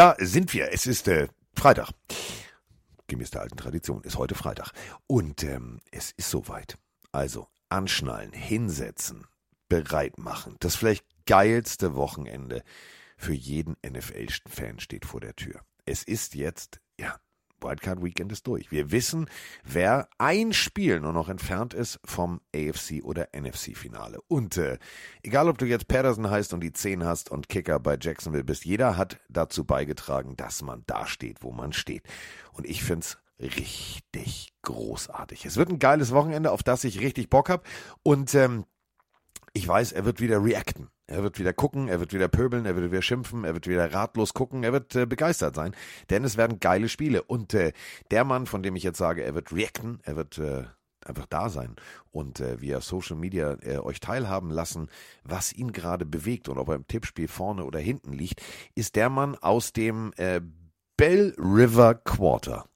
Da sind wir. Es ist äh, Freitag. Gemäß der alten Tradition ist heute Freitag. Und ähm, es ist soweit. Also anschnallen, hinsetzen, bereit machen. Das vielleicht geilste Wochenende für jeden NFL-Fan steht vor der Tür. Es ist jetzt, ja, Wildcard Weekend ist durch. Wir wissen, wer ein Spiel nur noch entfernt ist vom AFC oder NFC Finale. Und äh, egal, ob du jetzt Patterson heißt und die 10 hast und Kicker bei Jacksonville bist, jeder hat dazu beigetragen, dass man da steht, wo man steht. Und ich find's richtig großartig. Es wird ein geiles Wochenende, auf das ich richtig Bock hab. Und ähm, ich weiß, er wird wieder reacten. Er wird wieder gucken, er wird wieder pöbeln, er wird wieder schimpfen, er wird wieder ratlos gucken, er wird äh, begeistert sein, denn es werden geile Spiele. Und äh, der Mann, von dem ich jetzt sage, er wird reacten, er wird äh, einfach da sein und äh, via Social Media äh, euch teilhaben lassen, was ihn gerade bewegt und ob er im Tippspiel vorne oder hinten liegt, ist der Mann aus dem äh, Bell River Quarter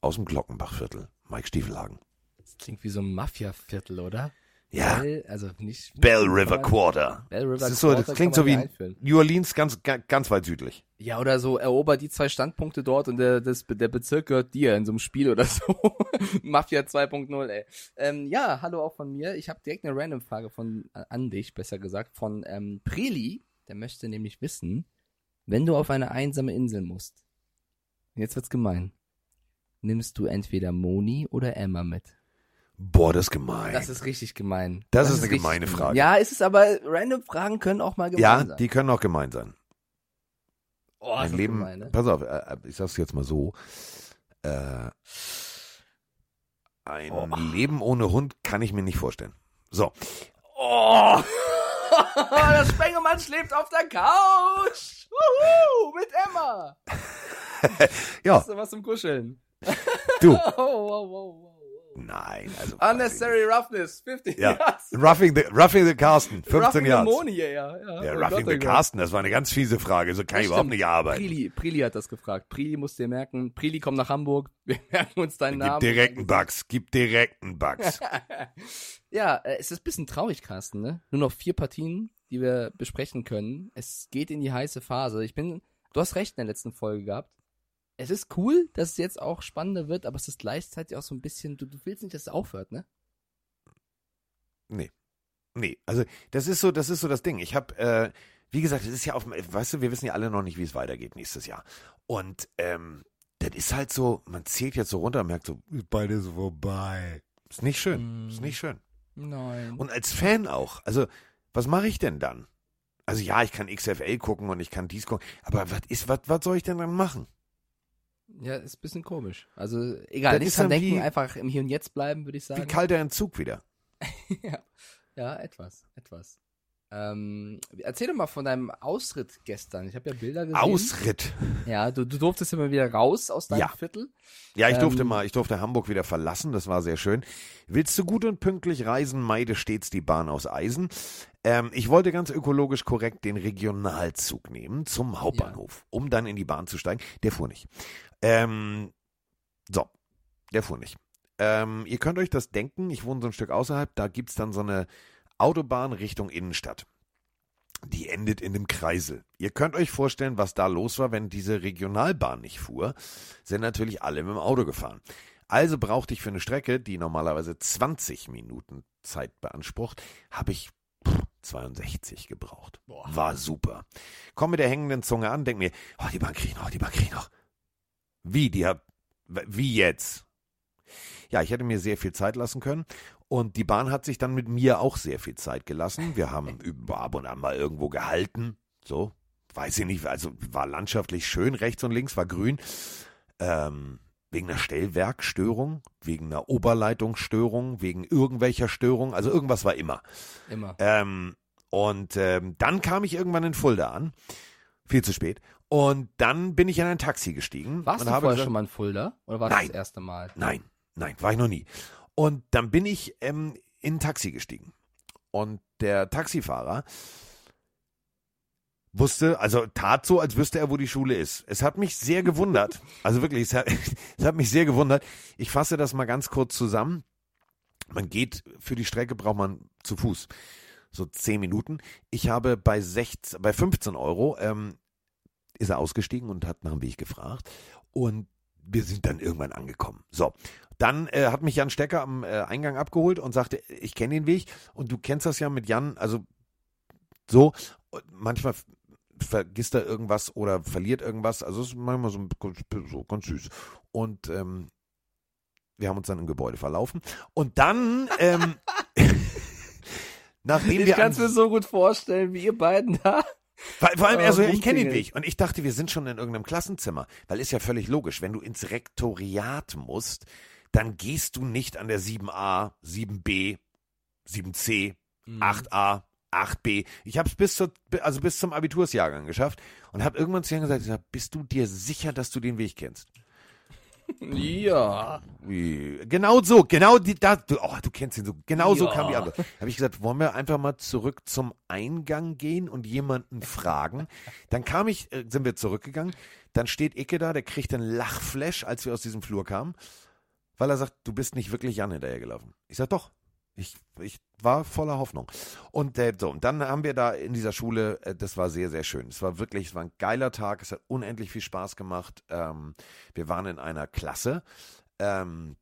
aus dem Glockenbachviertel, Mike Stiefelhagen. Das klingt wie so ein Mafia-Viertel, oder? Ja. Bell, also nicht. Bell River Quarter. Bell River Das, ist so, Quarter das klingt so wie. New Orleans, ganz, ga- ganz weit südlich. Ja, oder so, erober die zwei Standpunkte dort und der, das, der Bezirk gehört dir in so einem Spiel oder so. Mafia 2.0, ey. Ähm, ja, hallo auch von mir. Ich habe direkt eine Random-Frage von äh, an dich, besser gesagt, von ähm, Preli. Der möchte nämlich wissen, wenn du auf eine einsame Insel musst, jetzt wird's gemein, nimmst du entweder Moni oder Emma mit? Boah, das ist gemein. Das ist richtig gemein. Das ist eine richtig gemeine gemein. Frage. Ja, ist es aber, random Fragen können auch mal gemein ja, sein. die können auch gemein sein. oh, mein ist das Leben, gemein, ne? pass auf, äh, äh, ich sag's jetzt mal so. Äh, ein Oh. Leben ohne Hund kann ich mir nicht vorstellen. So, Oh! das Spengemann schläft auf der Couch! Wuhu, mit Emma! ja, Hast du was zum Kuscheln? du. Oh, wow, wow, wow. Nein, also. Unnecessary Roughness, 50 Ja. Yards. Roughing the, roughing the Carsten, 15 Roughing Yards. Moni ja. Ja, Ja, Oh Roughing Gott, the oh. Carsten, das war eine ganz fiese Frage. So kann Das ich überhaupt stimmt. nicht arbeiten. Prili, Prili hat das gefragt. Prili musst dir merken. Prili, komm nach Hamburg. Wir merken uns deinen Gib Namen. direkt einen Bugs, gib direkt einen Bugs. ja, äh, es ist ein bisschen traurig, Carsten, ne? Nur noch vier Partien, die wir besprechen können. Es geht in die heiße Phase. Ich bin, du hast recht in der letzten Folge gehabt. Es ist cool, dass es jetzt auch spannender wird, aber es ist gleichzeitig auch so ein bisschen, du, du willst nicht, dass es aufhört, ne? Nee. Nee, also das ist so, das ist so das Ding. Ich habe, äh, wie gesagt, es ist ja auf, weißt du, wir wissen ja alle noch nicht, wie es weitergeht nächstes Jahr. Und ähm, das ist halt so, man zählt jetzt so runter und merkt so, ist vorbei. Ist nicht schön, Mm. ist nicht schön. Nein. Und als Fan auch. Also, was mache ich denn dann? Also ja, ich kann XFL gucken und ich kann dies gucken, aber was ist, was, was soll ich denn dann machen? Ja, ist ein bisschen komisch. Also, egal, Das nicht ist dran denken, einfach im Hier und Jetzt bleiben, würde ich sagen. Wie kalter Entzug wieder. ja. ja, etwas, etwas. Ähm, erzähl doch mal von deinem Ausritt gestern. Ich habe ja Bilder gesehen. Ausritt. Ja, du, du durftest immer wieder raus aus deinem Ja. Viertel. Ja, ich durfte Ähm, mal, ich durfte Hamburg wieder verlassen, das war sehr schön. Willst du gut und pünktlich reisen, meide stets die Bahn aus Eisen. Ähm, ich wollte ganz ökologisch korrekt den Regionalzug nehmen zum Hauptbahnhof, um dann in die Bahn zu steigen. Der fuhr nicht. Ähm, so, der fuhr nicht. Ähm, ihr könnt euch das denken, ich wohne so ein Stück außerhalb, da gibt's dann so eine Autobahn Richtung Innenstadt. Die endet in dem Kreisel. Ihr könnt euch vorstellen, was da los war, wenn diese Regionalbahn nicht fuhr. Sind natürlich alle mit dem Auto gefahren. Also brauchte ich für eine Strecke, die normalerweise 20 Minuten Zeit beansprucht, habe ich pff, 62 gebraucht. War super. Komm mit der hängenden Zunge an, denk mir, oh, die Bahn krieg ich noch, die Bahn krieg ich noch. Wie, die hat, wie jetzt? Ja, ich hätte mir sehr viel Zeit lassen können. Und die Bahn hat sich dann mit mir auch sehr viel Zeit gelassen. Wir haben über ab und an mal irgendwo gehalten. So, weiß ich nicht, also war landschaftlich schön, rechts und links war grün. Ähm, wegen einer Stellwerkstörung, wegen einer Oberleitungsstörung, wegen irgendwelcher Störung, also irgendwas war immer. Immer. Ähm, und ähm, dann kam ich irgendwann in Fulda an. Viel zu spät. Und dann bin ich in ein Taxi gestiegen. Warst du vorher gesagt, schon mal in Fulda? Oder war das das erste Mal? Nein, nein, war ich noch nie. Und dann bin ich ähm, in ein Taxi gestiegen. Und der Taxifahrer wusste, also tat so, als wüsste er, wo die Schule ist. Es hat mich sehr gewundert. Also wirklich, es hat, es hat mich sehr gewundert. Ich fasse das mal ganz kurz zusammen. Man geht, für die Strecke braucht man zu Fuß. So zehn Minuten. Ich habe bei 16, bei 15 Euro ähm, ist er ausgestiegen und hat nach dem Weg gefragt. Und wir sind dann irgendwann angekommen. So, dann äh, hat mich Jan Stecker am äh, Eingang abgeholt und sagte, ich kenne den Weg und du kennst das ja mit Jan, also so, manchmal vergisst er irgendwas oder verliert irgendwas, also es ist manchmal so, so ganz süß. Und ähm, wir haben uns dann im Gebäude verlaufen und dann ähm, nachdem ich kann es mir so gut vorstellen, wie ihr beiden da. Vor, vor allem, Äh, also ich kenne den rumklingeln. Weg und ich dachte, wir sind schon in irgendeinem Klassenzimmer, weil ist ja völlig logisch, wenn du ins Rektoriat musst, dann gehst du nicht an der 7a, 7b, 7c, Mhm. 8a, 8b. Ich habe es bis zur, also bis zum Abitursjahrgang geschafft und habe irgendwann zu Jan gesagt, bist du dir sicher, dass du den Weg kennst? Ja. Genau so, genau die, da, du, oh, du kennst ihn so, genau so Ja. kam die Antwort. Habe ich gesagt, wollen wir einfach mal zurück zum Eingang gehen und jemanden fragen? Dann kam ich, äh, sind wir zurückgegangen, dann steht Icke da, der kriegt einen Lachflash, als wir aus diesem Flur kamen, weil er sagt, du bist nicht wirklich Jan hinterhergelaufen. Ich sag, doch. Ich, ich war voller Hoffnung. Und äh, so, und dann haben wir da in dieser Schule, äh, das war sehr, sehr schön. Es war wirklich, es war ein geiler Tag, es hat unendlich viel Spaß gemacht. Ähm, wir waren in einer Klasse ähm,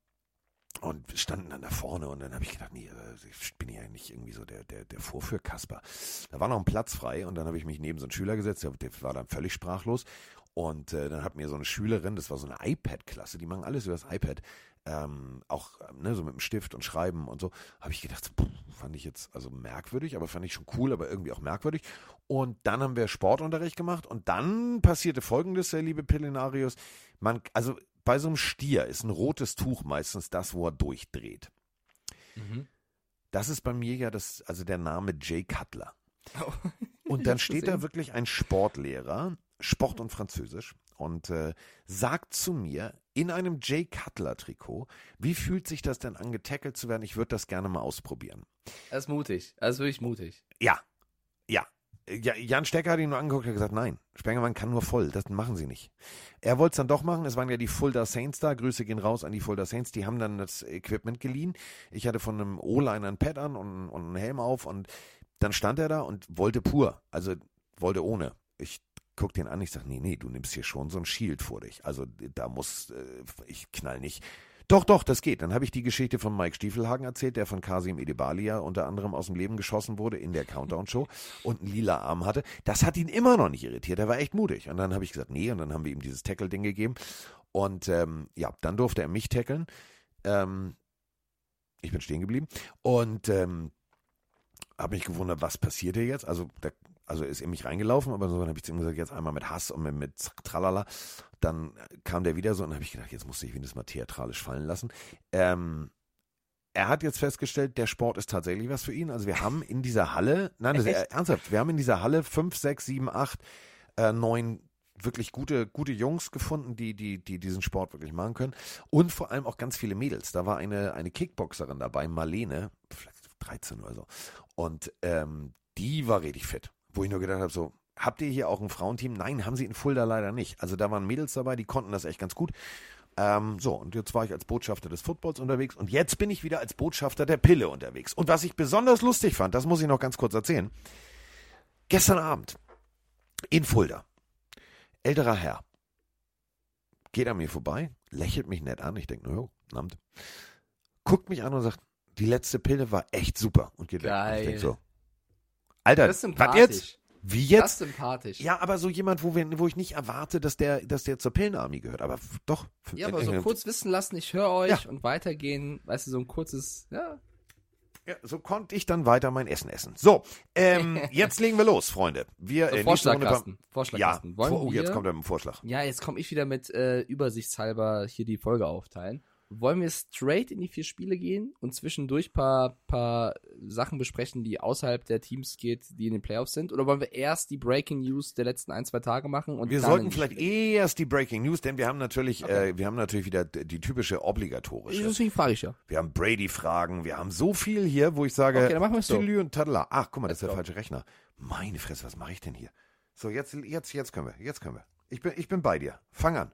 und standen dann da vorne und dann habe ich gedacht, nee, äh, ich bin ja nicht irgendwie so der, der, der Vorführkasper. Da war noch ein Platz frei und dann habe ich mich neben so einen Schüler gesetzt, der, der war dann völlig sprachlos. Und äh, dann hat mir so eine Schülerin, das war so eine iPad-Klasse, die machen alles über das iPad, ähm, auch ähm, ne, so mit dem Stift und Schreiben und so, habe ich gedacht, pff, fand ich jetzt also merkwürdig, aber fand ich schon cool, aber irgendwie auch merkwürdig. Und dann haben wir Sportunterricht gemacht und dann passierte folgendes, äh, liebe Pillenarius, man, also bei so einem Stier ist ein rotes Tuch meistens das, wo er durchdreht. Mhm. Das ist beim Jäger das, also der Name Jay Cutler. Oh. Und dann steht da wirklich ein Sportlehrer, Sport und Französisch, und äh, sagt zu mir in einem Jay Cutler Trikot, wie fühlt sich das denn an, getackelt zu werden? Ich würde das gerne mal ausprobieren. Das ist mutig. Das ist wirklich mutig. Ja, ja. Ja, Jan Stecker hat ihn nur angeguckt und gesagt, nein, Spengermann kann nur voll, das machen sie nicht. Er wollte es dann doch machen, es waren ja die Fulda Saints da, Grüße gehen raus an die Fulda Saints, die haben dann das Equipment geliehen. Ich hatte von einem O-Liner ein Pad an und, und einen Helm auf und dann stand er da und wollte pur, also wollte ohne. Ich guck den an, ich sag, nee, nee, du nimmst hier schon so ein Shield vor dich, also da muss, äh, ich knall nicht. Doch, doch, das geht. Dann habe ich die Geschichte von Mike Stiefelhagen erzählt, der von Kasim Edebalia unter anderem aus dem Leben geschossen wurde in der Countdown-Show und einen lila Arm hatte. Das hat ihn immer noch nicht irritiert. Er war echt mutig. Und dann habe ich gesagt, nee, und dann haben wir ihm dieses Tackle-Ding gegeben. Und ähm, ja, dann durfte er mich tackeln. Ähm, ich bin stehen geblieben. Und ähm, habe mich gewundert, was passiert hier jetzt? Also, da, also ist er mich reingelaufen, aber so habe ich zu ihm gesagt, jetzt einmal mit Hass und mit, mit Tralala. Dann kam der wieder so und dann habe ich gedacht, jetzt musste ich wenigstens mal theatralisch fallen lassen. Ähm, er hat jetzt festgestellt, der Sport ist tatsächlich was für ihn. Also wir haben in dieser Halle, nein, das ist Echt? ernsthaft, wir haben in dieser Halle fünf, sechs, sieben, acht, äh, neun wirklich gute, gute Jungs gefunden, die, die, die diesen Sport wirklich machen können. Und vor allem auch ganz viele Mädels. Da war eine, eine Kickboxerin dabei, Marlene, vielleicht 13 oder so. Und ähm, die war richtig fit. Wo ich nur gedacht habe, so, habt ihr hier auch ein Frauenteam? Nein, haben sie in Fulda leider nicht. Also da waren Mädels dabei, die konnten das echt ganz gut. Ähm, so, und jetzt war ich als Botschafter des Footballs unterwegs und jetzt bin ich wieder als Botschafter der Pille unterwegs. Und was ich besonders lustig fand, das muss ich noch ganz kurz erzählen. Gestern Abend in Fulda, älterer Herr, geht an mir vorbei, lächelt mich nett an, ich denke, no, Namt, guckt mich an und sagt, die letzte Pille war echt super. Und geht weg. Und Geil. Ich denk so, Alter, Das ist was sympathisch. jetzt? Wie Das jetzt? ist sympathisch. Ja, aber so jemand, wo, wir, wo ich nicht erwarte, dass der, dass der zur Pillenarmee gehört. Aber doch. Ja, aber so kurz wissen lassen, ich höre euch Ja. und weitergehen, weißt du, so ein kurzes, ja. Ja, so konnte ich dann weiter mein Essen essen. So, ähm, jetzt legen wir los, Freunde. Wir So, äh, Vorschlagkasten. Ja, Vorschlagkasten. Wollen vor, oh, jetzt kommt er mit dem Vorschlag. ja, jetzt komme ich wieder mit äh, übersichtshalber hier die Folge aufteilen. Wollen wir straight in die vier Spiele gehen und zwischendurch paar, paar Sachen besprechen, die außerhalb der Teams geht, die in den Playoffs sind? Oder wollen wir erst die Breaking News der letzten ein, zwei Tage machen? Und Wir sollten vielleicht Spiele? erst die Breaking News, denn wir haben natürlich, Okay. äh, wir haben natürlich wieder die typische obligatorische. Deswegen frage ich ja. Wir haben Brady-Fragen, wir haben so viel hier, wo ich sage, Okay, dann machen so. Und Tadala. Ach, guck mal, das ist der falsche Rechner. Meine Fresse, was mache ich denn hier? So, jetzt, jetzt, jetzt können wir, jetzt können wir. Ich bin, ich bin bei dir. Fang an.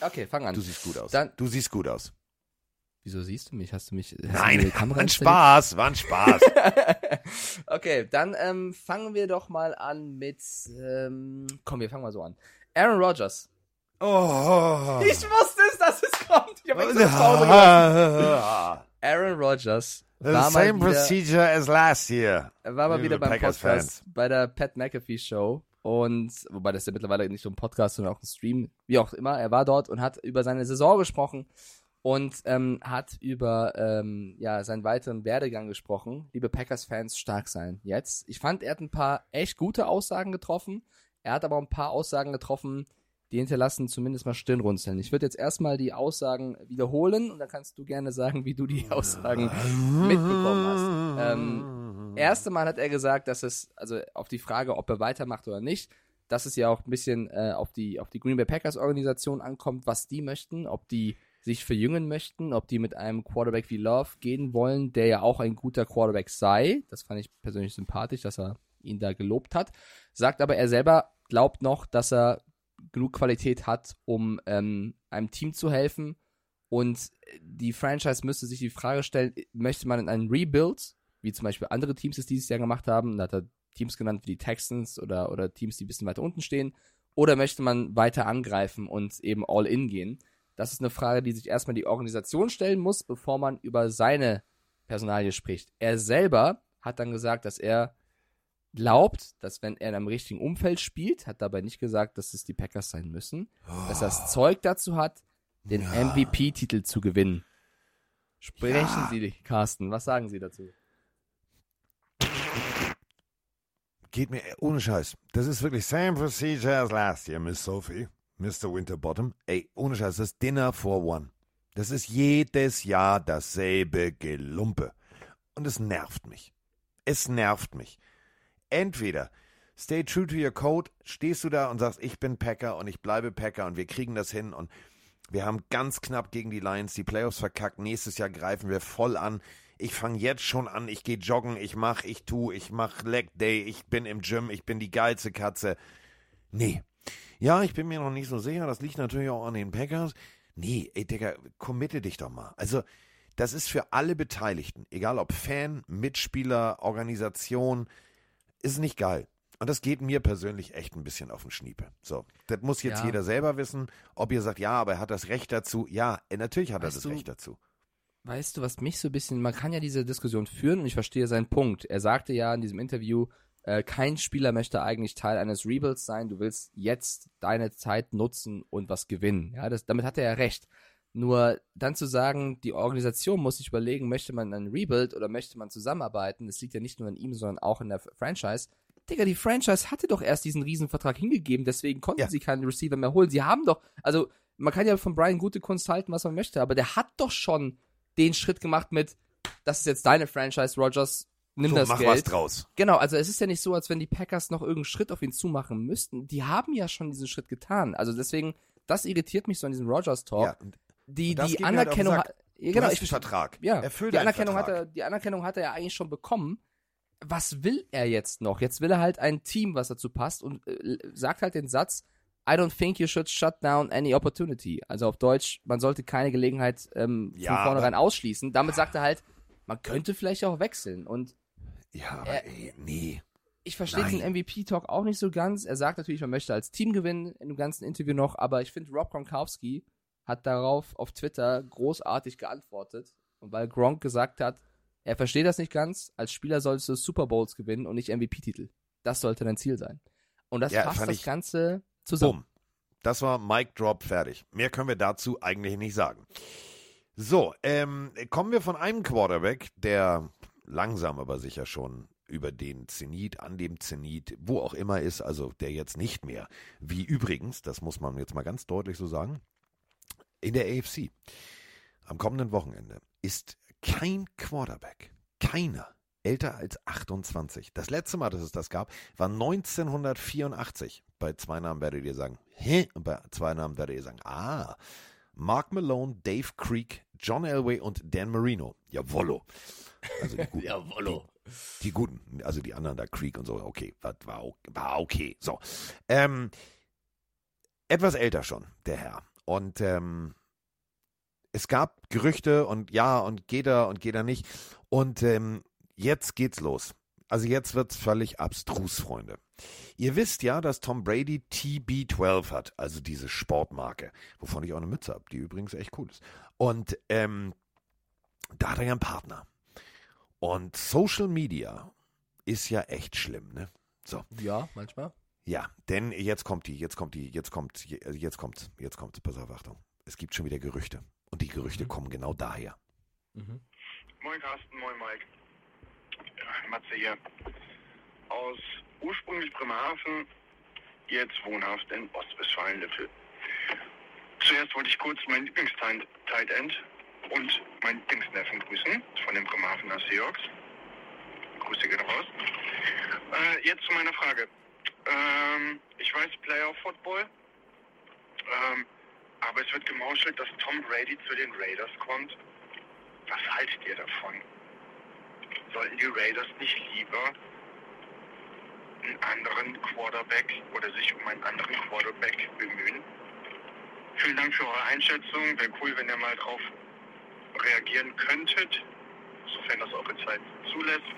Okay, fang an. Du siehst gut aus. Dann- du siehst gut aus. Wieso siehst du mich? Hast du mich. Hast du Nein, die Kamera war ein? Spaß, war ein Spaß. okay, dann ähm, fangen wir doch mal an mit. Ähm, komm, wir fangen mal so an. Aaron Rodgers. Oh. Ich wusste es, dass es kommt. Ich habe extra zu Hause gelassen. Aaron Rodgers The war mal same wieder, procedure as last year. war mal wieder beim Packers Podcast bei der Pat McAfee Show und wobei das ja mittlerweile nicht nur ein Podcast, sondern auch ein Stream, wie auch immer. Er war dort und hat über seine Saison gesprochen und ähm, hat über ähm, ja seinen weiteren Werdegang gesprochen. Liebe Packers-Fans, stark sein. Jetzt, ich fand, er hat ein paar echt gute Aussagen getroffen. Er hat aber ein paar Aussagen getroffen, die hinterlassen zumindest mal Stirnrunzeln. Ich würde jetzt erstmal die Aussagen wiederholen und dann kannst du gerne sagen, wie du die Aussagen mitbekommen hast. Ähm, erste Mal hat er gesagt, dass es, also auf die Frage, ob er weitermacht oder nicht, dass es ja auch ein bisschen äh, auf, die, auf die Green Bay Packers Organisation ankommt, was die möchten, ob die sich verjüngen möchten, ob die mit einem Quarterback wie Love gehen wollen, der ja auch ein guter Quarterback sei. Das fand ich persönlich sympathisch, dass er ihn da gelobt hat. Sagt aber, er selber glaubt noch, dass er genug Qualität hat, um ähm, einem Team zu helfen. Und die Franchise müsste sich die Frage stellen, möchte man in einen Rebuild, wie zum Beispiel andere Teams es dieses Jahr gemacht haben, da hat er Teams genannt wie die Texans oder, oder Teams, die ein bisschen weiter unten stehen, oder möchte man weiter angreifen und eben all in gehen? Das ist eine Frage, die sich erstmal die Organisation stellen muss, bevor man über seine Personalie spricht. Er selber hat dann gesagt, dass er glaubt, dass wenn er in einem richtigen Umfeld spielt, hat dabei nicht gesagt, dass es die Packers sein müssen, dass er das Zeug dazu hat, den Ja. MVP-Titel zu gewinnen. Sprechen Ja. Sie, Carsten, was sagen Sie dazu? Geht mir ohne Scheiß. Das ist wirklich same procedure as last year, Miss Sophie. Mr. Winterbottom. Ey, ohne Scheiß, das ist Dinner for One. Das ist jedes Jahr dasselbe Gelumpe. Und es nervt mich. Es nervt mich. Entweder stay true to your code, stehst du da und sagst, ich bin Packer und ich bleibe Packer und wir kriegen das hin und wir haben ganz knapp gegen die Lions die Playoffs verkackt. Nächstes Jahr greifen wir voll an. Ich fange jetzt schon an, ich gehe joggen, ich mach, ich tu, ich mach Leg Day, ich bin im Gym, ich bin die geilste Katze. Nee. Ja, ich bin mir noch nicht so sicher, das liegt natürlich auch an den Packers. Nee, ey Digga, committe dich doch mal. Also, das ist für alle Beteiligten, egal ob Fan, Mitspieler, Organisation, ist nicht geil. Und das geht mir persönlich echt ein bisschen auf den Schniepe. So, das muss jetzt Ja. jeder selber wissen, ob ihr sagt, ja, aber er hat das Recht dazu. Ja, natürlich hat er Weißt das du- Recht dazu. Weißt du, was mich so ein bisschen, man kann ja diese Diskussion führen und ich verstehe seinen Punkt. Er sagte ja in diesem Interview, äh, kein Spieler möchte eigentlich Teil eines Rebuilds sein. Du willst jetzt deine Zeit nutzen und was gewinnen. Ja, das, damit hat er ja recht. Nur dann zu sagen, die Organisation muss sich überlegen, möchte man einen Rebuild oder möchte man zusammenarbeiten, das liegt ja nicht nur an ihm, sondern auch in der Franchise. Digga, die Franchise hatte doch erst diesen Riesenvertrag hingegeben, deswegen konnten Ja. sie keinen Receiver mehr holen. Sie haben doch, also man kann ja von Brian gute Kunst halten, was man möchte, aber der hat doch schon den Schritt gemacht mit, das ist jetzt deine Franchise, Rogers, nimm So, das mach Geld. was draus. Genau, also es ist ja nicht so, als wenn die Packers noch irgendeinen Schritt auf ihn zumachen müssten. Die haben ja schon diesen Schritt getan. Also deswegen, das irritiert mich so an diesem Rogers-Talk. Ja, die die halt Anerkennung hat. Ja, genau, ich. Vertrag. Ja, Erfüll die Anerkennung, hat Vertrag. er, die Anerkennung hat er ja eigentlich schon bekommen. Was will er jetzt noch? Jetzt will er halt ein Team, was dazu passt und äh, sagt halt den Satz, I don't think you should shut down any opportunity. Also auf Deutsch, man sollte keine Gelegenheit ähm, Ja, von vornherein ausschließen. Damit sagt er halt, man könnte vielleicht auch wechseln. Und Ja, aber Er- ey, nee. ich verstehe den MVP-Talk auch nicht so ganz. Er sagt natürlich, man möchte als Team gewinnen in dem ganzen Interview noch, aber ich finde, Rob Gronkowski hat darauf auf Twitter großartig geantwortet. Und weil Gronk gesagt hat, er versteht das nicht ganz, als Spieler solltest du Super Bowls gewinnen und nicht MVP-Titel. Das sollte dein Ziel sein. Und das Ja, fasst das Ganze zusammen. Bumm. Das war Mic Drop fertig. Mehr können wir dazu eigentlich nicht sagen. So, ähm, kommen wir von einem Quarterback, der langsam aber sicher schon über den Zenit, an dem Zenit, wo auch immer ist, also der jetzt nicht mehr, wie übrigens, das muss man jetzt mal ganz deutlich so sagen, in der AFC am kommenden Wochenende ist kein Quarterback, keiner älter als 28. Das letzte Mal, dass es das gab, war 1984. Bei zwei Namen werdet ihr sagen, hä? Und bei zwei Namen werdet ihr sagen, ah. Mark Malone, Dave Creek, John Elway und Dan Marino. Jawollo. Also die guten, Jawollo. Die, die guten, also die anderen da, Creek und so, okay, war, war, okay. So. Ähm, etwas älter schon, der Herr. Und ähm, es gab Gerüchte und ja, und geht er und geht er nicht. Und ähm, jetzt geht's los. Also jetzt wird's völlig abstrus, Freunde. Ihr wisst ja, dass Tom Brady TB12 hat, also diese Sportmarke, wovon ich auch eine Mütze habe, die übrigens echt cool ist. Und ähm, da hat er ja einen Partner. Und Social Media ist ja echt schlimm, ne? So. Ja, manchmal. Ja, denn jetzt kommt die, jetzt kommt die, jetzt kommt, jetzt kommt, jetzt kommt, pass auf, Achtung. Es gibt schon wieder Gerüchte. Und die Gerüchte mhm. kommen genau daher. Mhm. Moin Carsten, moin Mike. Ja, Matze hier. Aus ursprünglich Bremerhaven, jetzt wohnhaft in Ostwestfalen-Lippel. Zuerst wollte ich kurz meinen Lieblings-Tight End und meinen Lieblingsneffen grüßen von den Bremerhavener Seahawks. Grüße gehen raus. Äh, jetzt zu meiner Frage. Ähm, ich weiß Playoff Football, ähm, aber es wird gemauschelt, dass Tom Brady zu den Raiders kommt. Was haltet ihr davon? Sollten die Raiders nicht lieber einen anderen Quarterback oder sich um einen anderen Quarterback bemühen? Vielen Dank für eure Einschätzung. Wäre cool, wenn ihr mal drauf reagieren könntet, sofern das eure Zeit zulässt.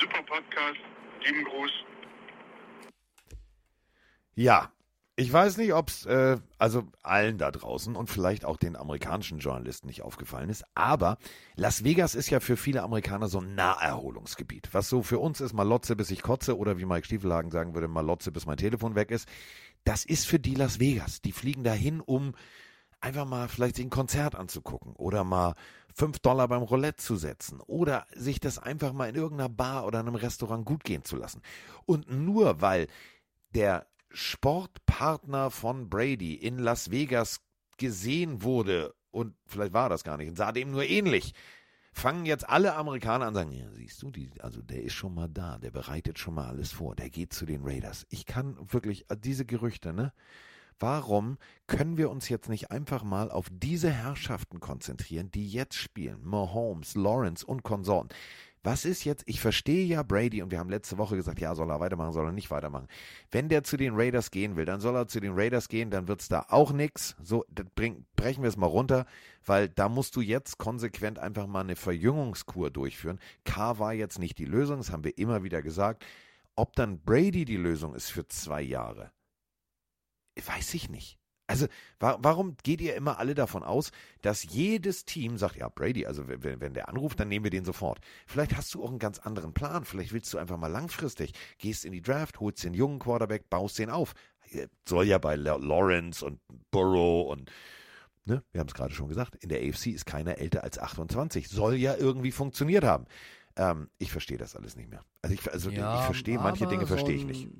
Super Podcast. Lieben Gruß. Ja, ich weiß nicht, ob es äh, also allen da draußen und vielleicht auch den amerikanischen Journalisten nicht aufgefallen ist, aber Las Vegas ist ja für viele Amerikaner so ein Naherholungsgebiet. Was so für uns ist, Malotze bis ich kotze oder wie Mike Stiefelhagen sagen würde, Malotze bis mein Telefon weg ist. Das ist für die Las Vegas. Die fliegen dahin, um einfach mal vielleicht sich ein Konzert anzugucken oder mal fünf Dollar beim Roulette zu setzen oder sich das einfach mal in irgendeiner Bar oder einem Restaurant gut gehen zu lassen. Und nur weil der Sportpartner von Brady in Las Vegas gesehen wurde, und vielleicht war das gar nicht, und sah dem nur ähnlich, fangen jetzt alle Amerikaner an sagen, ja, siehst du, die, also der ist schon mal da, der bereitet schon mal alles vor, der geht zu den Raiders. Ich kann wirklich, äh, diese Gerüchte, ne? Warum können wir uns jetzt nicht einfach mal auf diese Herrschaften konzentrieren, die jetzt spielen? Mahomes, Lawrence und Konsorten. Was ist jetzt, ich verstehe ja Brady und wir haben letzte Woche gesagt, ja, soll er weitermachen, soll er nicht weitermachen. Wenn der zu den Raiders gehen will, dann soll er zu den Raiders gehen, dann wird es da auch nichts. So, bring, brechen wir es mal runter, weil da musst du jetzt konsequent einfach mal eine Verjüngungskur durchführen. K war jetzt nicht die Lösung, das haben wir immer wieder gesagt. Ob dann Brady die Lösung ist für zwei Jahre, weiß ich nicht. Also, wa warum geht ihr immer alle davon aus, dass jedes Team sagt, ja, Brady, also wenn, wenn der anruft, dann nehmen wir den sofort. Vielleicht hast du auch einen ganz anderen Plan. Vielleicht willst du einfach mal langfristig, gehst in die Draft, holst den jungen Quarterback, baust den auf. Soll ja bei Lawrence und Burrow und Ne, wir haben es gerade schon gesagt, in der AFC ist keiner älter als 28. Soll ja irgendwie funktioniert haben. Ähm, ich verstehe das alles nicht mehr. Also ich, also ja, ich verstehe, manche Dinge verstehe ich nicht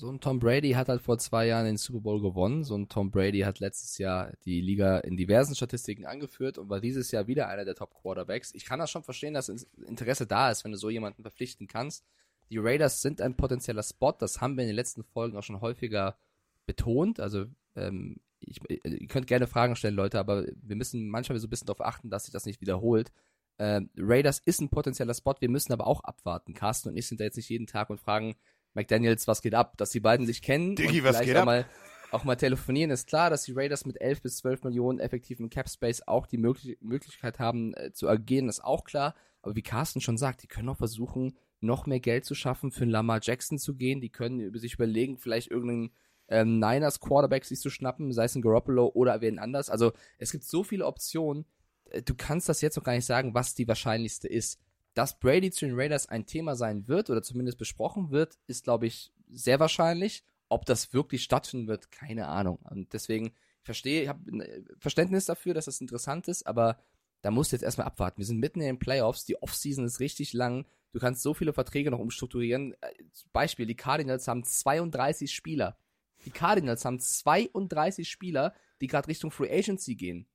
so ein Tom Brady hat halt vor zwei Jahren den Super Bowl gewonnen. So ein Tom Brady hat letztes Jahr die Liga in diversen Statistiken angeführt und war dieses Jahr wieder einer der Top Quarterbacks. Ich kann das schon verstehen, dass Interesse da ist, wenn du so jemanden verpflichten kannst. Die Raiders sind ein potenzieller Spot. Das haben wir in den letzten Folgen auch schon häufiger betont. Also ähm, ich, ihr könnt gerne Fragen stellen, Leute, aber wir müssen manchmal so ein bisschen darauf achten, dass sich das nicht wiederholt. Äh, Raiders ist ein potenzieller Spot, wir müssen aber auch abwarten. Carsten und ich sind da jetzt nicht jeden Tag und fragen, McDaniels, was geht ab? Dass die beiden sich kennen Diggi, und was geht auch ab? mal auch mal telefonieren, ist klar, dass die Raiders mit 11 bis 12 Millionen effektiven Cap Space auch die Möglich Möglichkeit haben äh, zu agieren, ist auch klar. Aber wie Carsten schon sagt, die können auch versuchen, noch mehr Geld zu schaffen, für einen Lamar Jackson zu gehen. Die können sich überlegen, vielleicht irgendeinen ähm, Niners Quarterback sich zu schnappen, sei es ein Garoppolo oder wen anders. Also es gibt so viele Optionen. Äh, du kannst das jetzt noch gar nicht sagen, was die wahrscheinlichste ist dass Brady zu den Raiders ein Thema sein wird oder zumindest besprochen wird, ist, glaube ich, sehr wahrscheinlich. Ob das wirklich stattfinden wird, keine Ahnung. Und deswegen ich verstehe, ich habe Verständnis dafür, dass das interessant ist, aber da musst du jetzt erstmal abwarten. Wir sind mitten in den Playoffs, die Offseason ist richtig lang. Du kannst so viele Verträge noch umstrukturieren. Äh, Beispiel, die Cardinals haben 32 Spieler. Die Cardinals haben 32 Spieler, die gerade Richtung Free Agency gehen.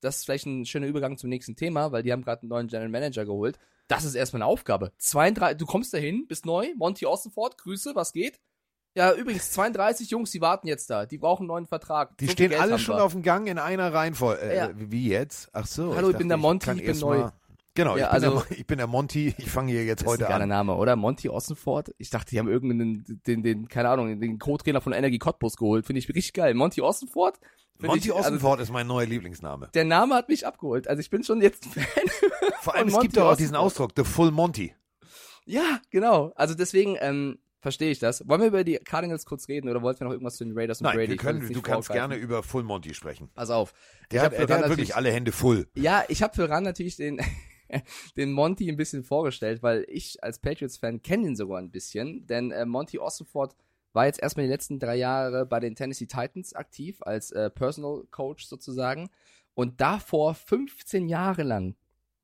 Das ist vielleicht ein schöner Übergang zum nächsten Thema, weil die haben gerade einen neuen General Manager geholt. Das ist erstmal eine Aufgabe. 32, du kommst dahin, bist neu, Monty Ossenfort, Grüße, was geht? Ja, übrigens, 32 Jungs, die warten jetzt da. Die brauchen einen neuen Vertrag. Die so stehen alle schon wir. auf dem Gang in einer Reihenfolge. Äh, ja. Wie jetzt? Ach so. Hallo, ich, ich bin der Monty, ich, ich bin neu. Mal, genau, ja, ich, bin also, der, ich bin der Monty, ich fange hier jetzt heute an. Das ist ein Name, oder? Monty Ossenfort. Ich dachte, die haben irgendeinen, den, den, keine Ahnung, den Co-Trainer von Energie Cottbus geholt. Finde ich richtig geil. Monty Ossenfort Monty ich, Ossenfort also, ist mein neuer Lieblingsname. Der Name hat mich abgeholt. Also ich bin schon jetzt Fan. Vor allem, es gibt doch auch diesen Ausdruck, The Full Monty. Ja, genau. Also deswegen, ähm, verstehe ich das. Wollen wir über die Cardinals kurz reden oder wollten wir noch irgendwas zu den Raiders und Nein, Brady? wir können, du kannst gerne über Full Monty sprechen. Pass auf. Der hat, der hat wirklich alle Hände voll. Ja, ich habe für Ran natürlich den, den Monty ein bisschen vorgestellt, weil ich als Patriots-Fan kenne ihn sogar ein bisschen, denn äh, Monty Ossenford war jetzt erstmal die letzten drei Jahre bei den Tennessee Titans aktiv als äh, Personal Coach sozusagen und davor 15 Jahre lang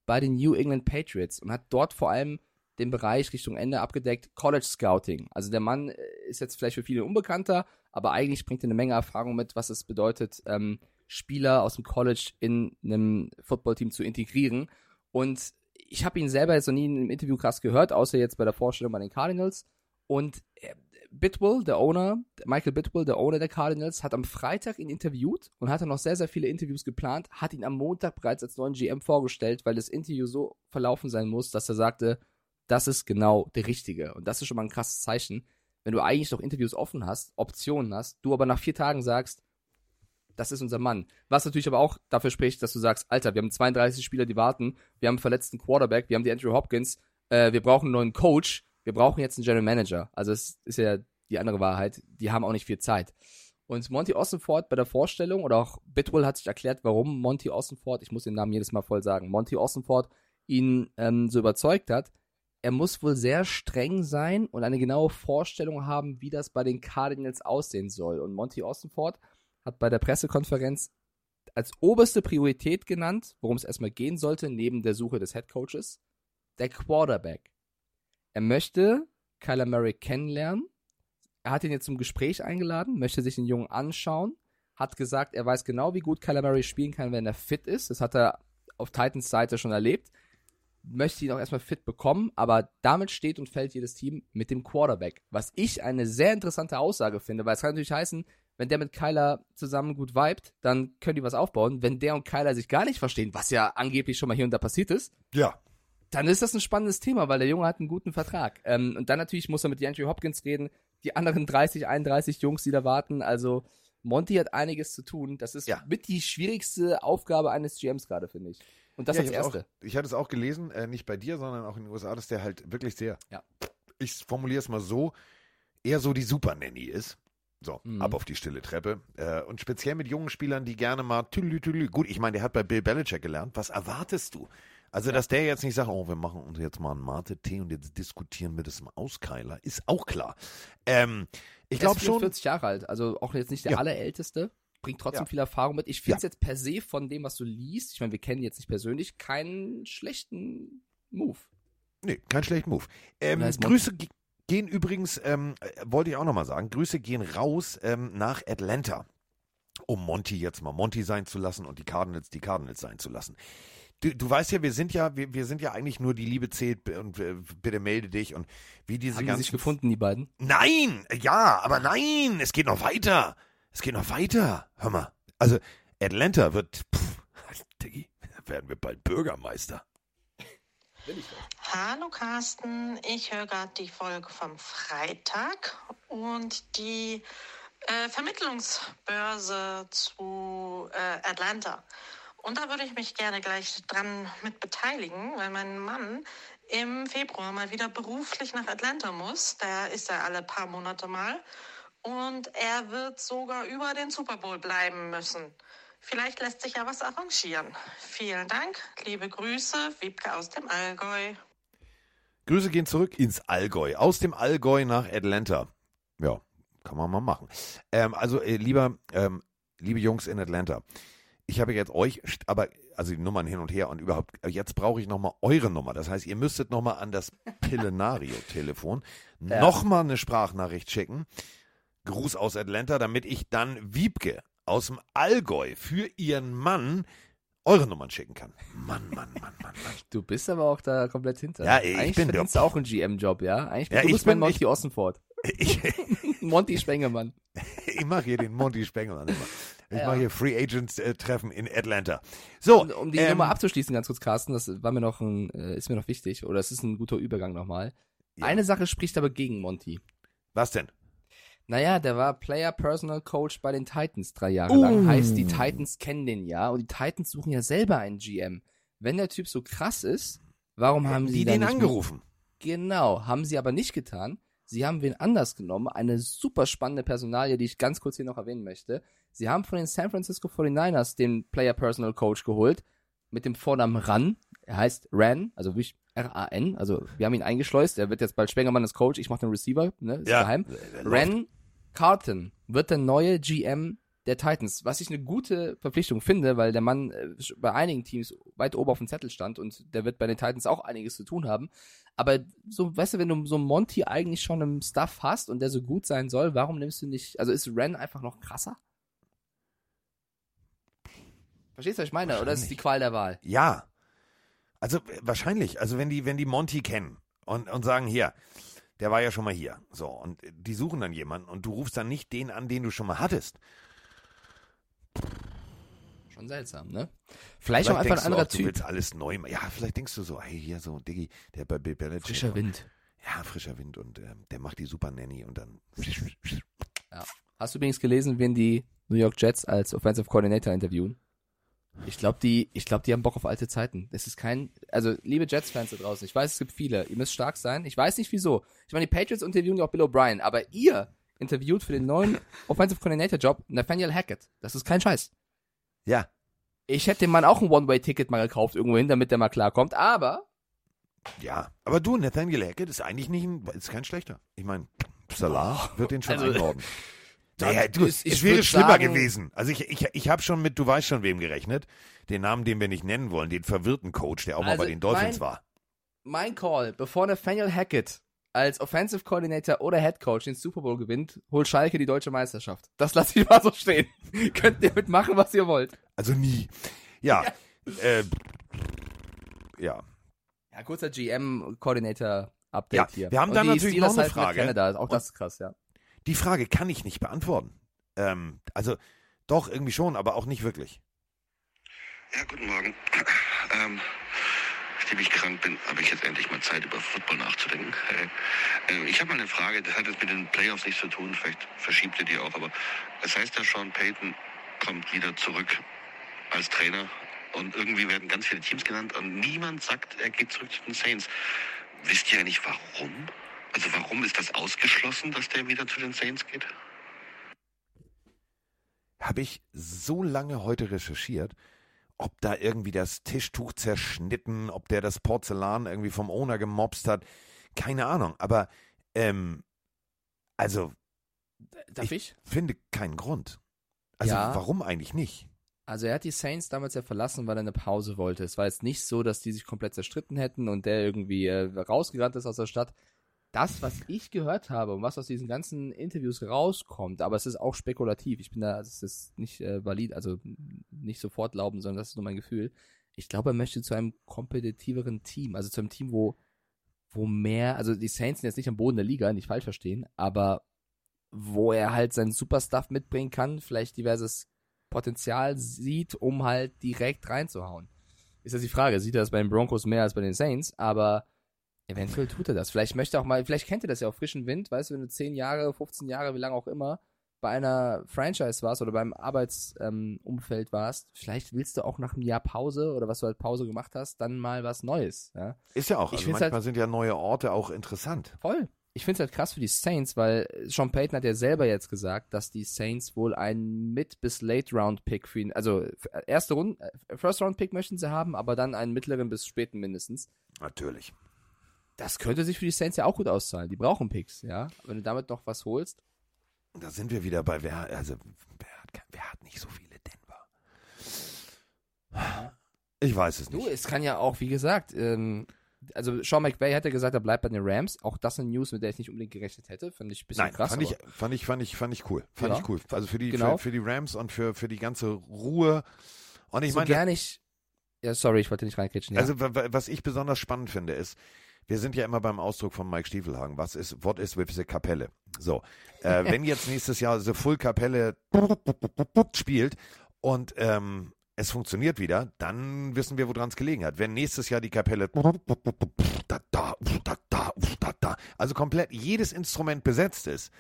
bei den New England Patriots und hat dort vor allem den Bereich Richtung Ende abgedeckt, College Scouting. Also der Mann äh, ist jetzt vielleicht für viele unbekannter, aber eigentlich bringt er eine Menge Erfahrung mit, was es bedeutet, ähm, Spieler aus dem College in einem Footballteam zu integrieren. Und ich habe ihn selber jetzt noch nie in einem Interview krass gehört, außer jetzt bei der Vorstellung bei den Cardinals. Und äh, Bitwell, der Owner, Michael Bitwell, der Owner der Cardinals, hat am Freitag ihn interviewt und hatte noch sehr, sehr viele Interviews geplant, hat ihn am Montag bereits als neuen GM vorgestellt, weil das Interview so verlaufen sein muss, dass er sagte, das ist genau der Richtige. Und das ist schon mal ein krasses Zeichen, wenn du eigentlich noch Interviews offen hast, Optionen hast, du aber nach vier Tagen sagst, das ist unser Mann. Was natürlich aber auch dafür spricht, dass du sagst, Alter, wir haben 32 Spieler, die warten, wir haben einen verletzten Quarterback, wir haben die Andrew Hopkins, äh, wir brauchen einen neuen Coach, wir brauchen jetzt einen General Manager. Also es ist ja die andere Wahrheit, die haben auch nicht viel Zeit. Und Monty Ossenford bei der Vorstellung, oder auch Bitwell hat sich erklärt, warum Monty Ossenford, ich muss den Namen jedes Mal voll sagen, Monty Ossenford ihn ähm, so überzeugt hat, er muss wohl sehr streng sein und eine genaue Vorstellung haben, wie das bei den Cardinals aussehen soll. Und Monty Ossenford hat bei der Pressekonferenz als oberste Priorität genannt, worum es erstmal gehen sollte, neben der Suche des Head Coaches, der Quarterback. Er möchte Kyler Murray kennenlernen. Er hat ihn jetzt zum Gespräch eingeladen, möchte sich den Jungen anschauen, hat gesagt, er weiß genau, wie gut Kyler Murray spielen kann, wenn er fit ist. Das hat er auf Titans Seite schon erlebt. Möchte ihn auch erstmal fit bekommen, aber damit steht und fällt jedes Team mit dem Quarterback. Was ich eine sehr interessante Aussage finde, weil es kann natürlich heißen, wenn der mit Kyler zusammen gut vibet, dann können die was aufbauen. Wenn der und Kyler sich gar nicht verstehen, was ja angeblich schon mal hier und da passiert ist, Ja. dann ist das ein spannendes Thema, weil der Junge hat einen guten Vertrag. Ähm, und dann natürlich muss er mit Andrew Hopkins reden, die anderen 30, 31 Jungs, die da warten. Also Monty hat einiges zu tun. Das ist Ja. mit die schwierigste Aufgabe eines GMs gerade, finde ich. Und das ja, als ich erste. Auch, ich hatte es auch gelesen, äh, nicht bei dir, sondern auch in den USA, dass der halt wirklich sehr, Ja. ich formuliere es mal so, eher so die Super-Nanny ist. So, Mhm. ab auf die stille Treppe. Äh, und speziell mit jungen Spielern, die gerne mal tüdelü, tüdelü. Gut, ich meine, der hat bei Bill Belichick gelernt. Was erwartest du? Also, dass der jetzt nicht sagt, oh, wir machen uns jetzt mal einen Mate-Tee und jetzt diskutieren wir das mal aus, Keiler, ist auch klar. Ähm, ich glaube schon. 44 Jahre alt, also auch jetzt nicht der Ja. allerälteste. Bringt trotzdem Ja. viel Erfahrung mit. Ich finde es jetzt per se von dem, was du liest, ich meine, wir kennen ihn jetzt nicht persönlich, keinen schlechten Move. Nee, kein schlechter Move. Ähm. Grüße gehen übrigens, ähm, äh, wollte ich auch nochmal sagen, Grüße gehen raus ähm, nach Atlanta, um Monty jetzt mal Monty sein zu lassen und die Cardinals die Cardinals sein zu lassen. Du, du weißt ja, wir sind ja, wir, wir sind ja eigentlich nur die Liebe zählt und äh, bitte melde dich und wie diese Haben die ganzen sich gefunden, die beiden? Nein, ja, aber nein, es geht noch weiter. Es geht noch weiter. Hör mal. Also, Atlanta wird, pff, Diggi, werden wir bald Bürgermeister. Hallo Carsten, ich höre gerade die Folge vom Freitag und die äh, Vermittlungsbörse zu äh, Atlanta. Und da würde ich mich gerne gleich dran mit beteiligen, weil mein Mann im Februar mal wieder beruflich nach Atlanta muss. Da ist er alle paar Monate mal. Und er wird sogar über den Super Bowl bleiben müssen. Vielleicht lässt sich ja was arrangieren. Vielen Dank, liebe Grüße, Wiebke aus dem Allgäu. Grüße gehen zurück ins Allgäu. Aus dem Allgäu nach Atlanta. Ja, kann man mal machen. Ähm, also, äh, lieber, ähm, liebe Jungs in Atlanta, ich habe jetzt euch, aber, also die Nummern hin und her und überhaupt, äh, jetzt brauche ich nochmal eure Nummer. Das heißt, ihr müsstet nochmal an das Pillenario-Telefon Ja. nochmal eine Sprachnachricht schicken. Gruß aus Atlanta, damit ich dann Wiebke aus dem Allgäu für ihren Mann eure Nummern schicken kann. Mann, Mann, Mann, Mann, Mann. Du bist aber auch da komplett hinter. Ja, ich Eigentlich bin verdienst du auch einen GM-Job, ja? Eigentlich Ja, du ich bist mein Monty Ossenford. Ich, Monty Spengemann. Ich mache hier den Monty Spengler immer. Ich Ja. mache hier Free Agents äh, Treffen in Atlanta. So, Um, um die ähm, Nummer abzuschließen, ganz kurz, Carsten, das war mir noch ein, äh, ist mir noch wichtig, oder es ist ein guter Übergang nochmal. Ja. Eine Sache spricht aber gegen Monty. Was denn? Naja, der war Player Personal Coach bei den Titans drei Jahre Uh. lang. Heißt, die Titans kennen den ja und die Titans suchen ja selber einen GM. Wenn der Typ so krass ist, warum haben Haben sie den nicht angerufen? Genau, haben sie aber nicht getan. Sie haben wen anders genommen, eine super spannende Personalie, die ich ganz kurz hier noch erwähnen möchte. Sie haben von den San Francisco 49ers den Player Personal Coach geholt, mit dem Vornamen Ran. Er heißt Ran, also wie R-A-N, also wir haben ihn eingeschleust, er wird jetzt bald Spengermann als Coach, ich mache den Receiver, ne, ist Ja, geheim. Ran Carton wird der neue GM der Titans, was ich eine gute Verpflichtung finde, weil der Mann äh, bei einigen Teams weit oben auf dem Zettel stand und der wird bei den Titans auch einiges zu tun haben. Aber so, weißt du, wenn du so einen Monty eigentlich schon im Stuff hast und der so gut sein soll, warum nimmst du nicht, also ist Ren einfach noch krasser? Verstehst du, was ich meine? Oder ist es die Qual der Wahl? Ja. Also äh, wahrscheinlich. Also wenn die, wenn die Monty kennen und, und sagen, hier, der war ja schon mal hier. So, und die suchen dann jemanden und du rufst dann nicht den an, den du schon mal hattest. Schon seltsam, ne? Vielleicht, auch einfach ein du anderer auch, Du Typ. willst alles neu machen. Ja, vielleicht denkst du so, hey, hier so, Diggi, der bei Belichick. Frischer Wind. Ja, frischer Wind und ähm, der macht die Super Nanny und dann. Hast du übrigens gelesen, wen die New York Jets als Offensive Coordinator interviewen? Ich glaube, die, ich glaube, die haben Bock auf alte Zeiten. Es ist kein, also liebe Jets-Fans da draußen, ich weiß, es gibt viele. Ihr müsst stark sein. Ich weiß nicht wieso. Ich meine, die Patriots interviewen ja auch Bill O'Brien, aber ihr interviewt für den neuen Offensive Coordinator-Job Nathaniel Hackett. Das ist kein Scheiß. Ja, Ich hätte dem Mann auch ein One-Way-Ticket mal gekauft irgendwo hin, damit der mal klarkommt. Aber ja. Aber du, Nathaniel Hackett ist eigentlich nicht ein, ist kein schlechter. Ich meine, Salah wird den schon Also, einordnen. Naja, du, ist- es wäre schlimmer sagen- gewesen. Also ich, ich, ich habe schon mit, du weißt schon wem gerechnet, den Namen, den wir nicht nennen wollen, den verwirrten Coach, der auch mal Also bei den Dolphins mein- war. mein Call, bevor Nathaniel Hackett als Offensive Coordinator oder Head Coach den Super Bowl gewinnt, holt Schalke die deutsche Meisterschaft. Das lasse ich mal so stehen. Könnt ihr mitmachen, was ihr wollt. Also nie. Ja. Äh, ja. Ja, kurzer GM-Coordinator-Update Ja, hier. wir haben Und dann natürlich noch eine halt Frage. Canada. Auch das ist krass, ja. Die Frage kann ich nicht beantworten. Ähm, also doch irgendwie schon, aber auch nicht wirklich. Ja, guten Morgen. Ähm, nachdem ich krank bin, habe ich jetzt endlich mal Zeit, über Football nachzudenken. Äh, ich habe mal eine Frage, das hat jetzt mit den Playoffs nichts zu tun, vielleicht verschiebt ihr die auch, aber es heißt ja, Sean Payton kommt wieder zurück als Trainer und irgendwie werden ganz viele Teams genannt und niemand sagt, er geht zurück zu den Saints. Wisst ihr eigentlich warum? Also warum ist das ausgeschlossen, dass der wieder zu den Saints geht? Habe ich so lange heute recherchiert, ob da irgendwie das Tischtuch zerschnitten, ob der das Porzellan irgendwie vom Owner gemobst hat. Keine Ahnung. Aber ähm, also Darf ich? finde keinen Grund. Also Ja. warum eigentlich nicht? Also er hat die Saints damals ja verlassen, weil er eine Pause wollte. Es war jetzt nicht so, dass die sich komplett zerstritten hätten und der irgendwie äh, rausgerannt ist aus der Stadt. Das, was ich gehört habe und was aus diesen ganzen Interviews rauskommt, aber es ist auch spekulativ. Ich bin da, es ist nicht äh, valid, also nicht sofort glauben, sondern das ist nur mein Gefühl. Ich glaube, er möchte zu einem kompetitiveren Team, also zu einem Team, wo, wo mehr, also die Saints sind jetzt nicht am Boden der Liga, nicht falsch verstehen, aber wo er halt seinen Superstuff mitbringen kann, vielleicht diverses Potenzial sieht, um halt direkt reinzuhauen. Ist das die Frage, sieht er das bei den Broncos mehr als bei den Saints, aber eventuell tut er das. Vielleicht möchte er auch mal, vielleicht kennt er das ja auch frischen Wind, weißt du, wenn du 10 Jahre, 15 Jahre, wie lange auch immer, bei einer Franchise warst oder beim Arbeitsumfeld ähm, warst, vielleicht willst du auch nach einem Jahr Pause oder was du halt Pause gemacht hast, dann mal was Neues. Ja? Ist ja auch. Ich Also manchmal halt- sind ja neue Orte auch interessant. Voll. Ich finde es halt krass für die Saints, weil Sean Payton hat ja selber jetzt gesagt, dass die Saints wohl einen Mid- bis Late-Round-Pick für ihn, also erste Runde, äh, First-Round-Pick möchten sie haben, aber dann einen mittleren bis späten mindestens. Natürlich. Das könnte sich für die Saints ja auch gut auszahlen. Die brauchen Picks, ja. Wenn du damit noch was holst. Da sind wir wieder bei, wer, also, wer, hat, wer hat nicht so viele Denver? Ich weiß es Du, nicht. es kann ja auch, wie gesagt, ähm, also Sean McVay hat ja gesagt, er bleibt bei den Rams. Auch das eine News, mit der ich nicht unbedingt gerechnet hätte. Finde ich ein bisschen Nein, krass. fand, ich, fand, ich, fand, ich, fand ich cool. Fand Ja, ich cool. Also für die, genau. für, für die Rams und für, für die ganze Ruhe. Und ich so meine, gerne ich. Ja, sorry, ich wollte nicht reinkritschen. Ja. also wa- wa- was ich besonders spannend finde, ist, wir sind ja immer beim Ausdruck von Mike Stiefelhagen. Was ist, what is with the Kapelle? So, äh, wenn jetzt nächstes Jahr The Full Kapelle spielt und ähm, es funktioniert wieder, dann wissen wir, woran es gelegen hat. Wenn nächstes Jahr die Kapelle da, da, da, da, da, da, also komplett jedes Instrument besetzt ist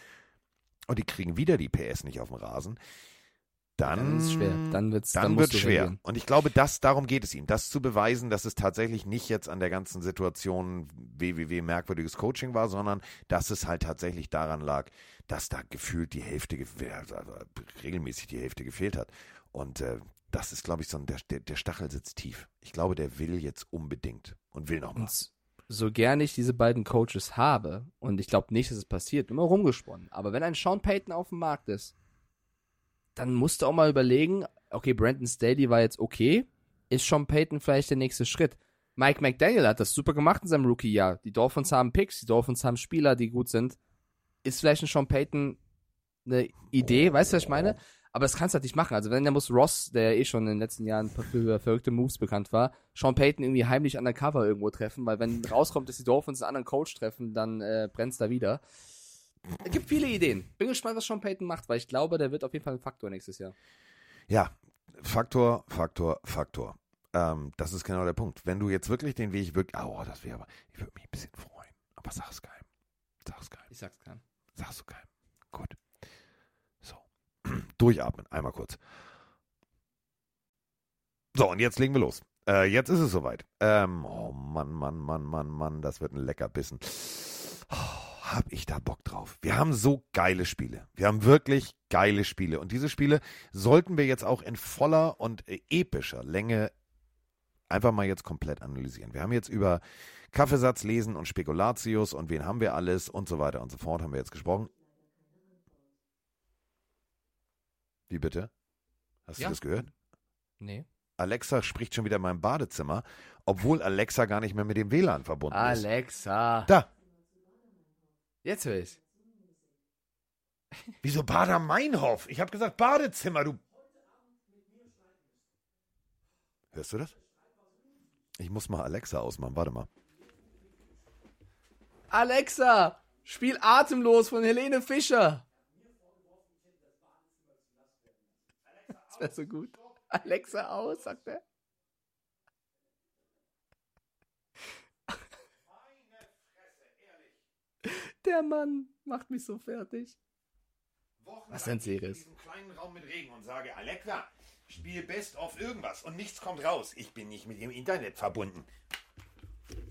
und die kriegen wieder die PS nicht auf dem Rasen, dann, Dann ist es schwer. Dann wird's- dann dann du schwer. reagieren. Und ich glaube, das, darum geht es ihm, das zu beweisen, dass es tatsächlich nicht jetzt an der ganzen Situation WWW merkwürdiges Coaching war, sondern dass es halt tatsächlich daran lag, dass da gefühlt die Hälfte, ge- also regelmäßig die Hälfte gefehlt hat. Und äh, das ist, glaube ich, so ein, der, der, Stachel sitzt tief. Ich glaube, der will jetzt unbedingt und will nochmal. Und s- so gern ich diese beiden Coaches habe, und ich glaube nicht, dass es passiert, immer rumgesponnen, aber wenn ein Sean Payton auf dem Markt ist, dann musst du auch mal überlegen, okay, Brandon Staley war jetzt okay, ist Sean Payton vielleicht der nächste Schritt? Mike McDaniel hat das super gemacht in seinem Rookie-Jahr. Die Dolphins haben Picks, die Dolphins haben Spieler, die gut sind. Ist vielleicht ein Sean Payton eine Idee, weißt du, was ich meine? Aber das kannst du halt nicht machen. Also wenn, dann muss Ross, der ja eh schon in den letzten Jahren für verrückte Moves bekannt war, Sean Payton irgendwie heimlich undercover irgendwo treffen, weil wenn rauskommt, dass die Dolphins einen anderen Coach treffen, dann äh, brennt's da wieder. Es gibt viele Ideen. Bin gespannt, was Sean Payton macht, weil ich glaube, der wird auf jeden Fall ein Faktor nächstes Jahr. Ja, Faktor, Faktor, Faktor. Ähm, das ist genau der Punkt. Wenn du jetzt wirklich den Weg wirklich, oh, das wäre aber, ich würde mich ein bisschen freuen. Aber sag's keinem. Sag's keinem. Ich sag's keinem. Sagst du keinem. Gut. So. Durchatmen, einmal kurz. So, und jetzt legen wir los. Äh, jetzt ist es soweit. Ähm, oh Mann, Mann, Mann, Mann, Mann, das wird ein Leckerbissen. Oh, hab ich da Bock drauf. Wir haben so geile Spiele. Wir haben wirklich geile Spiele. Und diese Spiele sollten wir jetzt auch in voller und epischer Länge einfach mal jetzt komplett analysieren. Wir haben jetzt über Kaffeesatz lesen und Spekulatius und wen haben wir alles und so weiter und so fort haben wir jetzt gesprochen. Wie bitte? Hast Ja. du das gehört? Nee. Alexa spricht schon wieder in meinem Badezimmer, obwohl Alexa gar nicht mehr mit dem WLAN verbunden ist. Alexa. Da. Jetzt höre ich. Wieso Bader-Meinhof? Ich habe gesagt Badezimmer, du. Hörst du das? Ich muss mal Alexa ausmachen. Warte mal. Alexa, spiel Atemlos von Helene Fischer. Das wäre so gut. Alexa aus, sagt er. Der Mann macht mich so fertig. Was denn, Series? In diesem kleinen Raum mit Regen und sage, Alexa, spiel Best of irgendwas und nichts kommt raus. Ich bin nicht mit dem Internet verbunden.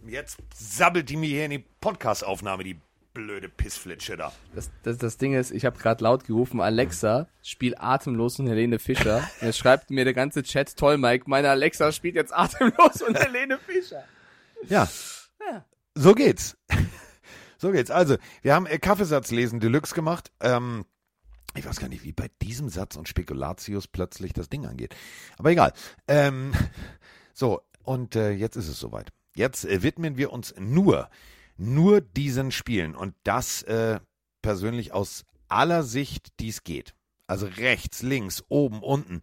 Jetzt sabbelt die mir hier in die Podcast-Aufnahme, die blöde Pissflitsche da. Das, das, das Ding ist, ich habe gerade laut gerufen, Alexa, spiel Atemlos von Helene Fischer. Und jetzt schreibt mir der ganze Chat, toll, Mike, meine Alexa spielt jetzt Atemlos von Helene Fischer. Ja. Ja. So geht's. So geht's. Also, wir haben äh, Kaffeesatz lesen Deluxe gemacht. Ähm, ich weiß gar nicht, wie bei diesem Satz und Spekulatius plötzlich das Ding angeht. Aber egal. Ähm, so, und äh, jetzt ist es soweit. Jetzt äh, widmen wir uns nur, nur diesen Spielen und das äh, persönlich aus aller Sicht, die es geht. Also rechts, links, oben, unten.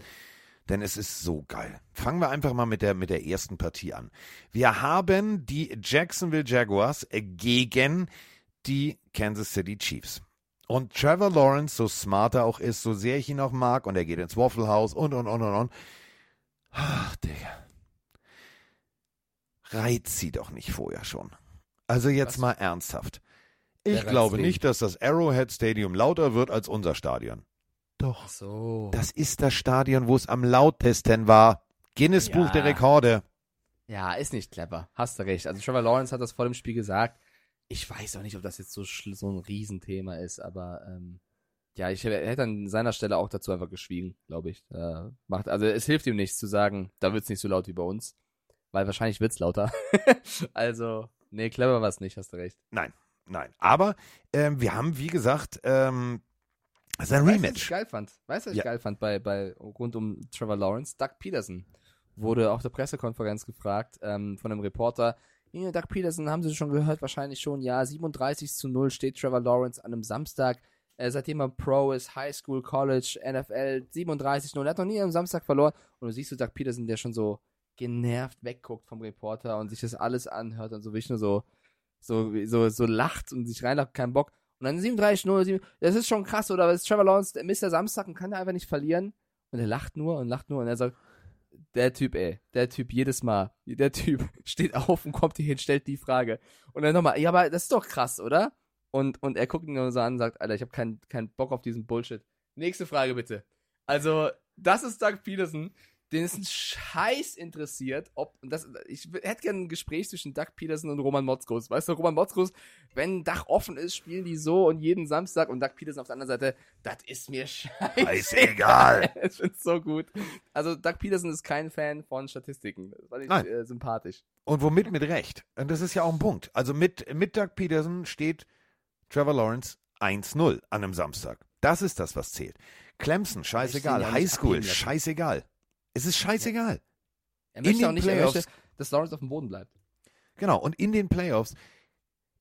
Denn es ist so geil. Fangen wir einfach mal mit der, mit der ersten Partie an. Wir haben die Jacksonville Jaguars gegen die Kansas City Chiefs. Und Trevor Lawrence, so smart er auch ist, so sehr ich ihn auch mag, und er geht ins Waffle House und, und, und, und, und. Ach, Digga. Reizt sie doch nicht vorher schon. Also jetzt Was? mal ernsthaft. Ich glaube nicht, dass das Arrowhead Stadium lauter wird als unser Stadion. Doch. So. Das ist das Stadion, wo es am lautesten war. Guinness Buch Ja. der Rekorde. Ja, ist nicht clever. Hast du recht. Also Trevor Lawrence hat das vor dem Spiel gesagt. Ich weiß auch nicht, ob das jetzt so, so ein Riesenthema ist, aber ähm, ja, ich hätte an seiner Stelle auch dazu einfach geschwiegen, glaube ich. Äh, macht, also es hilft ihm nichts zu sagen, da wird's nicht so laut wie bei uns. Weil wahrscheinlich wird's lauter. also, nee, clever war's nicht, hast du recht. Nein, nein. Aber ähm, wir haben, wie gesagt, ähm, es ist ein Weißt du, was ich Rematch. geil fand? Weißt du, was ich Ja. geil fand bei, bei rund um Trevor Lawrence? Doug Peterson wurde auf der Pressekonferenz gefragt ähm, von einem Reporter. Ja, Doug Peterson, haben Sie schon gehört? Wahrscheinlich schon. Ja, 37 zu 0 steht Trevor Lawrence an einem Samstag. Äh, seitdem er Pro ist, High School, College, NFL, 37 0. Er hat noch nie am Samstag verloren. Und du siehst du Doug Peterson, der schon so genervt wegguckt vom Reporter und sich das alles anhört und so wirklich nur so, so, so, so lacht und sich reinlacht, keinen Bock. Und dann 37 0, 7, das ist schon krass, oder? Ist Trevor Lawrence, der Mr. Samstag und kann er einfach nicht verlieren. Und er lacht nur und lacht nur und er sagt, der Typ, ey, der Typ jedes Mal, der Typ steht auf und kommt hier hin, stellt die Frage. Und dann nochmal, ja, aber das ist doch krass, oder? Und, und er guckt ihn nur so an und sagt, Alter, ich habe keinen keinen Bock auf diesen Bullshit. Nächste Frage bitte. Also, Das ist Doug Peterson, den ist ein Scheiß interessiert, ob das ich hätte gerne ein Gespräch zwischen Doug Peterson und Roman Motzkos. Weißt du, Roman Motzkos, wenn ein Dach offen ist, spielen die so und jeden Samstag und Doug Peterson auf der anderen Seite, das ist mir scheißegal. Ich find's so gut. Also Doug Peterson ist kein Fan von Statistiken. Das fand ich Nein. äh, sympathisch. Und womit mit Recht. Und das ist ja auch ein Punkt. Also mit, mit Doug Peterson steht Trevor Lawrence 1-0 an einem Samstag. Das ist das, was zählt. Clemson, scheißegal. Highschool, scheißegal. Es ist scheißegal. Er In möchte auch den nicht, Playoffs- möchte, dass Lawrence auf dem Boden bleibt. Genau. Und in den Playoffs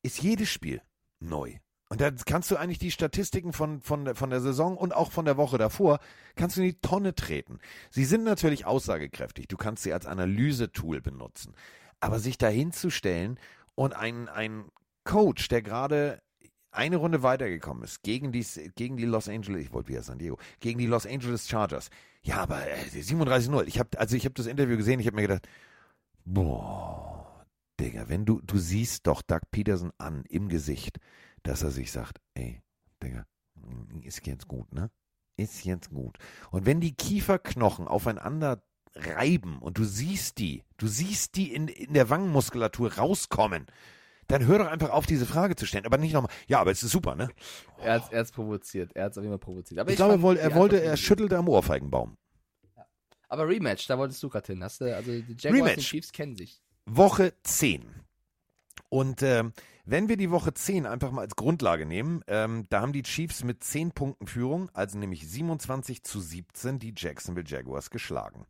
ist jedes Spiel neu. Und da kannst du eigentlich die Statistiken von, von, der- von der Saison und auch von der Woche davor, kannst du in die Tonne treten. Sie sind natürlich aussagekräftig. Du kannst sie als Analysetool benutzen. Aber sich dahinzustellen und ein, ein Coach, der gerade eine Runde weitergekommen ist, gegen die, gegen die Los Angeles, ich wollte wieder San Diego, gegen die Los Angeles Chargers. Ja, aber äh, 37-0. Ich habe, also ich habe das Interview gesehen, ich habe mir gedacht, boah, Digga, wenn du, du siehst doch Doug Peterson an im Gesicht, dass er sich sagt, ey, Digga, ist jetzt gut, ne? Ist jetzt gut. Und wenn die Kieferknochen aufeinander reiben und du siehst die, du siehst die in, in der Wangenmuskulatur rauskommen, dann hör doch einfach auf, diese Frage zu stellen. Aber nicht nochmal, ja, aber es ist super, ne? Er hat es provoziert. Er hat es auf jeden Fall provoziert. Aber Ich, glaube, er, fand er, wollte, er schüttelte am Ohrfeigenbaum. Aber Rematch, da wolltest du gerade hin. Hast du, also die Jaguars und Rematch. Chiefs kennen sich. Woche 10. Und ähm, wenn wir die Woche 10 einfach mal als Grundlage nehmen, ähm, da haben die Chiefs mit 10 Punkten Führung, also nämlich 27 zu 17, die Jacksonville Jaguars geschlagen.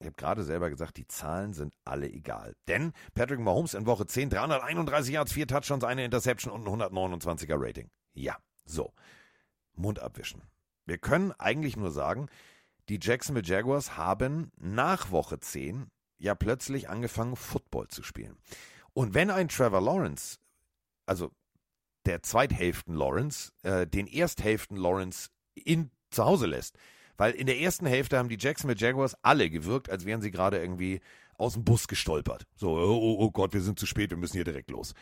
Ich habe gerade selber gesagt, die Zahlen sind alle egal. Denn Patrick Mahomes in Woche 10, 331 Yards, 4 Touchdowns, eine Interception und ein 129er Rating. Ja, so. Mund abwischen. Wir können eigentlich nur sagen, die Jacksonville Jaguars haben nach Woche 10 ja plötzlich angefangen, Football zu spielen. Und wenn ein Trevor Lawrence, also der Zweithälften Lawrence, äh, den Ersthälften Lawrence in, zu Hause lässt, weil in der ersten Hälfte haben die Jacksonville Jaguars alle gewirkt, als wären sie gerade irgendwie aus dem Bus gestolpert. So, oh, oh, oh Gott, wir sind zu spät, wir müssen hier direkt los.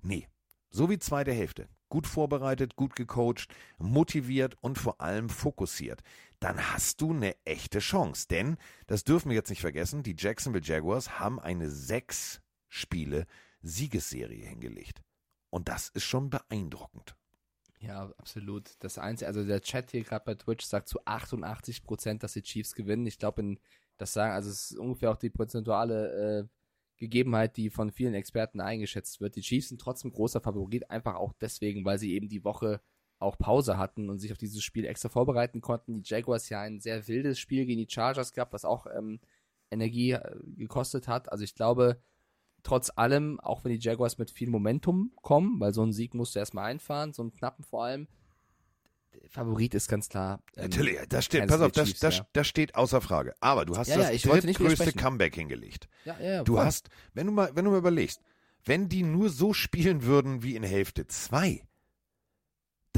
Nee, so wie zweite Hälfte. Gut vorbereitet, gut gecoacht, motiviert und vor allem fokussiert. Dann hast du eine echte Chance. Denn, das dürfen wir jetzt nicht vergessen, die Jacksonville Jaguars haben eine sechs Spiele Siegesserie hingelegt. Und das ist schon beeindruckend. Ja, absolut. Das Einzige, also der Chat hier gerade bei Twitch sagt zu 88 Prozent, dass die Chiefs gewinnen. Ich glaube, das sagen, also es ist ungefähr auch die prozentuale äh, Gegebenheit, die von vielen Experten eingeschätzt wird. Die Chiefs sind trotzdem großer Favorit, einfach auch deswegen, weil sie eben die Woche auch Pause hatten und sich auf dieses Spiel extra vorbereiten konnten. Die Jaguars ja ein sehr wildes Spiel gegen die Chargers gehabt, was auch ähm, Energie äh, gekostet hat. Also ich glaube, trotz allem, auch wenn die Jaguars mit viel Momentum kommen, weil so ein Sieg musst du erstmal einfahren, so einen knappen vor allem, der Favorit ist ganz klar. ähm, Natürlich, das steht, pass auf, das, das, ja. das steht außer Frage. Aber du hast Ja, das ja, ich wollte nicht drittgrößte. Comeback hingelegt. Ja, ja, ja, Du voll. hast, wenn du mal, wenn du mal überlegst, wenn die nur so spielen würden wie in Hälfte 2,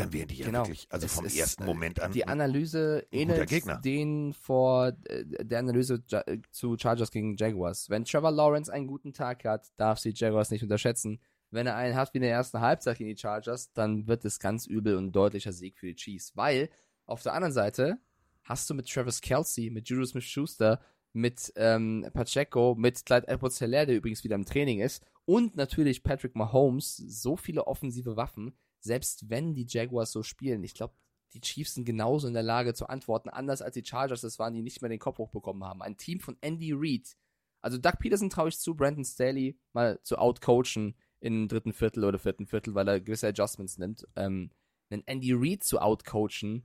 dann wären die ja Genau. wirklich, also Es vom ersten äh, Moment an. Die Analyse ähnelt den vor äh, der Analyse äh, zu Chargers gegen Jaguars. Wenn Trevor Lawrence einen guten Tag hat, darf die Jaguars nicht unterschätzen. Wenn er einen hat wie in der ersten Halbzeit gegen die Chargers, dann wird es ganz übel und ein deutlicher Sieg für die Chiefs. Weil auf der anderen Seite hast du mit Travis Kelsey, mit Julius Smith-Schuster, mit ähm, Pacheco, mit Clyde edwards der übrigens wieder im Training ist, und natürlich Patrick Mahomes, so viele offensive Waffen, selbst wenn die Jaguars so spielen. Ich glaube, die Chiefs sind genauso in der Lage zu antworten, anders als die Chargers das waren, die nicht mehr den Kopf hochbekommen haben. Ein Team von Andy Reid. Also Doug Peterson traue ich zu, Brandon Staley mal zu outcoachen im dritten Viertel oder vierten Viertel, weil er gewisse Adjustments nimmt. Ähm, einen Andy Reid zu outcoachen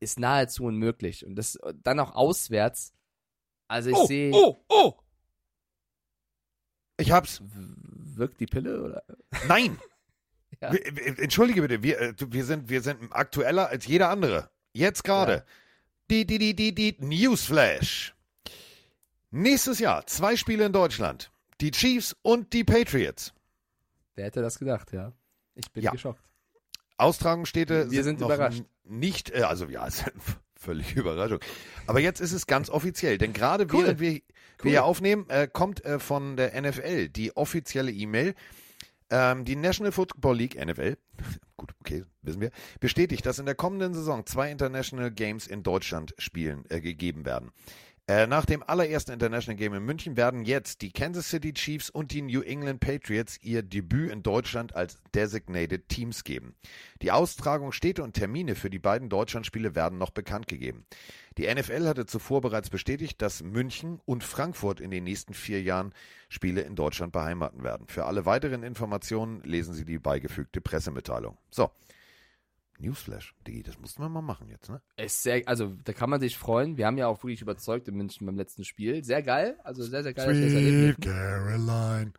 ist nahezu unmöglich. Und das dann auch auswärts. Also ich oh, sehe, oh, oh! Ich hab's. wirkt die Pille oder? Nein! Ja. Wir- wir- Entschuldige bitte, wir, äh, wir, sind, wir sind aktueller als jeder andere. Jetzt gerade. Ja. Die, die, die, die, die Newsflash. Nächstes Jahr zwei Spiele in Deutschland. Die Chiefs und die Patriots. Wer hätte das gedacht, ja? Ich bin Ja. geschockt. Austragungsstädte Wir sind noch überrascht. Nicht, äh, also ja, völlig Überraschung. Aber jetzt ist es ganz offiziell, denn gerade Cool. während wir, wir Cool. hier aufnehmen, äh, kommt äh, von der NFL die offizielle E-Mail. Ähm, die National Football League, NFL, gut, okay, wissen wir, bestätigt, dass in der kommenden Saison zwei International Games in Deutschland spielen, äh, gegeben werden. Äh, nach dem allerersten International Game in München werden jetzt die Kansas City Chiefs und die New England Patriots ihr Debüt in Deutschland als Designated Teams geben. Die Austragung, Städte und Termine für die beiden Deutschlandspiele werden noch bekannt gegeben. Die NFL hatte zuvor bereits bestätigt, dass München und Frankfurt in den nächsten vier Jahren Spiele in Deutschland beheimaten werden. Für alle weiteren Informationen lesen Sie die beigefügte Pressemitteilung. So, Newsflash, Digi, das mussten wir mal machen jetzt, ne? Ist sehr, also da kann man sich freuen. Wir haben ja auch wirklich überzeugt in München beim letzten Spiel. Sehr geil, also sehr, sehr geil. dass wir das Sweet Caroline.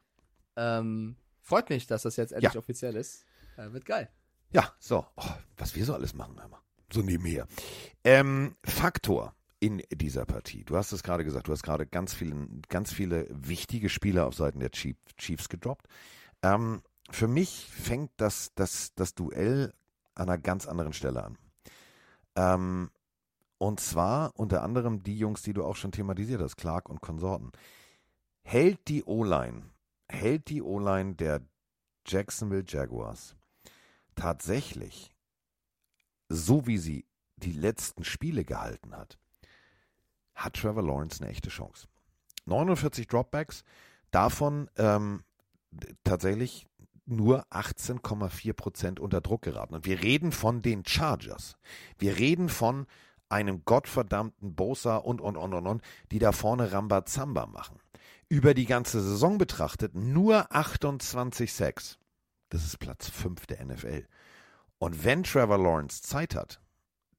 Ähm, freut mich, dass das jetzt endlich Ja. offiziell ist. Äh, wird geil. Ja, so, oh, was wir so alles machen, hör mal. So nebenher. Ähm, Faktor in dieser Partie. Du hast es gerade gesagt, du hast gerade ganz viele, ganz viele wichtige Spieler auf Seiten der Chief, Chiefs gedroppt. Ähm, für mich fängt das, das, das Duell an einer ganz anderen Stelle an. Ähm, und zwar unter anderem die Jungs, die du auch schon thematisiert hast, Clark und Konsorten. Hält die O-Line, hält die O-Line der Jacksonville Jaguars tatsächlich, so wie sie die letzten Spiele gehalten hat, hat Trevor Lawrence eine echte Chance. 49 Dropbacks, davon ähm, tatsächlich nur 18,4 Prozent unter Druck geraten. Und wir reden von den Chargers. Wir reden von einem gottverdammten Bosa und, und, und, und, und, die da vorne Rambazamba machen. Über die ganze Saison betrachtet nur 28 Sacks. Das ist Platz 5 der NFL. Und wenn Trevor Lawrence Zeit hat,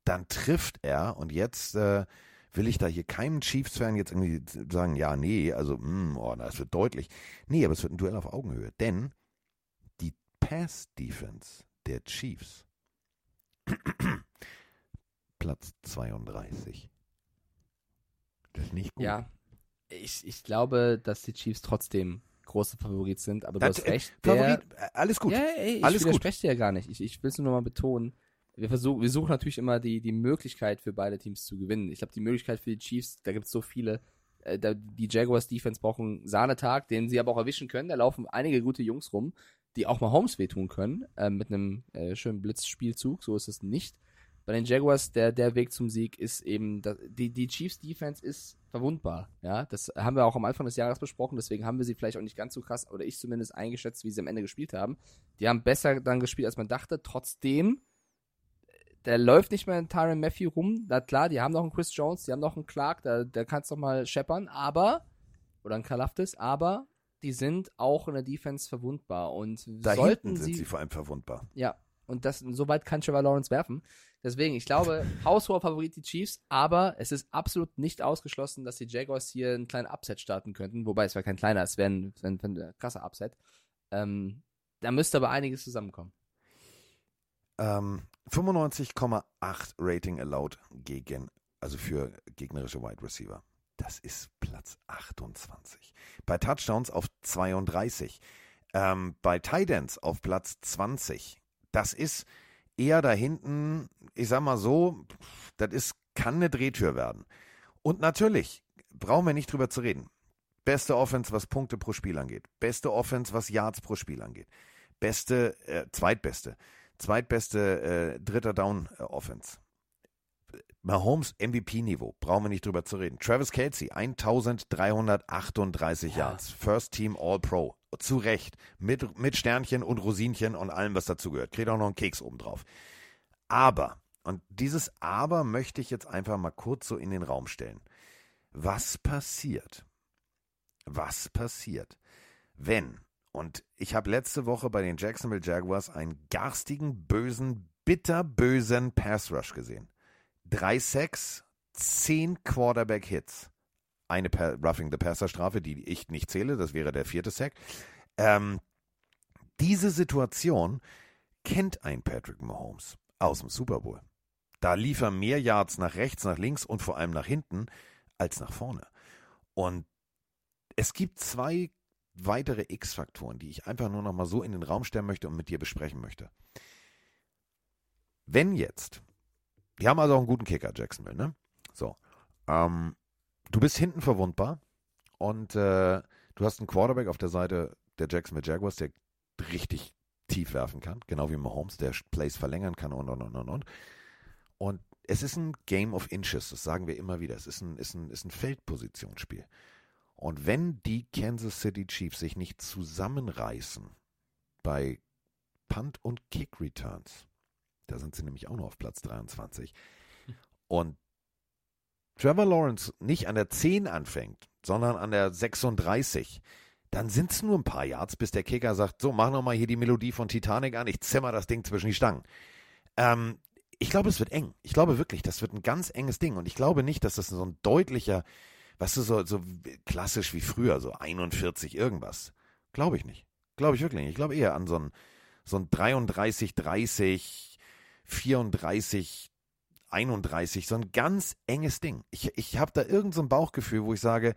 dann trifft er, und jetzt äh, will ich da hier keinem Chiefs-Fan jetzt irgendwie sagen, ja, nee, also, mh, oh, das wird deutlich. Nee, aber es wird ein Duell auf Augenhöhe. Denn die Pass-Defense der Chiefs, Platz 32. Das ist nicht gut. Ja, ich, ich glaube, dass die Chiefs trotzdem große Favorit sind, aber du Das, hast äh, recht. Der, Favorit, äh, alles gut. Ja, ey, ich Alles gut. widerspreche dir ja gar nicht. Ich, ich will es nur noch mal betonen. Wir, versuchen, wir suchen natürlich immer die, die Möglichkeit für beide Teams zu gewinnen. Ich glaube, die Möglichkeit für die Chiefs, da gibt es so viele. Äh, da, die Jaguars Defense brauchen einen Sahnetag, den sie aber auch erwischen können. Da laufen einige gute Jungs rum, die auch mal Holmes wehtun können, äh, mit einem äh, schönen Blitzspielzug. So ist es nicht. Bei den Jaguars, der, der Weg zum Sieg ist eben, da- die, die Chiefs Defense ist verwundbar. Ja, das haben wir auch am Anfang des Jahres besprochen, deswegen haben wir sie vielleicht auch nicht ganz so krass, oder ich zumindest eingeschätzt, wie sie am Ende gespielt haben. Die haben besser dann gespielt, als man dachte. Trotzdem, der läuft nicht mehr in Tyron Matthew rum. Na klar, die haben noch einen Chris Jones, die haben noch einen Clark, der, der kann es noch mal scheppern, aber, oder einen Kalaftis, aber die sind auch in der Defense verwundbar und Da sollten sind sie sie vor allem verwundbar. ja, und das, soweit kann Trevor Lawrence werfen. Deswegen, ich glaube, haushoher Favorit die Chiefs, aber es ist absolut nicht ausgeschlossen, dass die Jaguars hier einen kleinen Upset starten könnten. Wobei es wäre kein kleiner, es wäre ein, ein, ein krasser Upset. Ähm, da müsste aber einiges zusammenkommen. Ähm, 95,8 Rating allowed gegen, also für gegnerische Wide Receiver. Das ist Platz 28. Bei Touchdowns auf 32. Ähm, bei Tidance auf Platz 20. Das ist eher da hinten, ich sag mal so, das ist, kann eine Drehtür werden. Und natürlich, brauchen wir nicht drüber zu reden. Beste Offense, was Punkte pro Spiel angeht. Beste Offense, was Yards pro Spiel angeht. Beste, äh, zweitbeste. Zweitbeste äh, dritter Down äh, Offense. Mahomes MVP-Niveau, brauchen wir nicht drüber zu reden. Travis Kelsey, 1338 Ja. Yards, First Team All-Pro. Zu Recht. Mit, mit Sternchen und Rosinchen und allem, was dazugehört. Kriegt auch noch einen Keks obendrauf. Aber, und dieses Aber möchte ich jetzt einfach mal kurz so in den Raum stellen. Was passiert? Was passiert, wenn, und ich habe letzte Woche bei den Jacksonville Jaguars einen garstigen, bösen, bitterbösen Pass Rush gesehen. Drei Sacks, zehn Quarterback Hits. Eine pa Roughing the Passer Strafe, die ich nicht zähle, das wäre der vierte Sack. Ähm, diese Situation kennt ein Patrick Mahomes aus dem Super Bowl. Da lief er mehr Yards nach rechts, nach links und vor allem nach hinten als nach vorne. Und es gibt zwei weitere X-Faktoren, die ich einfach nur noch mal so in den Raum stellen möchte und mit dir besprechen möchte. Wenn jetzt, die haben also auch einen guten Kicker, Jacksonville, ne? So, ähm, du bist hinten verwundbar und äh, du hast einen Quarterback auf der Seite der Jacksonville Jaguars, der richtig tief werfen kann, genau wie Mahomes, der Plays verlängern kann und und und und und. Und es ist ein Game of Inches, das sagen wir immer wieder. Es ist ein, ist ein, ist ein Feldpositionsspiel. Und wenn die Kansas City Chiefs sich nicht zusammenreißen bei Punt und Kick Returns, da sind sie nämlich auch noch auf Platz 23, und Trevor Lawrence nicht an der 10 anfängt, sondern an der 36, dann sind es nur ein paar Yards, bis der Kicker sagt, so, mach nochmal hier die Melodie von Titanic an, ich zimmer das Ding zwischen die Stangen. Ähm, ich glaube, es wird eng. Ich glaube wirklich, das wird ein ganz enges Ding. Und ich glaube nicht, dass das so ein deutlicher, weißt du, so, so klassisch wie früher, so 41 irgendwas. Glaube ich nicht. Glaube ich wirklich nicht. Ich glaube eher an so ein, so ein 33, 30, 34, 31, so ein ganz enges Ding. Ich, ich habe da irgendein so Bauchgefühl, wo ich sage,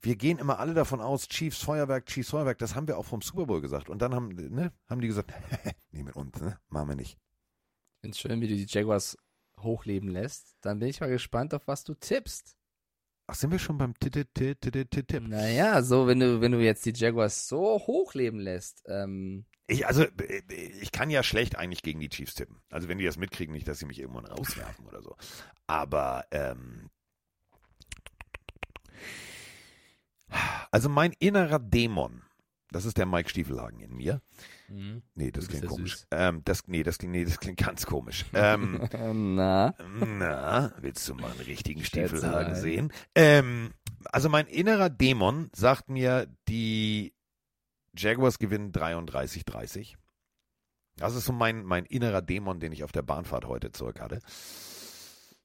wir gehen immer alle davon aus, Chiefs Feuerwerk, Chiefs Feuerwerk, das haben wir auch vom Super Bowl gesagt. Und dann haben, ne, haben die gesagt, nee, mit uns, ne, machen wir nicht. Finde es schön, wie du die Jaguars hochleben lässt. Dann bin ich mal gespannt, auf was du tippst. Ach, sind wir schon beim Tipp? Naja, so, wenn du, wenn du jetzt die Jaguars so hochleben lässt. Ähm, ich, also, ich kann ja schlecht eigentlich gegen die Chiefs tippen. Also, wenn die das mitkriegen, nicht, dass sie mich irgendwann rauswerfen oder so. Aber, ähm, also mein innerer Dämon, das ist der Mike Stiefelhagen in mir, Mhm. Nee, das klingt komisch. Ähm, das, nee, das, nee, das klingt ganz komisch. Ähm, na? Na, willst du mal einen richtigen Stiefelhagen sehen? Ähm, also mein innerer Dämon sagt mir, die Jaguars gewinnen 33-30. Das ist so mein, mein innerer Dämon, den ich auf der Bahnfahrt heute zurück hatte.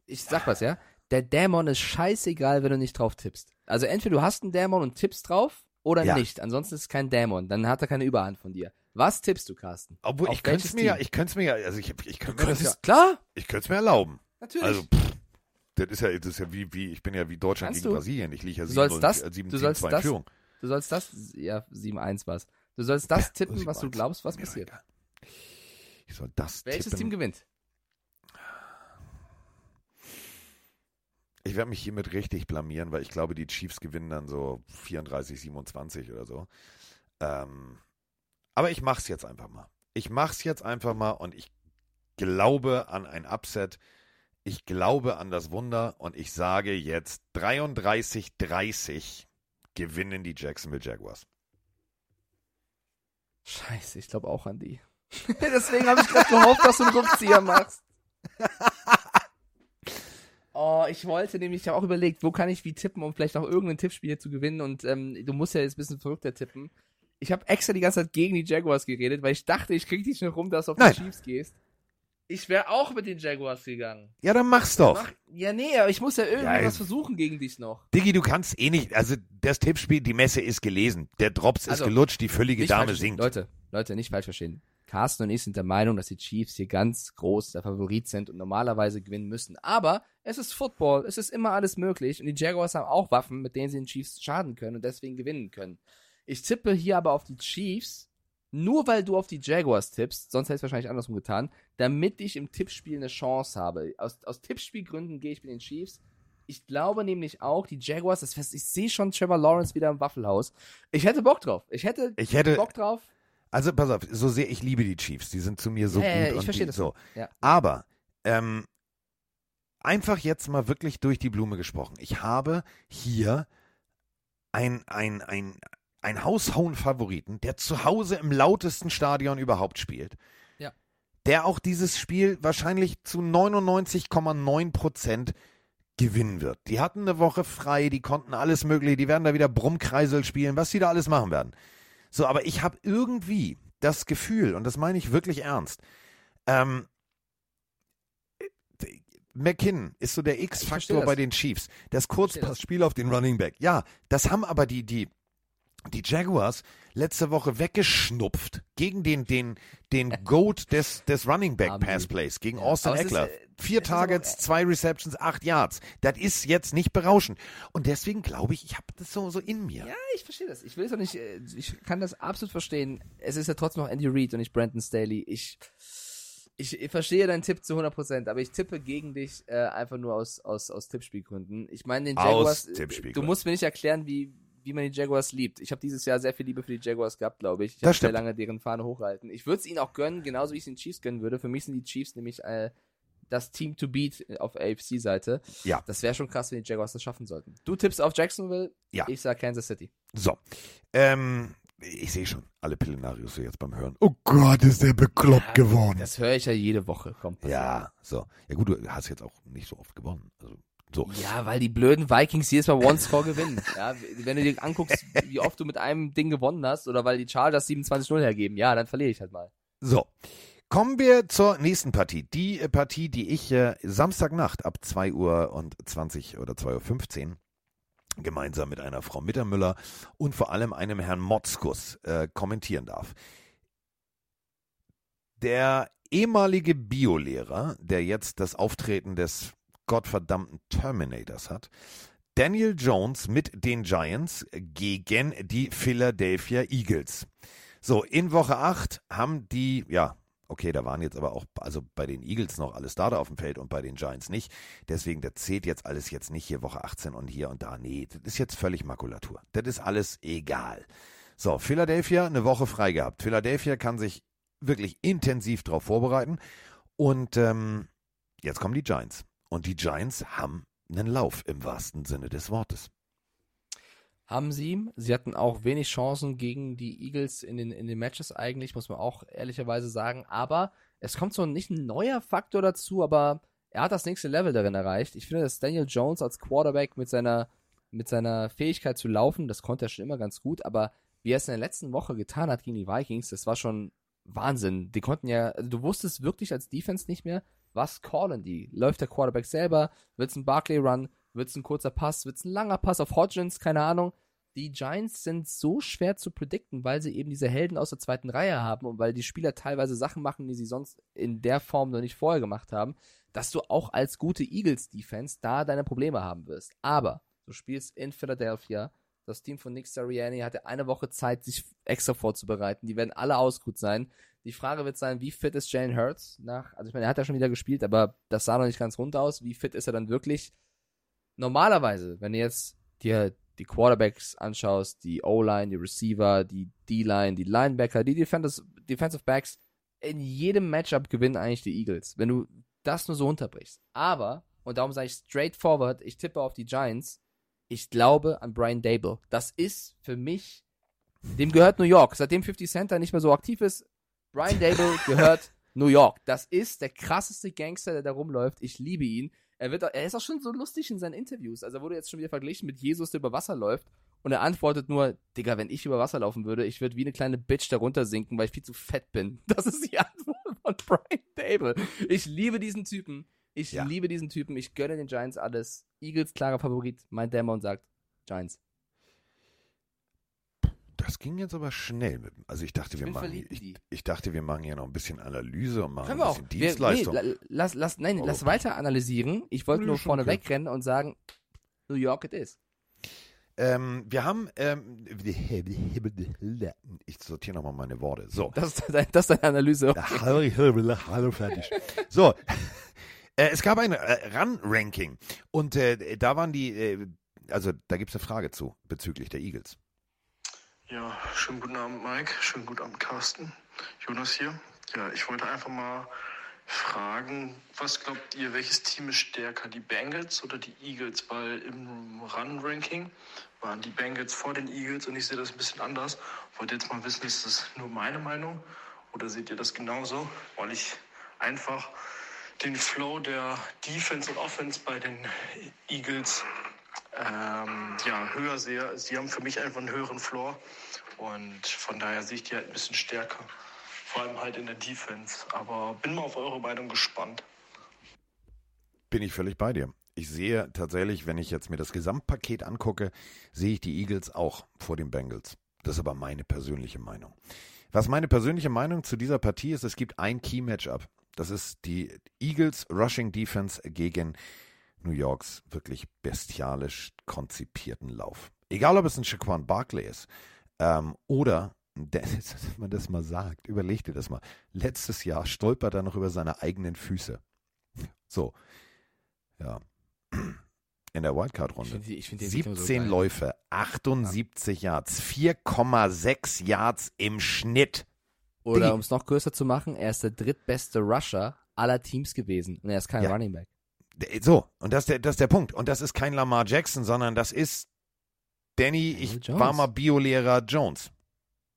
Ich sag was, ja? Der Dämon ist scheißegal, wenn du nicht drauf tippst. Also entweder du hast einen Dämon und tippst drauf oder ja. nicht. Ansonsten ist es kein Dämon. Dann hat er keine Überhand von dir. Was tippst du, Carsten? Obwohl, Auf ich könnte es mir ja, ich könnte es mir ja, also ich, ich könnte mir das ja, klar? Ich könnte es mir erlauben. Natürlich. Also, pff, das ist ja, das ist ja wie, wie, ich bin ja wie Deutschland Kannst gegen du? Brasilien. Ich liege ja 7 das, 7 du sollst das, Führung. Du sollst das, ja, 7-1 was. Du sollst das tippen, was du glaubst, was passiert. Ich soll das Welches tippen. Team gewinnt? Ich werde mich hiermit richtig blamieren, weil ich glaube, die Chiefs gewinnen dann so 34, 27 oder so. Ähm, aber ich mach's jetzt einfach mal. Ich mach's jetzt einfach mal und ich glaube an ein Upset. Ich glaube an das Wunder und ich sage jetzt 33-30 gewinnen die Jacksonville Jaguars. Scheiße, ich glaube auch an die. Deswegen habe ich gerade gehofft, dass du einen Rückzieher machst. Oh, ich wollte nämlich, ich habe auch überlegt, wo kann ich wie tippen, um vielleicht auch irgendein Tippspiel hier zu gewinnen. Und ähm, du musst ja jetzt ein bisschen verrückter tippen ich habe extra die ganze Zeit gegen die Jaguars geredet, weil ich dachte, ich krieg dich schon rum, dass du auf Nein. die Chiefs gehst. Ich wäre auch mit den Jaguars gegangen. Ja, dann mach's doch. Mach, ja, nee, aber ich muss ja irgendwie ja, versuchen gegen dich noch. Diggi, du kannst eh nicht, also das Tippspiel, die Messe ist gelesen. Der Drops also, ist gelutscht, die völlige Dame singt. Leute, Leute, nicht falsch verstehen. Carsten und ich sind der Meinung, dass die Chiefs hier ganz groß der Favorit sind und normalerweise gewinnen müssen. Aber es ist Football, es ist immer alles möglich und die Jaguars haben auch Waffen, mit denen sie den Chiefs schaden können und deswegen gewinnen können. Ich tippe hier aber auf die Chiefs, nur weil du auf die Jaguars tippst, sonst hätte ich es wahrscheinlich andersrum getan, damit ich im Tippspiel eine Chance habe. Aus, aus Tippspielgründen gehe ich mit den Chiefs. Ich glaube nämlich auch, die Jaguars, das fest, ich sehe schon Trevor Lawrence wieder im Waffelhaus. Ich hätte Bock drauf. Ich hätte, ich hätte Bock drauf. Also pass auf, so sehr ich liebe die Chiefs, die sind zu mir so ja, gut ich und verstehe die, das so. Ja. Aber ähm, einfach jetzt mal wirklich durch die Blume gesprochen. Ich habe hier ein ein ein ein haushohen Favoriten, der zu Hause im lautesten Stadion überhaupt spielt. Ja. Der auch dieses Spiel wahrscheinlich zu 99,9 Prozent gewinnen wird. Die hatten eine Woche frei, die konnten alles mögliche, die werden da wieder Brummkreisel spielen, was sie da alles machen werden. So, aber ich habe irgendwie das Gefühl, und das meine ich wirklich ernst, ähm, McKinnon ist so der X-Faktor bei den Chiefs. Das Kurzpassspiel auf den Running Back. Ja, das haben aber die, die, die Jaguars letzte Woche weggeschnupft gegen den, den, den Goat des, des Running Back Pass Plays, gegen Austin Eckler. Äh, Vier Targets, zwei Receptions, acht Yards. Das ist jetzt nicht berauschend. Und deswegen glaube ich, ich habe das so, so in mir. Ja, ich verstehe das. Ich will es auch nicht, äh, ich kann das absolut verstehen. Es ist ja trotzdem noch Andy Reid und nicht Brandon Staley. Ich, ich, ich verstehe deinen Tipp zu 100%, aber ich tippe gegen dich äh, einfach nur aus, aus, aus Tippspielgründen. Ich meine, den Jaguars, du musst mir nicht erklären, wie, wie man die Jaguars liebt. Ich habe dieses Jahr sehr viel Liebe für die Jaguars gehabt, glaube ich. Ich habe sehr lange deren Fahne hochgehalten. Ich würde es ihnen auch gönnen, genauso wie ich es den Chiefs gönnen würde. Für mich sind die Chiefs nämlich äh, das Team to beat auf AFC-Seite. Ja. Das wäre schon krass, wenn die Jaguars das schaffen sollten. Du tippst auf Jacksonville, Ja. ich sag Kansas City. So. Ähm, ich sehe schon alle Pillenarius jetzt beim Hören. Oh Gott, ist der bekloppt geworden. Das höre ich ja jede Woche. Komm. Ja, so. Ja gut, du hast jetzt auch nicht so oft gewonnen. Also, so. Ja, weil die blöden Vikings jedes Mal One-Score gewinnen. Ja, wenn du dir anguckst, wie oft du mit einem Ding gewonnen hast, oder weil die Chargers 27-0 hergeben, ja, dann verliere ich halt mal. So. Kommen wir zur nächsten Partie. Die äh, Partie, die ich äh, Samstagnacht ab 2 Uhr und 20 oder 2.15 Uhr gemeinsam mit einer Frau Mittermüller und vor allem einem Herrn Motzkus äh, kommentieren darf. Der ehemalige Biolehrer, der jetzt das Auftreten des gottverdammten Terminators hat, Daniel Jones mit den Giants gegen die Philadelphia Eagles. So, in Woche 8 haben die, ja, okay, da waren jetzt aber auch, also bei den Eagles noch alle Starter auf dem Feld und bei den Giants nicht. Deswegen, da zählt jetzt alles jetzt nicht hier Woche 18 und hier und da. Nee, das ist jetzt völlig Makulatur. Das ist alles egal. So, Philadelphia eine Woche frei gehabt. Philadelphia kann sich wirklich intensiv darauf vorbereiten. Und ähm, jetzt kommen die Giants. Und die Giants haben einen Lauf im wahrsten Sinne des Wortes. Haben sie. Sie hatten auch wenig Chancen gegen die Eagles in den, in den Matches eigentlich, muss man auch ehrlicherweise sagen. Aber es kommt so nicht ein neuer Faktor dazu, aber er hat das nächste Level darin erreicht. Ich finde, dass Daniel Jones als Quarterback mit seiner, mit seiner Fähigkeit zu laufen, das konnte er schon immer ganz gut, aber wie er es in der letzten Woche getan hat gegen die Vikings, das war schon Wahnsinn. Die konnten ja, also du wusstest wirklich als Defense nicht mehr, was callen die? Läuft der Quarterback selber? Wird es ein Barkley-Run? Wird es ein kurzer Pass? Wird es ein langer Pass auf Hodgins? Keine Ahnung. Die Giants sind so schwer zu predikten, weil sie eben diese Helden aus der zweiten Reihe haben und weil die Spieler teilweise Sachen machen, die sie sonst in der Form noch nicht vorher gemacht haben, dass du auch als gute Eagles-Defense da deine Probleme haben wirst. Aber du spielst in Philadelphia. Das Team von Nick Sirianni hatte eine Woche Zeit, sich extra vorzubereiten. Die werden alle ausgut sein. Die Frage wird sein, wie fit ist Jalen Hurts nach, also ich meine, er hat ja schon wieder gespielt, aber das sah noch nicht ganz rund aus. Wie fit ist er dann wirklich? Normalerweise, wenn du jetzt dir die Quarterbacks anschaust, die O-Line, die Receiver, die D-Line, die Linebacker, die Defenders, Defensive Backs, in jedem Matchup gewinnen eigentlich die Eagles, wenn du das nur so unterbrichst. Aber, und darum sage ich straightforward, ich tippe auf die Giants, ich glaube an Brian Dable. Das ist für mich, dem gehört New York. Seitdem 50 Center nicht mehr so aktiv ist, Brian Dable gehört New York. Das ist der krasseste Gangster, der da rumläuft. Ich liebe ihn. Er, wird, er ist auch schon so lustig in seinen Interviews. Also er wurde jetzt schon wieder verglichen mit Jesus, der über Wasser läuft. Und er antwortet nur, Digga, wenn ich über Wasser laufen würde, ich würde wie eine kleine Bitch darunter sinken, weil ich viel zu fett bin. Das ist die Antwort von Brian Dable. Ich liebe diesen Typen. Ich Ja. liebe diesen Typen. Ich gönne den Giants alles. Eagles klarer Favorit. Mein Dämon sagt Giants. Das ging jetzt aber schnell mit. Also ich dachte, wir bin machen, ich, ich dachte, wir machen hier noch ein bisschen Analyse und machen Können ein wir auch. bisschen Wir, nee, Dienstleistung. la- lass, lass, nein, Aber- lass weiter analysieren. Ich wollte nur vorne okay. wegrennen und sagen, New York it is. ähm, wir haben, ähm, ich sortiere nochmal meine Worte. So. Das ist deine, das ist deine Analyse. Hallo, hallo, fertig. So. Äh, es gab ein äh, Run-Ranking und äh, da waren die, äh, also da gibt es eine Frage zu bezüglich der Eagles. Ja, schönen guten Abend, Mike. Schönen guten Abend, Carsten. Jonas hier. Ja, ich wollte einfach mal fragen, was glaubt ihr, welches Team ist stärker, die Bengals oder die Eagles? Weil im Run-Ranking waren die Bengals vor den Eagles und ich sehe das ein bisschen anders. Wollte jetzt mal wissen, ist das nur meine Meinung oder seht ihr das genauso? Weil ich einfach den Flow der Defense und Offense bei den Eagles ähm, ja, höher sehe. Sie haben für mich einfach einen höheren Floor und von daher sehe ich die halt ein bisschen stärker. Vor allem halt in der Defense. Aber bin mal auf eure Meinung gespannt. Bin ich völlig bei dir. Ich sehe tatsächlich, wenn ich jetzt mir das Gesamtpaket angucke, sehe ich die Eagles auch vor den Bengals. Das ist aber meine persönliche Meinung. Was meine persönliche Meinung zu dieser Partie ist, es gibt ein Key-Matchup. Das ist die Eagles Rushing Defense gegen New Yorks wirklich bestialisch konzipierten Lauf. Egal, ob es ein Shaquan Barkley ist ähm, oder Dennis, wenn man das mal sagt, überleg dir das mal. Letztes Jahr stolpert er noch über seine eigenen Füße. So, ja. in der Wildcard-Runde. finde die- ich find die Entwicklung 17 so. Läufe, 78 Yards, 4,6 Yards im Schnitt. Oder um es noch größer zu machen, er ist der drittbeste Rusher aller Teams gewesen und er ist kein Ja. Running Back. So, und das ist, der, das ist der Punkt. Und das ist kein Lamar Jackson, sondern das ist Danny, ich Jones. war mal Biolehrer Jones.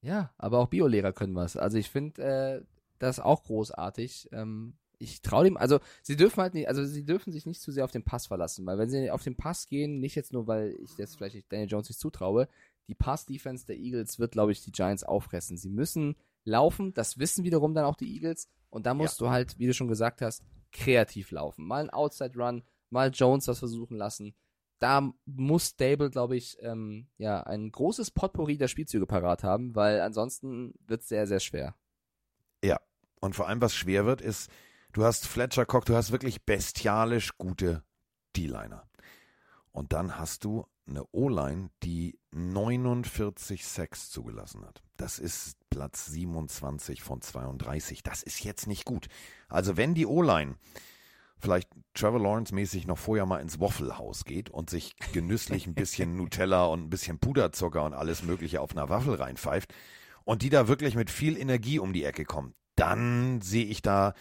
Ja, aber auch Biolehrer können was. Also ich finde äh, das auch großartig. Ähm, ich traue dem, also sie dürfen halt nicht, also sie dürfen sich nicht zu sehr auf den Pass verlassen, weil wenn sie auf den Pass gehen, nicht jetzt nur, weil ich das vielleicht nicht Daniel Jones nicht zutraue, die Pass-Defense der Eagles wird, glaube ich, die Giants auffressen. Sie müssen laufen, das wissen wiederum dann auch die Eagles und da musst du halt, wie du schon gesagt hast, kreativ laufen. Mal ein Outside-Run, mal Jones was versuchen lassen. Da muss Stable, glaube ich, ähm, ja, ein großes Potpourri der Spielzüge parat haben, weil ansonsten wird es sehr, sehr schwer. Und vor allem, was schwer wird, ist, du hast Fletcher Cock, du hast wirklich bestialisch gute D-Liner. Und dann hast du eine O-Line, die 49 Sacks zugelassen hat. Das ist Platz 27 von 32. Das ist jetzt nicht gut. Also wenn die O-Line vielleicht Trevor Lawrence mäßig noch vorher mal ins Waffle House geht und sich genüsslich ein bisschen Nutella und ein bisschen Puderzucker und alles mögliche auf einer Waffel reinpfeift und die da wirklich mit viel Energie um die Ecke kommen, dann sehe ich da,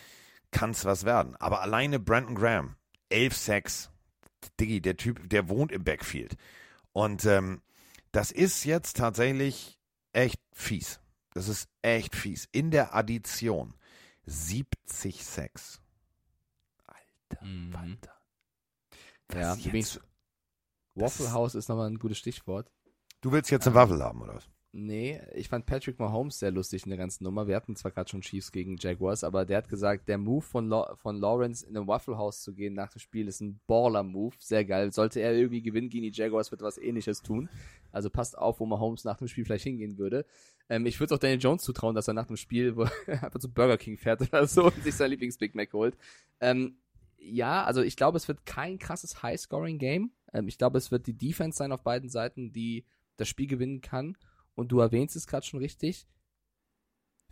kann's was werden. Aber alleine Brandon Graham, 11 Sacks, Diggi, der Typ, der wohnt im Backfield. Und ähm, das ist jetzt tatsächlich echt fies. Das ist echt fies. In der Addition 70 Sacks. Alter, Mhm. Walter. Ja, Was übrigens, jetzt? Waffle ist- House ist nochmal ein gutes Stichwort. Du willst jetzt eine Waffel haben, oder was? Nee, ich fand Patrick Mahomes sehr lustig in der ganzen Nummer. Wir hatten zwar gerade schon Chiefs gegen Jaguars, aber der hat gesagt, der Move von, Law von Lawrence in ein Waffle House zu gehen nach dem Spiel ist ein Baller-Move. Sehr geil. Sollte er irgendwie gewinnen gegen die Jaguars, wird was ähnliches tun. Also passt auf, wo Mahomes nach dem Spiel vielleicht hingehen würde. Ähm, ich würde auch Daniel Jones zutrauen, dass er nach dem Spiel einfach zu Burger King fährt oder so und sich sein Lieblings-Big Mac holt. Ähm, ja, also ich glaube, es wird kein krasses High-Scoring-Game. Ähm, ich glaube, es wird die Defense sein auf beiden Seiten, die das Spiel gewinnen kann. Und du erwähnst es gerade schon richtig.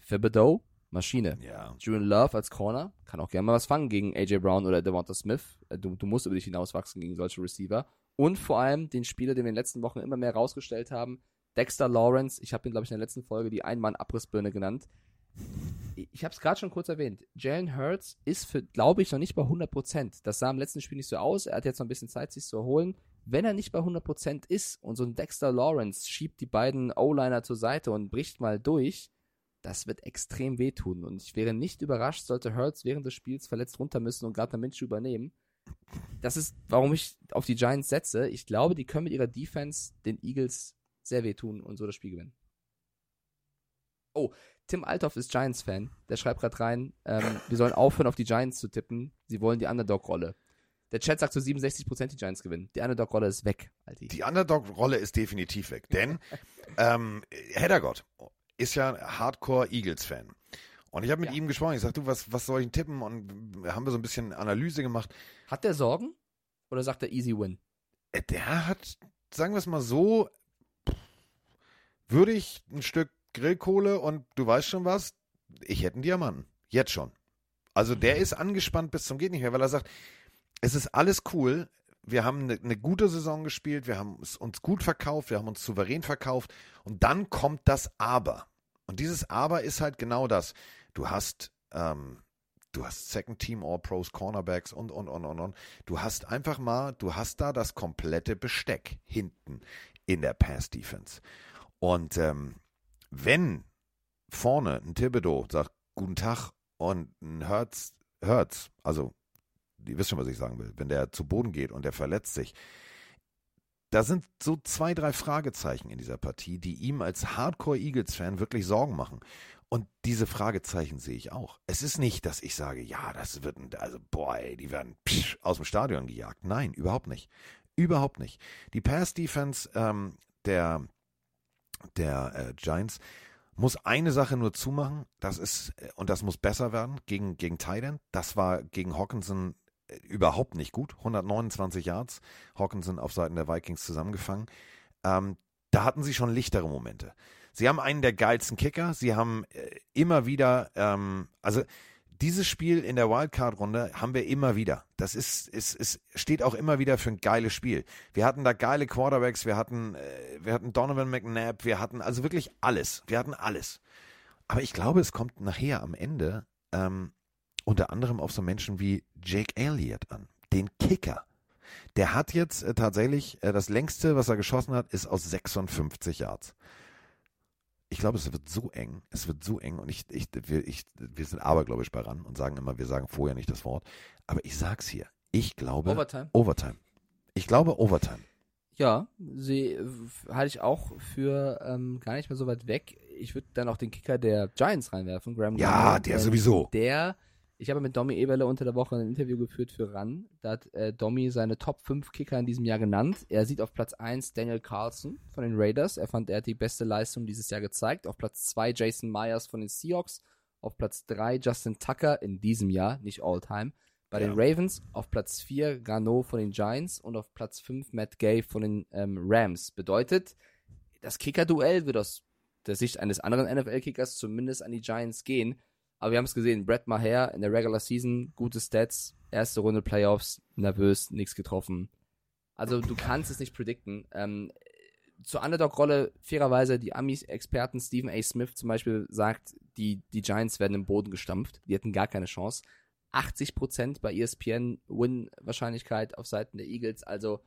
Thibodeau, Maschine. Ja. Julian Love als Corner, kann auch gerne mal was fangen gegen AJ Brown oder Devonta Smith. Äh, Du, du musst über dich hinauswachsen gegen solche Receiver. Und vor allem den Spieler, den wir in den letzten Wochen immer mehr rausgestellt haben, Dexter Lawrence. Ich habe ihn, glaube ich, in der letzten Folge die Ein-Mann-Abrissbirne genannt. Ich habe es gerade schon kurz erwähnt. Jalen Hurts ist für, glaube ich, noch nicht bei 100%. Das sah im letzten Spiel nicht so aus. Er hat jetzt noch ein bisschen Zeit, sich zu erholen. Wenn er nicht bei 100% ist und so ein Dexter Lawrence schiebt die beiden O-Liner zur Seite und bricht mal durch, das wird extrem wehtun. Und ich wäre nicht überrascht, sollte Hurts während des Spiels verletzt runter müssen und Gardner Minshew übernehmen. Das ist, warum ich auf die Giants setze. Ich glaube, die können mit ihrer Defense den Eagles sehr wehtun und so das Spiel gewinnen. Oh, Tim Althoff ist Giants-Fan. Der schreibt gerade rein, ähm, wir sollen aufhören, auf die Giants zu tippen. Sie wollen die Underdog-Rolle. Der Chat sagt zu 67% die Giants gewinnen. Die Underdog-Rolle ist weg, Alti. Die Underdog-Rolle ist definitiv weg, denn ähm, Heddergott ist ja ein Hardcore-Eagles-Fan. Und ich habe mit Ja. ihm gesprochen. Ich sagte, du, was, was soll ich denn tippen? Und haben wir so ein bisschen Analyse gemacht. Hat der Sorgen? Oder sagt er easy win? Äh, Der hat, sagen wir es mal so, würde ich ein Stück Grillkohle und du weißt schon was, ich hätte einen Diamanten. Jetzt schon. Also der ist angespannt bis zum geht nicht mehr, weil er sagt, es ist alles cool. Wir haben eine, eine gute Saison gespielt, wir haben uns gut verkauft, wir haben uns souverän verkauft und dann kommt das Aber. Und dieses Aber ist halt genau das. Du hast, ähm, du hast Second Team All Pros, Cornerbacks und, und, und, und, und. Du hast einfach mal, du hast da das komplette Besteck hinten in der Pass Defense. Und ähm, wenn vorne ein Thibodeau sagt, guten Tag und ein Hertz, Hertz, also, ihr wisst schon, was ich sagen will, wenn der zu Boden geht und der verletzt sich, da sind so zwei, drei Fragezeichen in dieser Partie, die ihm als Hardcore-Eagles-Fan wirklich Sorgen machen. Und diese Fragezeichen sehe ich auch. Es ist nicht, dass ich sage, ja, das wird, ein, also, boah, ey, die werden psch, aus dem Stadion gejagt. Nein, überhaupt nicht. Überhaupt nicht. Die Pass-Defense ähm, der, der äh, Giants muss eine Sache nur zumachen, das ist, äh, und das muss besser werden gegen, gegen Titan. Das war gegen Hawkinson überhaupt nicht gut. 129 Yards, Hawkinson auf Seiten der Vikings zusammengefangen. Ähm, da hatten sie schon lichtere Momente. Sie haben einen der geilsten Kicker. Sie haben äh, immer wieder, ähm, also dieses Spiel in der Wildcard-Runde haben wir immer wieder. Das ist, ist, ist, steht auch immer wieder für ein geiles Spiel. Wir hatten da geile Quarterbacks, wir hatten, äh, wir hatten Donovan McNabb, wir hatten also wirklich alles. Wir hatten alles. Aber ich glaube, es kommt nachher am Ende ähm, unter anderem auf so Menschen wie Jake Elliott an, den Kicker. Der hat jetzt äh, tatsächlich äh, das längste, was er geschossen hat, ist aus 56 Yards ich glaube, es wird so eng. Es wird so eng und ich, ich, wir, ich, wir sind abergläubisch bei ran und sagen immer, wir sagen vorher nicht das Wort. Aber ich sag's hier. Ich glaube. Overtime. Overtime. Ich glaube Overtime. Ja, sie halte ich auch für ähm, gar nicht mehr so weit weg. Ich würde dann auch den Kicker der Giants reinwerfen, Graham Ja, Gardner, der sowieso. Der ich habe mit Domi Eberle unter der Woche ein Interview geführt für RAN. Da hat äh, Domi seine Top 5 Kicker in diesem Jahr genannt. Er sieht auf Platz 1 Daniel Carlson von den Raiders. Er fand, er hat die beste Leistung dieses Jahr gezeigt. Auf Platz 2 Jason Myers von den Seahawks. Auf Platz 3 Justin Tucker in diesem Jahr, nicht All-Time. Bei ja. den Ravens auf Platz 4 Gano von den Giants und auf Platz 5 Matt Gay von den ähm, Rams. Bedeutet, das Kicker-Duell wird aus der Sicht eines anderen NFL-Kickers zumindest an die Giants gehen. Aber wir haben es gesehen, Brett Maher in der Regular Season, gute Stats, erste Runde Playoffs, nervös, nichts getroffen. Also du kannst es nicht predikten. Ähm, zur Underdog-Rolle, fairerweise, die Amis-Experten Stephen A. Smith zum Beispiel sagt, die, die Giants werden im Boden gestampft. Die hätten gar keine Chance. 80% bei ESPN Win-Wahrscheinlichkeit auf Seiten der Eagles. Also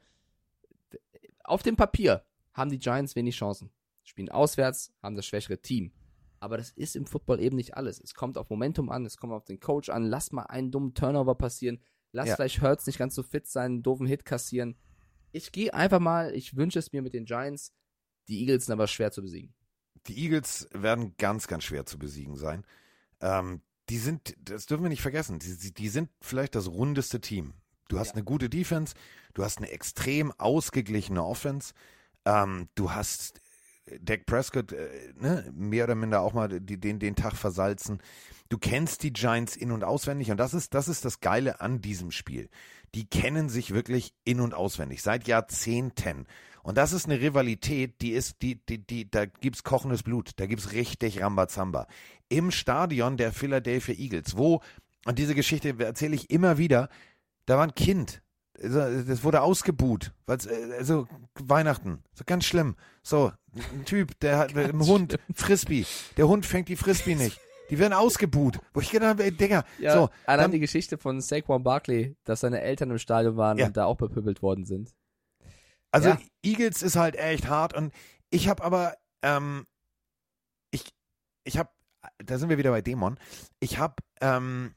auf dem Papier haben die Giants wenig Chancen. Spielen auswärts, haben das schwächere Team. Aber das ist im Football eben nicht alles. Es kommt auf Momentum an, es kommt auf den Coach an. Lass mal einen dummen Turnover passieren. Lass ja. vielleicht Hurts nicht ganz so fit sein, einen doofen Hit kassieren. Ich gehe einfach mal, ich wünsche es mir mit den Giants. Die Eagles sind aber schwer zu besiegen. Die Eagles werden ganz, ganz schwer zu besiegen sein. Ähm, die sind, das dürfen wir nicht vergessen, die, die sind vielleicht das rundeste Team. Du hast ja. eine gute Defense, du hast eine extrem ausgeglichene Offense, ähm, du hast Dak Prescott äh, ne, mehr oder minder auch mal die, den, den Tag versalzen. Du kennst die Giants in- und auswendig und das ist, das ist das Geile an diesem Spiel. Die kennen sich wirklich in- und auswendig, seit Jahrzehnten. Und das ist eine Rivalität, die ist, die, die, die, da gibt's kochendes Blut, da gibt's richtig Rambazamba. Im Stadion der Philadelphia Eagles, wo, und diese Geschichte erzähle ich immer wieder, da war ein Kind, das wurde ausgebuht, also Weihnachten, so ganz schlimm. So ein Typ, der hat ein Hund schlimm. Frisbee, der Hund fängt die Frisbee nicht. Die werden ausgebuht. Wo ich gedacht habe, Digga, ja, so. Allein die Geschichte von Saquon Barkley, dass seine Eltern im Stadion waren ja. und da auch bepöbelt worden sind. Also ja. Eagles ist halt echt hart und ich habe aber, ähm, ich, ich habe, da sind wir wieder bei Dämon. Ich habe ähm,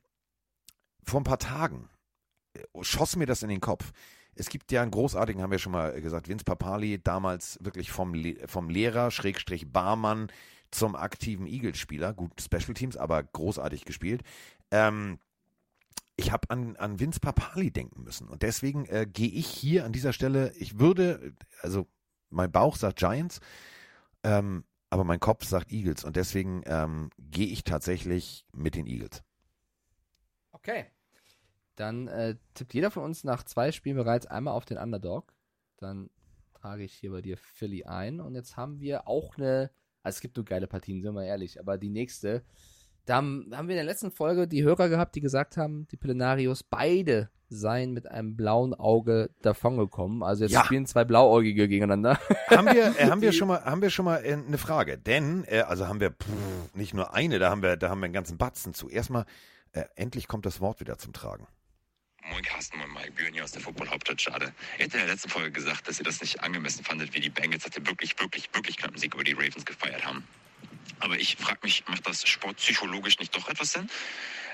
vor ein paar Tagen schoss mir das in den Kopf. Es gibt ja einen großartigen, haben wir schon mal gesagt, Vince Papali, damals wirklich vom, vom Lehrer, Schrägstrich Barmann zum aktiven Eagles-Spieler. Gut, Special Teams, aber großartig gespielt. Ähm, ich habe an, an Vince Papali denken müssen. Und deswegen äh, gehe ich hier an dieser Stelle, ich würde, also mein Bauch sagt Giants, ähm, aber mein Kopf sagt Eagles. Und deswegen ähm, gehe ich tatsächlich mit den Eagles. Okay. Dann äh, tippt jeder von uns nach zwei Spielen bereits einmal auf den Underdog. Dann trage ich hier bei dir Philly ein. Und jetzt haben wir auch eine, also es gibt nur geile Partien, sind wir ehrlich, aber die nächste, da haben, haben wir in der letzten Folge die Hörer gehabt, die gesagt haben, die Plenarios, beide seien mit einem blauen Auge davongekommen. Also jetzt ja. spielen zwei Blauäugige gegeneinander. Haben wir, äh, haben wir schon mal, haben wir schon mal äh, eine Frage? Denn, äh, also haben wir pff, nicht nur eine, da haben wir, da haben wir einen ganzen Batzen zu. Erstmal, äh, endlich kommt das Wort wieder zum Tragen. Moin Carsten, moin Mike, Björn hier aus der Football-Hauptstadt Schade. Ihr hättet in der letzten Folge gesagt, dass ihr das nicht angemessen fandet, wie die Bengals, ihr wirklich, wirklich, wirklich knappen Sieg über die Ravens gefeiert haben. Aber ich frage mich, macht das sportpsychologisch nicht doch etwas Sinn?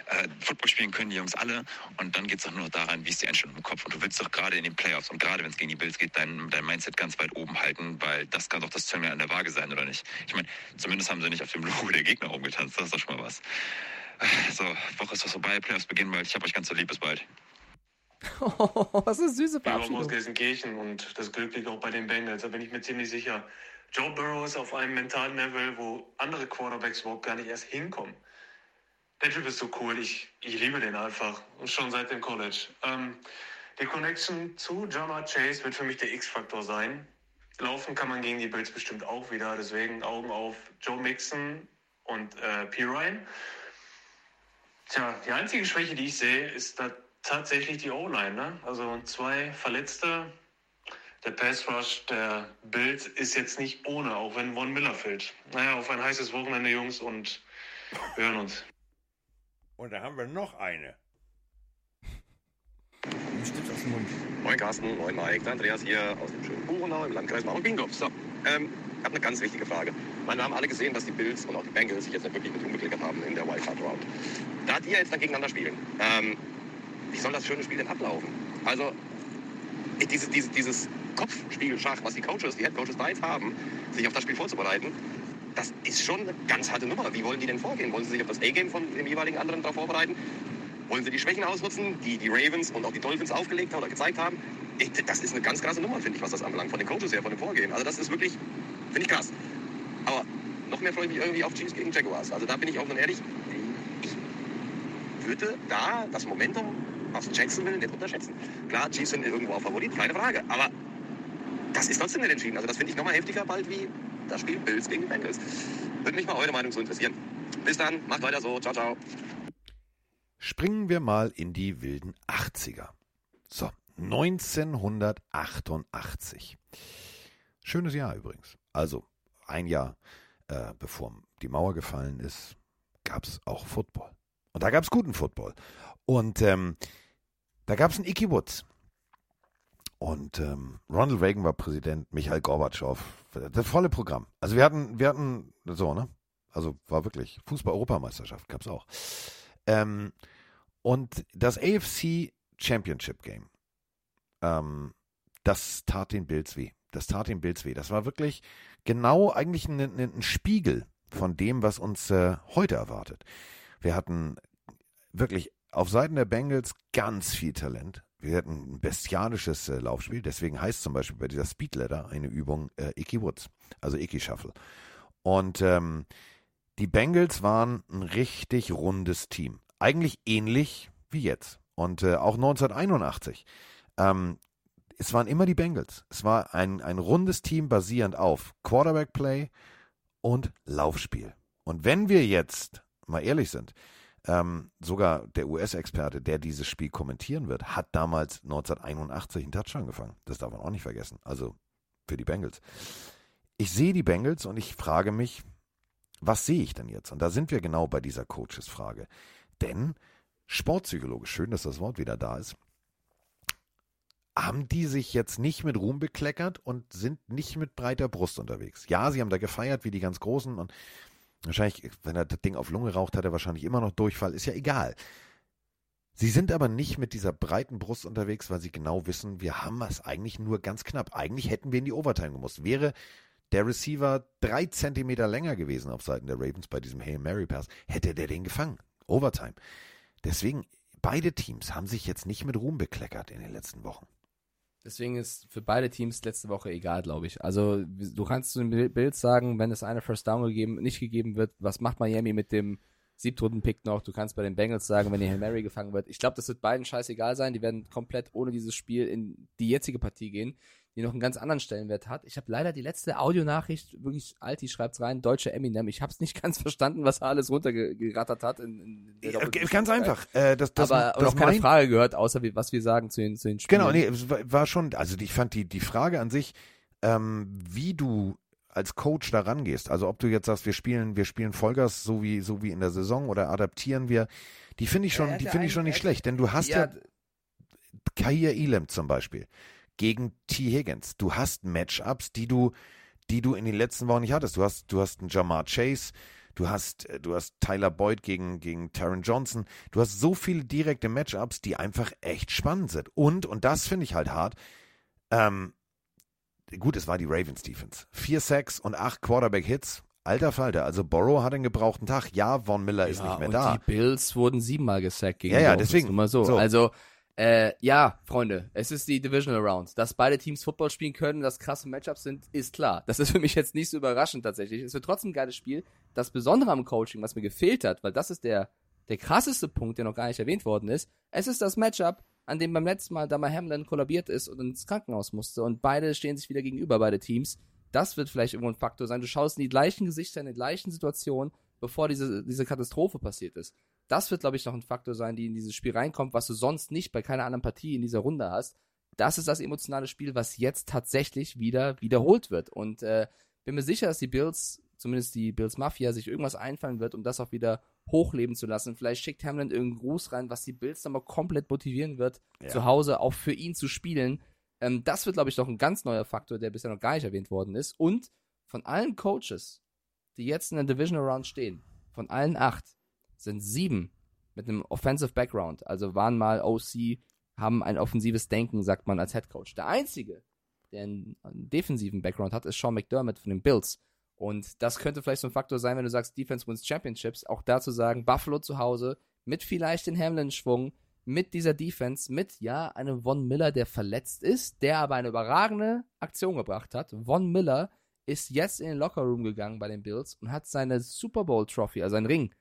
Äh, Football spielen können die Jungs alle und dann geht es doch nur noch daran, wie ist die Einstellung im Kopf. Und du willst doch gerade in den Playoffs und gerade wenn es gegen die Bills geht, dein, dein Mindset ganz weit oben halten, weil das kann doch das Zünglein an der Waage sein, oder nicht? Ich meine, zumindest haben sie nicht auf dem Logo der Gegner rumgetanzt, das ist doch schon mal was. So, Woche ist was vorbei, Playoffs beginnen bald. Ich hab euch ganz so lieb, bis bald. Oh, was eine süße Verabschiedung. aus Gelsenkirchen und das Glück liegt auch bei den Bengals. Da bin ich mir ziemlich sicher. Joe Burrow ist auf einem mentalen Level, wo andere Quarterbacks überhaupt gar nicht erst hinkommen. Der Typ ist so cool. Ich, ich liebe den einfach. Und schon seit dem College. Ähm, die Connection zu Jamar Chase wird für mich der X-Faktor sein. Laufen kann man gegen die Bills bestimmt auch wieder. Deswegen Augen auf Joe Mixon und äh, P. Ryan. Tja, die einzige Schwäche, die ich sehe, ist da tatsächlich die O-Line. Ne? Also zwei Verletzte. Der Pass Rush der Bild ist jetzt nicht ohne, auch wenn Von Miller fehlt. Naja, auf ein heißes Wochenende, Jungs, und wir hören uns. Und da haben wir noch eine. Stift aus dem Mund. Moin Carsten, moin Mike, der Andreas hier aus dem schönen Buchenau im Landkreis Bauern-Bingow. So, ähm, ich habe eine ganz wichtige Frage. Meine, wir haben alle gesehen, dass die Bills und auch die Bengals sich jetzt nicht wirklich mit rumgeklickert haben in der Wildcard Round. Da die jetzt dann gegeneinander spielen, ähm, wie soll das schöne Spiel denn ablaufen? Also, ich, diese, diese, dieses Kopfspielschach, was die Coaches, die Head Coaches da jetzt haben, sich auf das Spiel vorzubereiten, das ist schon eine ganz harte Nummer. Wie wollen die denn vorgehen? Wollen sie sich auf das A-Game von dem jeweiligen anderen darauf vorbereiten? Wollen sie die Schwächen ausnutzen, die die Ravens und auch die Dolphins aufgelegt haben oder gezeigt haben? Ich, das ist eine ganz krasse Nummer, finde ich, was das anbelangt, von den Coaches her, von dem Vorgehen. Also das ist wirklich, finde ich krass. Aber noch mehr freue ich mich irgendwie auf Chiefs gegen Jaguars. Also da bin ich auch dann ehrlich, ich würde da das Momentum aus Jacksonville nicht unterschätzen. Klar, Chiefs sind irgendwo auch Favorit, keine Frage. Aber das ist trotzdem nicht entschieden. Also das finde ich nochmal heftiger bald wie das Spiel Bills gegen Bengals. Würde mich mal eure Meinung so interessieren. Bis dann, macht weiter so. Ciao, ciao. Springen wir mal in die wilden 80er. So, 1988. Schönes Jahr übrigens. Also ein Jahr äh, bevor die Mauer gefallen ist, gab es auch Football. Und da gab es guten Football. Und ähm, da gab es einen Icky Woods. Und ähm, Ronald Reagan war Präsident, Michael Gorbatschow, das volle Programm. Also wir hatten, wir hatten so, ne? Also war wirklich Fußball-Europameisterschaft, gab es auch. Ähm, und das AFC Championship Game, ähm, das tat den Bills weh. Das tat den Bills weh. Das war wirklich genau eigentlich ein, ein Spiegel von dem, was uns äh, heute erwartet. Wir hatten wirklich auf Seiten der Bengals ganz viel Talent. Wir hatten ein bestialisches äh, Laufspiel. Deswegen heißt zum Beispiel bei dieser Speedletter eine Übung äh, Icky Woods, also Icky Shuffle. Und ähm, die Bengals waren ein richtig rundes Team. Eigentlich ähnlich wie jetzt. Und äh, auch 1981. Ähm, es waren immer die Bengals. Es war ein, ein rundes Team basierend auf Quarterback Play und Laufspiel. Und wenn wir jetzt mal ehrlich sind, ähm, sogar der US-Experte, der dieses Spiel kommentieren wird, hat damals 1981 einen Touchdown gefangen. Das darf man auch nicht vergessen. Also für die Bengals. Ich sehe die Bengals und ich frage mich, was sehe ich denn jetzt? Und da sind wir genau bei dieser Coaches-Frage. Denn sportpsychologisch, schön, dass das Wort wieder da ist, haben die sich jetzt nicht mit Ruhm bekleckert und sind nicht mit breiter Brust unterwegs. Ja, sie haben da gefeiert wie die ganz Großen und wahrscheinlich, wenn er das Ding auf Lunge raucht, hat er wahrscheinlich immer noch Durchfall, ist ja egal. Sie sind aber nicht mit dieser breiten Brust unterwegs, weil sie genau wissen, wir haben es eigentlich nur ganz knapp. Eigentlich hätten wir in die Overtime gemusst. Wäre der Receiver drei Zentimeter länger gewesen auf Seiten der Ravens bei diesem Hail Mary Pass, hätte der den gefangen. Overtime. Deswegen, beide Teams haben sich jetzt nicht mit Ruhm bekleckert in den letzten Wochen. Deswegen ist für beide Teams letzte Woche egal, glaube ich. Also du kannst zu dem Bild sagen, wenn es eine First Down gegeben, nicht gegeben wird, was macht Miami mit dem Siebtrunden-Pick noch? Du kannst bei den Bengals sagen, wenn die Hail Mary gefangen wird. Ich glaube, das wird beiden scheißegal sein. Die werden komplett ohne dieses Spiel in die jetzige Partie gehen, die noch einen ganz anderen Stellenwert hat. Ich habe leider die letzte Audionachricht, wirklich Alti schreibt's rein, deutsche Eminem. Ich habe es nicht ganz verstanden, was er alles runtergerattert hat. In, in Ja, ganz einfach. Äh, das, das, Aber das auch keine Frage gehört, außer wie, was wir sagen zu den, zu den Spielen. Genau, nee, es war- schon, also ich fand die, die Frage an sich, ähm, wie du als Coach da rangehst, also ob du jetzt sagst, wir spielen, wir spielen Vollgas so wie, so wie in der Saison oder adaptieren wir, die finde ich schon, die finde ich schon nicht schlecht, denn du hast ja, ja, Kair Elam zum Beispiel gegen T. Higgins. Du hast Matchups, die du, die du in den letzten Wochen nicht hattest. Du hast, du hast einen Jamar Chase, du hast, äh, du hast Tyler Boyd gegen, gegen Taron Johnson. Du hast so viele direkte Matchups, die einfach echt spannend sind. Und, und das finde ich halt hart, ähm, gut, es war die Ravens Defense. Vier Sacks und acht Quarterback-Hits. Alter Falter, also Borrow hat einen gebrauchten Tag. Ja, Von Miller ist ja, nicht mehr und da. Die Bills wurden siebenmal gesackt gegen Ja, ja, deswegen. nur mal so. So. Also, äh, ja, Freunde, es ist die Divisional Round. Dass beide Teams Football spielen können, dass krasse Matchups sind, ist klar. Das ist für mich jetzt nicht so überraschend tatsächlich. Es wird trotzdem ein geiles Spiel. Das Besondere am Coaching, was mir gefehlt hat, weil das ist der, der krasseste Punkt, der noch gar nicht erwähnt worden ist, es ist das Matchup, an dem beim letzten Mal Damar Hamlin kollabiert ist und ins Krankenhaus musste und beide stehen sich wieder gegenüber, beide Teams. Das wird vielleicht irgendwo ein Faktor sein. Du schaust in die gleichen Gesichter, in die gleichen Situationen, bevor diese, diese Katastrophe passiert ist. Das wird, glaube ich, noch ein Faktor sein, die in dieses Spiel reinkommt, was du sonst nicht bei keiner anderen Partie in dieser Runde hast. Das ist das emotionale Spiel, was jetzt tatsächlich wieder wiederholt wird. Und äh, bin mir sicher, dass die Bills, zumindest die Bills Mafia, sich irgendwas einfallen wird, um das auch wieder hochleben zu lassen. Vielleicht schickt Hamlin irgendeinen Gruß rein, was die Bills dann mal komplett motivieren wird, Ja. zu Hause auch für ihn zu spielen. Ähm, das wird, glaube ich, noch ein ganz neuer Faktor, der bisher noch gar nicht erwähnt worden ist. Und von allen Coaches, die jetzt in der Division Round stehen, von allen acht, sind sieben mit einem Offensive Background, also waren mal OC, haben ein offensives Denken, sagt man als Head Coach. Der einzige, der einen, defensiven Background hat, ist Sean McDermott von den Bills. Und das könnte vielleicht so ein Faktor sein, wenn du sagst, Defense wins Championships, auch da zu sagen, Buffalo zu Hause, mit vielleicht den Hamlin-Schwung, mit dieser Defense, mit, ja, einem Von Miller, der verletzt ist, der aber eine überragende Aktion gebracht hat. Von Miller ist jetzt in den Lockerroom gegangen bei den Bills und hat seine Super Bowl Trophy, also ein Ring,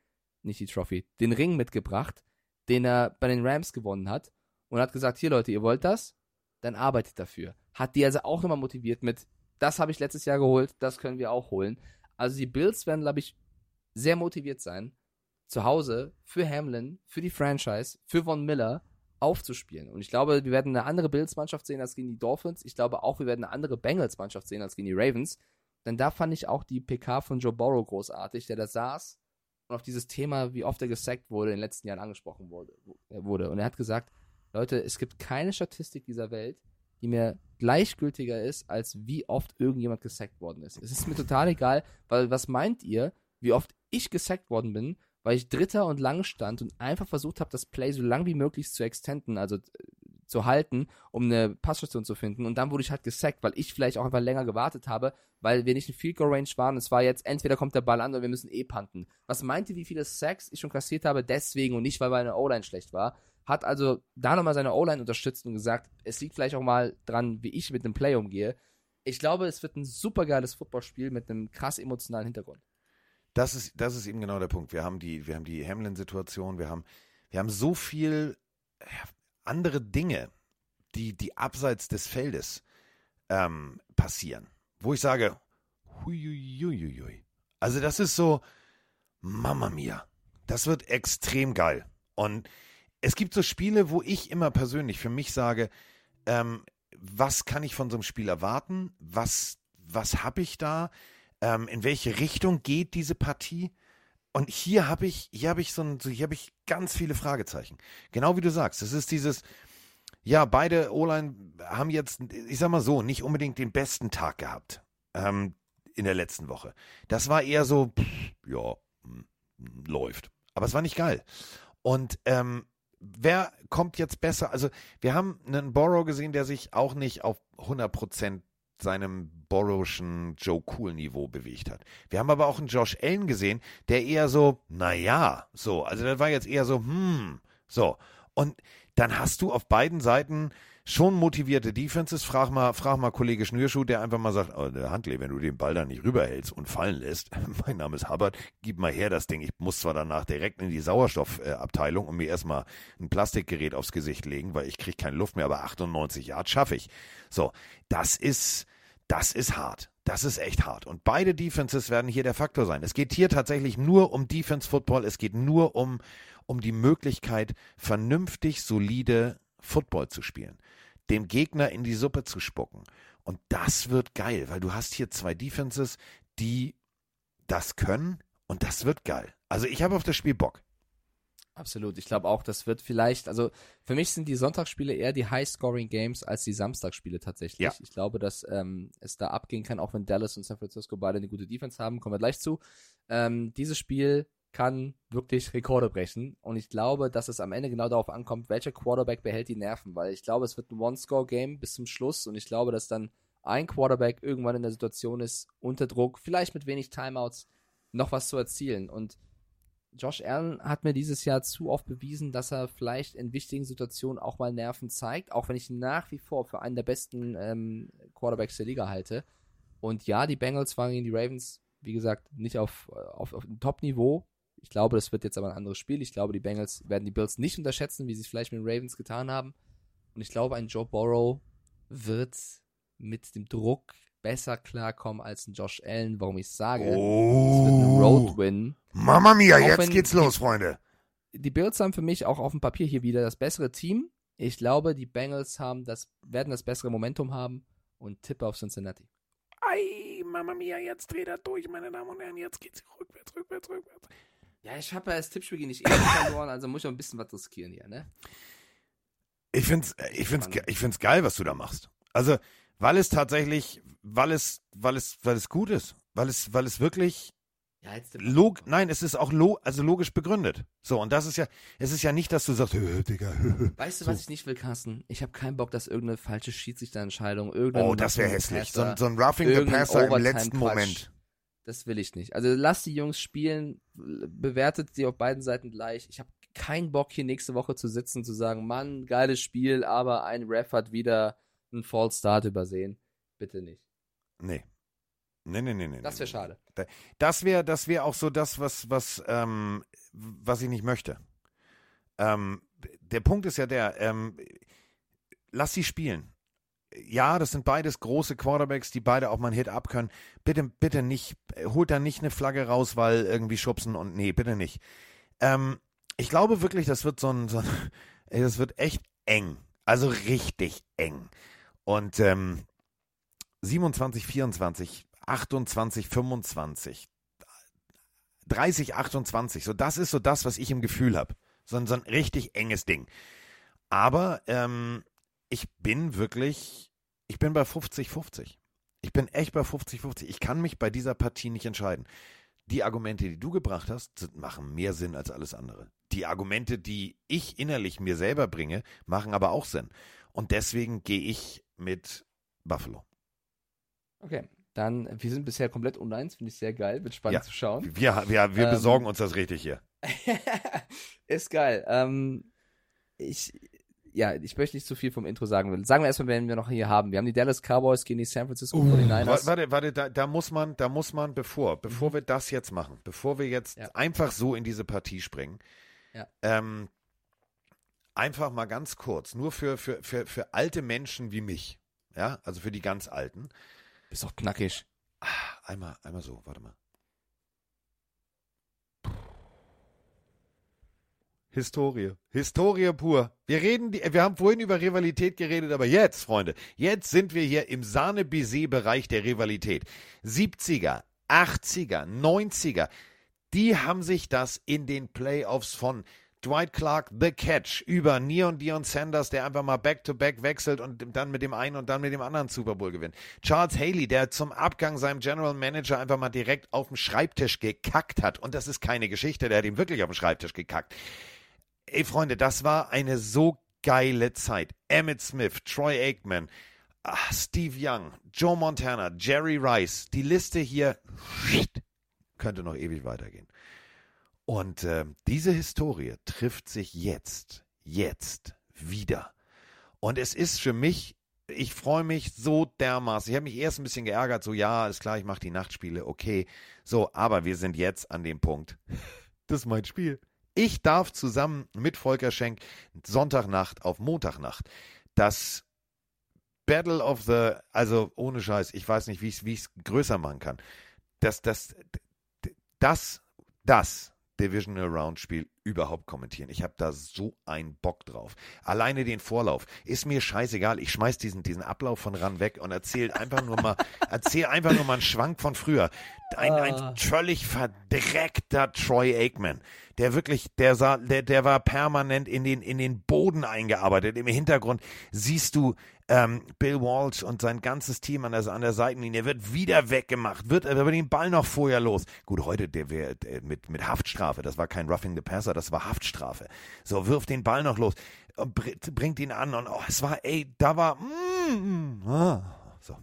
nicht die Trophy, den Ring mitgebracht, den er bei den Rams gewonnen hat und hat gesagt, hier Leute, ihr wollt das? Dann arbeitet dafür. Hat die also auch nochmal motiviert mit, das habe ich letztes Jahr geholt, das können wir auch holen. Also die Bills werden, glaube ich, sehr motiviert sein, zu Hause für Hamlin, für die Franchise, für Von Miller aufzuspielen. Und ich glaube, wir werden eine andere Bills-Mannschaft sehen als gegen die Dolphins. Ich glaube auch, wir werden eine andere Bengals-Mannschaft sehen als gegen die Ravens. Denn da fand ich auch die PK von Joe Burrow großartig, der da saß und auf dieses Thema, wie oft er gesackt wurde, in den letzten Jahren angesprochen wurde. wurde. Und er hat gesagt, Leute, es gibt keine Statistik dieser Welt, die mir gleichgültiger ist, als wie oft irgendjemand gesackt worden ist. Es ist mir total egal, weil was meint ihr, wie oft ich gesackt worden bin, weil ich Dritter und lang stand und einfach versucht habe, das Play so lang wie möglich zu extenden, also äh, zu halten, um eine Passstation zu finden. Und dann wurde ich halt gesackt, weil ich vielleicht auch einfach länger gewartet habe, weil wir nicht in Field Goal Range waren. Es war jetzt, entweder kommt der Ball an oder wir müssen eh punten. Was meint ihr, wie viele Sacks ich schon kassiert habe, deswegen und nicht, weil meine O-Line schlecht war? Hat also da nochmal seine O-Line unterstützt und gesagt, es liegt vielleicht auch mal dran, wie ich mit dem Play umgehe. Ich glaube, es wird ein super geiles Footballspiel mit einem krass emotionalen Hintergrund. Das ist, das ist eben genau der Punkt. Wir haben die, die Hamlin-Situation, wir haben, wir haben so viel andere Dinge, die, die abseits des Feldes ähm, passieren, wo ich sage, huiuiuiui. Also das ist so, Mama mia, das wird extrem geil. Und es gibt so Spiele, wo ich immer persönlich für mich sage, ähm, was kann ich von so einem Spiel erwarten? Was, was habe ich da? Ähm, in welche Richtung geht diese Partie? Und hier habe ich, hier habe ich so ein, so, hier habe ich ganz viele Fragezeichen. Genau wie du sagst, es ist dieses, ja, beide O-Line haben jetzt, ich sag mal so, nicht unbedingt den besten Tag gehabt ähm, in der letzten Woche. Das war eher so, pff, ja, hm, läuft. Aber es war nicht geil. Und ähm, wer kommt jetzt besser? Also, wir haben einen Borrow gesehen, der sich auch nicht auf 100% seinem Borrowschen Joe Cool Niveau bewegt hat. Wir haben aber auch einen Josh Allen gesehen, der eher so, naja, so, also das war jetzt eher so, hm, so. Und dann hast du auf beiden Seiten schon motivierte Defenses. Frag mal, frag mal Kollege Schnürschuh, der einfach mal sagt, oh, Handley, wenn du den Ball da nicht rüberhältst und fallen lässt, mein Name ist Hubbard, gib mal her das Ding. Ich muss zwar danach direkt in die Sauerstoffabteilung und mir erstmal ein Plastikgerät aufs Gesicht legen, weil ich kriege keine Luft mehr, aber 98 Yard schaffe ich. So, das ist, das ist hart. Das ist echt hart. Und beide Defenses werden hier der Faktor sein. Es geht hier tatsächlich nur um Defense Football. Es geht nur um, um die Möglichkeit, vernünftig, solide Football zu spielen. Dem Gegner in die Suppe zu spucken. Und das wird geil, weil du hast hier zwei Defenses, die das können und das wird geil. Also ich habe auf das Spiel Bock. Absolut. Ich glaube auch, das wird vielleicht, also für mich sind die Sonntagsspiele eher die High-Scoring-Games als die Samstagsspiele tatsächlich. Ja. Ich glaube, dass ähm, es da abgehen kann, auch wenn Dallas und San Francisco beide eine gute Defense haben, kommen wir gleich zu. Ähm, dieses Spiel kann wirklich Rekorde brechen und ich glaube, dass es am Ende genau darauf ankommt, welcher Quarterback behält die Nerven, weil ich glaube, es wird ein One-Score-Game bis zum Schluss und ich glaube, dass dann ein Quarterback irgendwann in der Situation ist, unter Druck, vielleicht mit wenig Timeouts, noch was zu erzielen und Josh Allen hat mir dieses Jahr zu oft bewiesen, dass er vielleicht in wichtigen Situationen auch mal Nerven zeigt, auch wenn ich ihn nach wie vor für einen der besten ähm, Quarterbacks der Liga halte. Und ja, die Bengals waren gegen die Ravens, wie gesagt, nicht auf, auf, auf dem Top-Niveau. Ich glaube, das wird jetzt aber ein anderes Spiel. Ich glaube, die Bengals werden die Bills nicht unterschätzen, wie sie es vielleicht mit den Ravens getan haben. Und ich glaube, ein Joe Burrow wird mit dem Druck besser klarkommen als ein Josh Allen. Warum ich sage, es wird ein Oh. Road-Win. Mama mia, Auch jetzt geht's die- los, Freunde. die Bills haben für mich auch auf dem Papier hier wieder das bessere Team. Ich glaube, die Bengals haben das, werden das bessere Momentum haben und tippe auf Cincinnati. Ei, Mama Mia, jetzt dreht er durch, meine Damen und Herren. Jetzt geht's rückwärts, rückwärts, rückwärts. Ja, ich habe ja das Tippspiel nicht eh verloren, also muss ich auch ein bisschen was riskieren hier, ne? Ich find's, ich find's, ich find's geil, was du da machst. Also, weil es tatsächlich, weil es, weil es, weil es gut ist. Weil es, weil es wirklich Ja, log, nein, es ist auch lo, also logisch begründet. So, und das ist ja, es ist ja nicht, dass du sagst, "Hö, Digga, hö, Weißt du, So. was ich nicht will, Carsten? Ich habe keinen Bock, dass irgendeine falsche Schiedsrichterentscheidung, irgendeine Oh, das wäre hässlich. So, so ein Roughing the Passer im letzten Moment. Das will ich nicht. Also lass die Jungs spielen, bewertet sie auf beiden Seiten gleich. Ich habe keinen Bock, hier nächste Woche zu sitzen und zu sagen, Mann, geiles Spiel, aber ein Ref hat wieder einen False Start übersehen. Bitte nicht. Nee. Nee, nee, nee, nee. Das wäre nee. schade. Das wäre, das wäre auch so das, was, was, ähm, was ich nicht möchte. Ähm, der Punkt ist ja der, ähm, lass sie spielen. Ja, das sind beides große Quarterbacks, die beide auch mal einen Hit ab können. Bitte, bitte nicht, holt da nicht eine Flagge raus, weil irgendwie schubsen und nee, bitte nicht. Ähm, ich glaube wirklich, das wird so ein, so ein das wird echt eng. Also richtig eng. Und ähm, 27, 24, 28, 25, 30, 28. So, das ist so das, was ich im Gefühl habe. So, so ein richtig enges Ding. Aber ähm, ich bin wirklich, ich bin bei 50, 50. Ich bin echt bei 50, 50. Ich kann mich bei dieser Partie nicht entscheiden. Die Argumente, die du gebracht hast, sind, machen mehr Sinn als alles andere. Die Argumente, die ich innerlich mir selber bringe, machen aber auch Sinn. Und deswegen gehe ich mit Buffalo. Okay. Dann, wir sind bisher komplett uneins, finde ich sehr geil, wird spannend Ja. zu schauen. Wir, wir, wir Ähm, besorgen uns das richtig hier. ist geil. Ähm, ich, ja, ich möchte nicht zu viel vom Intro sagen. Sagen wir erstmal, wen wir noch hier haben. Wir haben die Dallas Cowboys gegen die San Francisco 49ers. Wa- Warte, warte, da, da muss man, da muss man, bevor, bevor wir das jetzt machen, bevor wir jetzt Ja. einfach so in diese Partie springen, Ja. ähm, einfach mal ganz kurz, nur für, für, für, für alte Menschen wie mich, ja, also für die ganz Alten, Ist doch knackig. ah, einmal, einmal so, warte mal. Historie. Historie pur. Wir reden, die, wir haben vorhin über Rivalität geredet, aber jetzt, Freunde, jetzt sind wir hier im Sahne-Baiser-Bereich der Rivalität. 70er, 80er, 90er, die haben sich das in den Playoffs von Dwight Clark, The Catch, über Neon Dion Sanders, der einfach mal Back-to-Back wechselt und dann mit dem einen und dann mit dem anderen Super Bowl gewinnt. Charles Haley, der zum Abgang seinem General Manager einfach mal direkt auf den Schreibtisch gekackt hat. Und das ist keine Geschichte, der hat ihm wirklich auf den Schreibtisch gekackt. Ey, Freunde, das war eine so geile Zeit. Emmett Smith, Troy Aikman, ah, Steve Young, Joe Montana, Jerry Rice. Die Liste hier könnte noch ewig weitergehen. Und äh, diese Historie trifft sich jetzt, jetzt wieder. Und es ist für mich, ich freue mich so dermaßen. Ich habe mich erst ein bisschen geärgert, so ja, ist klar, ich mache die Nachtspiele, okay. So, aber wir sind jetzt an dem Punkt. Das ist mein Spiel. Ich darf zusammen mit Volker Schenk Sonntagnacht auf Montagnacht das Battle of the, also ohne Scheiß, ich weiß nicht, wie ich es wie größer machen kann. Das, das, das, das Divisional Round Spiel überhaupt kommentieren. Ich habe da so einen Bock drauf. Alleine den Vorlauf ist mir scheißegal. Ich schmeiß diesen diesen Ablauf von ran weg und erzähl einfach nur mal erzähl einfach nur mal einen Schwank von früher. Ein, Ah. ein völlig verdreckter Troy Aikman, der wirklich der sah der der war permanent in den in den Boden eingearbeitet. Im Hintergrund siehst du ähm, Bill Walsh und sein ganzes Team an der, an der Seitenlinie wird wieder weggemacht, wird aber den Ball noch vorher los. Gut, heute der wäre mit, mit Haftstrafe, das war kein Roughing the Passer, das war Haftstrafe. So, wirft den Ball noch los, bringt ihn an und oh, es war, ey, da war, mm, mm, ah. so,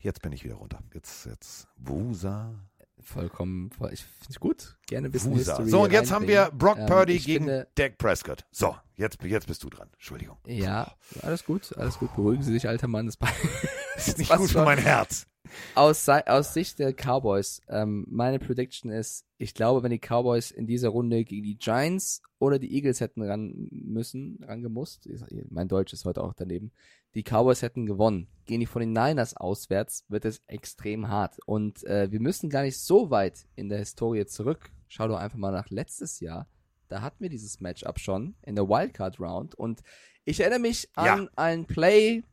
jetzt bin ich wieder runter. Jetzt, jetzt, Wusa, Vollkommen, voll, ich finde es gut. Gerne ein bisschen Wusa. History So, und jetzt haben wir. Brock Ähm, Purdy ich gegen finde- Dak Prescott. So, jetzt, jetzt bist du dran. Entschuldigung. Ja, alles gut, alles gut. Beruhigen Sie sich, alter Mann. Das Das ist nicht gut für mein Herz. aus, aus Sicht der Cowboys, ähm, meine Prediction ist, ich glaube, wenn die Cowboys in dieser Runde gegen die Giants oder die Eagles hätten ran müssen, rangemusst, ist- mein Deutsch ist heute auch daneben, die Cowboys hätten gewonnen. Gehen die von den Niners auswärts, wird es extrem hart. Und äh, wir müssen gar nicht so weit in der Historie zurück. Schau doch einfach mal nach letztes Jahr. da hatten wir dieses Matchup schon in der Wildcard Round und ich erinnere mich an Ja. ein Play,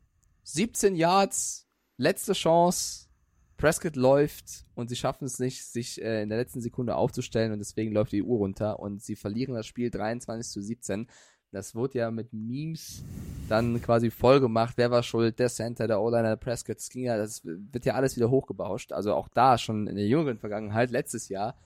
17 Yards, letzte Chance, Prescott läuft und sie schaffen es nicht, sich äh, in der letzten Sekunde aufzustellen und deswegen läuft die Uhr runter und sie verlieren das Spiel 23 zu 17. Das wurde ja mit Memes dann quasi voll gemacht. Wer war schuld? Der Center, der O-Liner, der Prescott. Ja, das wird ja alles wieder hochgebauscht. Also auch da schon in der jüngeren Vergangenheit, letztes Jahr,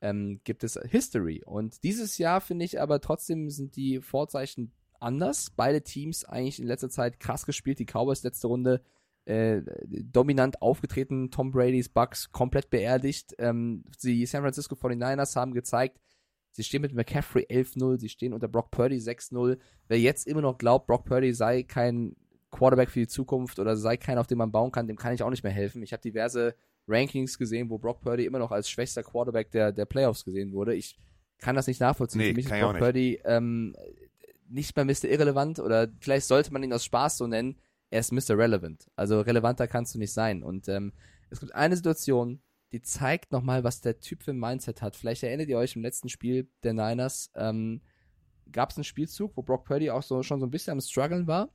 ähm, gibt es History. Und dieses Jahr finde ich aber trotzdem sind die Vorzeichen anders. Beide Teams eigentlich in letzter Zeit krass gespielt. Die Cowboys letzte Runde äh, dominant aufgetreten. Tom Brady's Bucks komplett beerdigt. Ähm, die San Francisco 49ers haben gezeigt, sie stehen mit McCaffrey 11-0, sie stehen unter Brock Purdy 6-0. Wer jetzt immer noch glaubt, Brock Purdy sei kein Quarterback für die Zukunft oder sei keiner, auf den man bauen kann, dem kann ich auch nicht mehr helfen. Ich habe diverse Rankings gesehen, wo Brock Purdy immer noch als schwächster Quarterback der, der Playoffs gesehen wurde. Ich kann das nicht nachvollziehen. Nee, Für mich ist Brock nicht. Purdy ähm, nicht mehr Mr. Irrelevant oder vielleicht sollte man ihn aus Spaß so nennen. Er ist Mr. Relevant. Also relevanter kannst du nicht sein. Und ähm, es gibt eine Situation, die zeigt nochmal, was der Typ für ein Mindset hat. Vielleicht erinnert ihr euch im letzten Spiel der Niners, ähm, gab es einen Spielzug, wo Brock Purdy auch so schon so ein bisschen am struggeln war,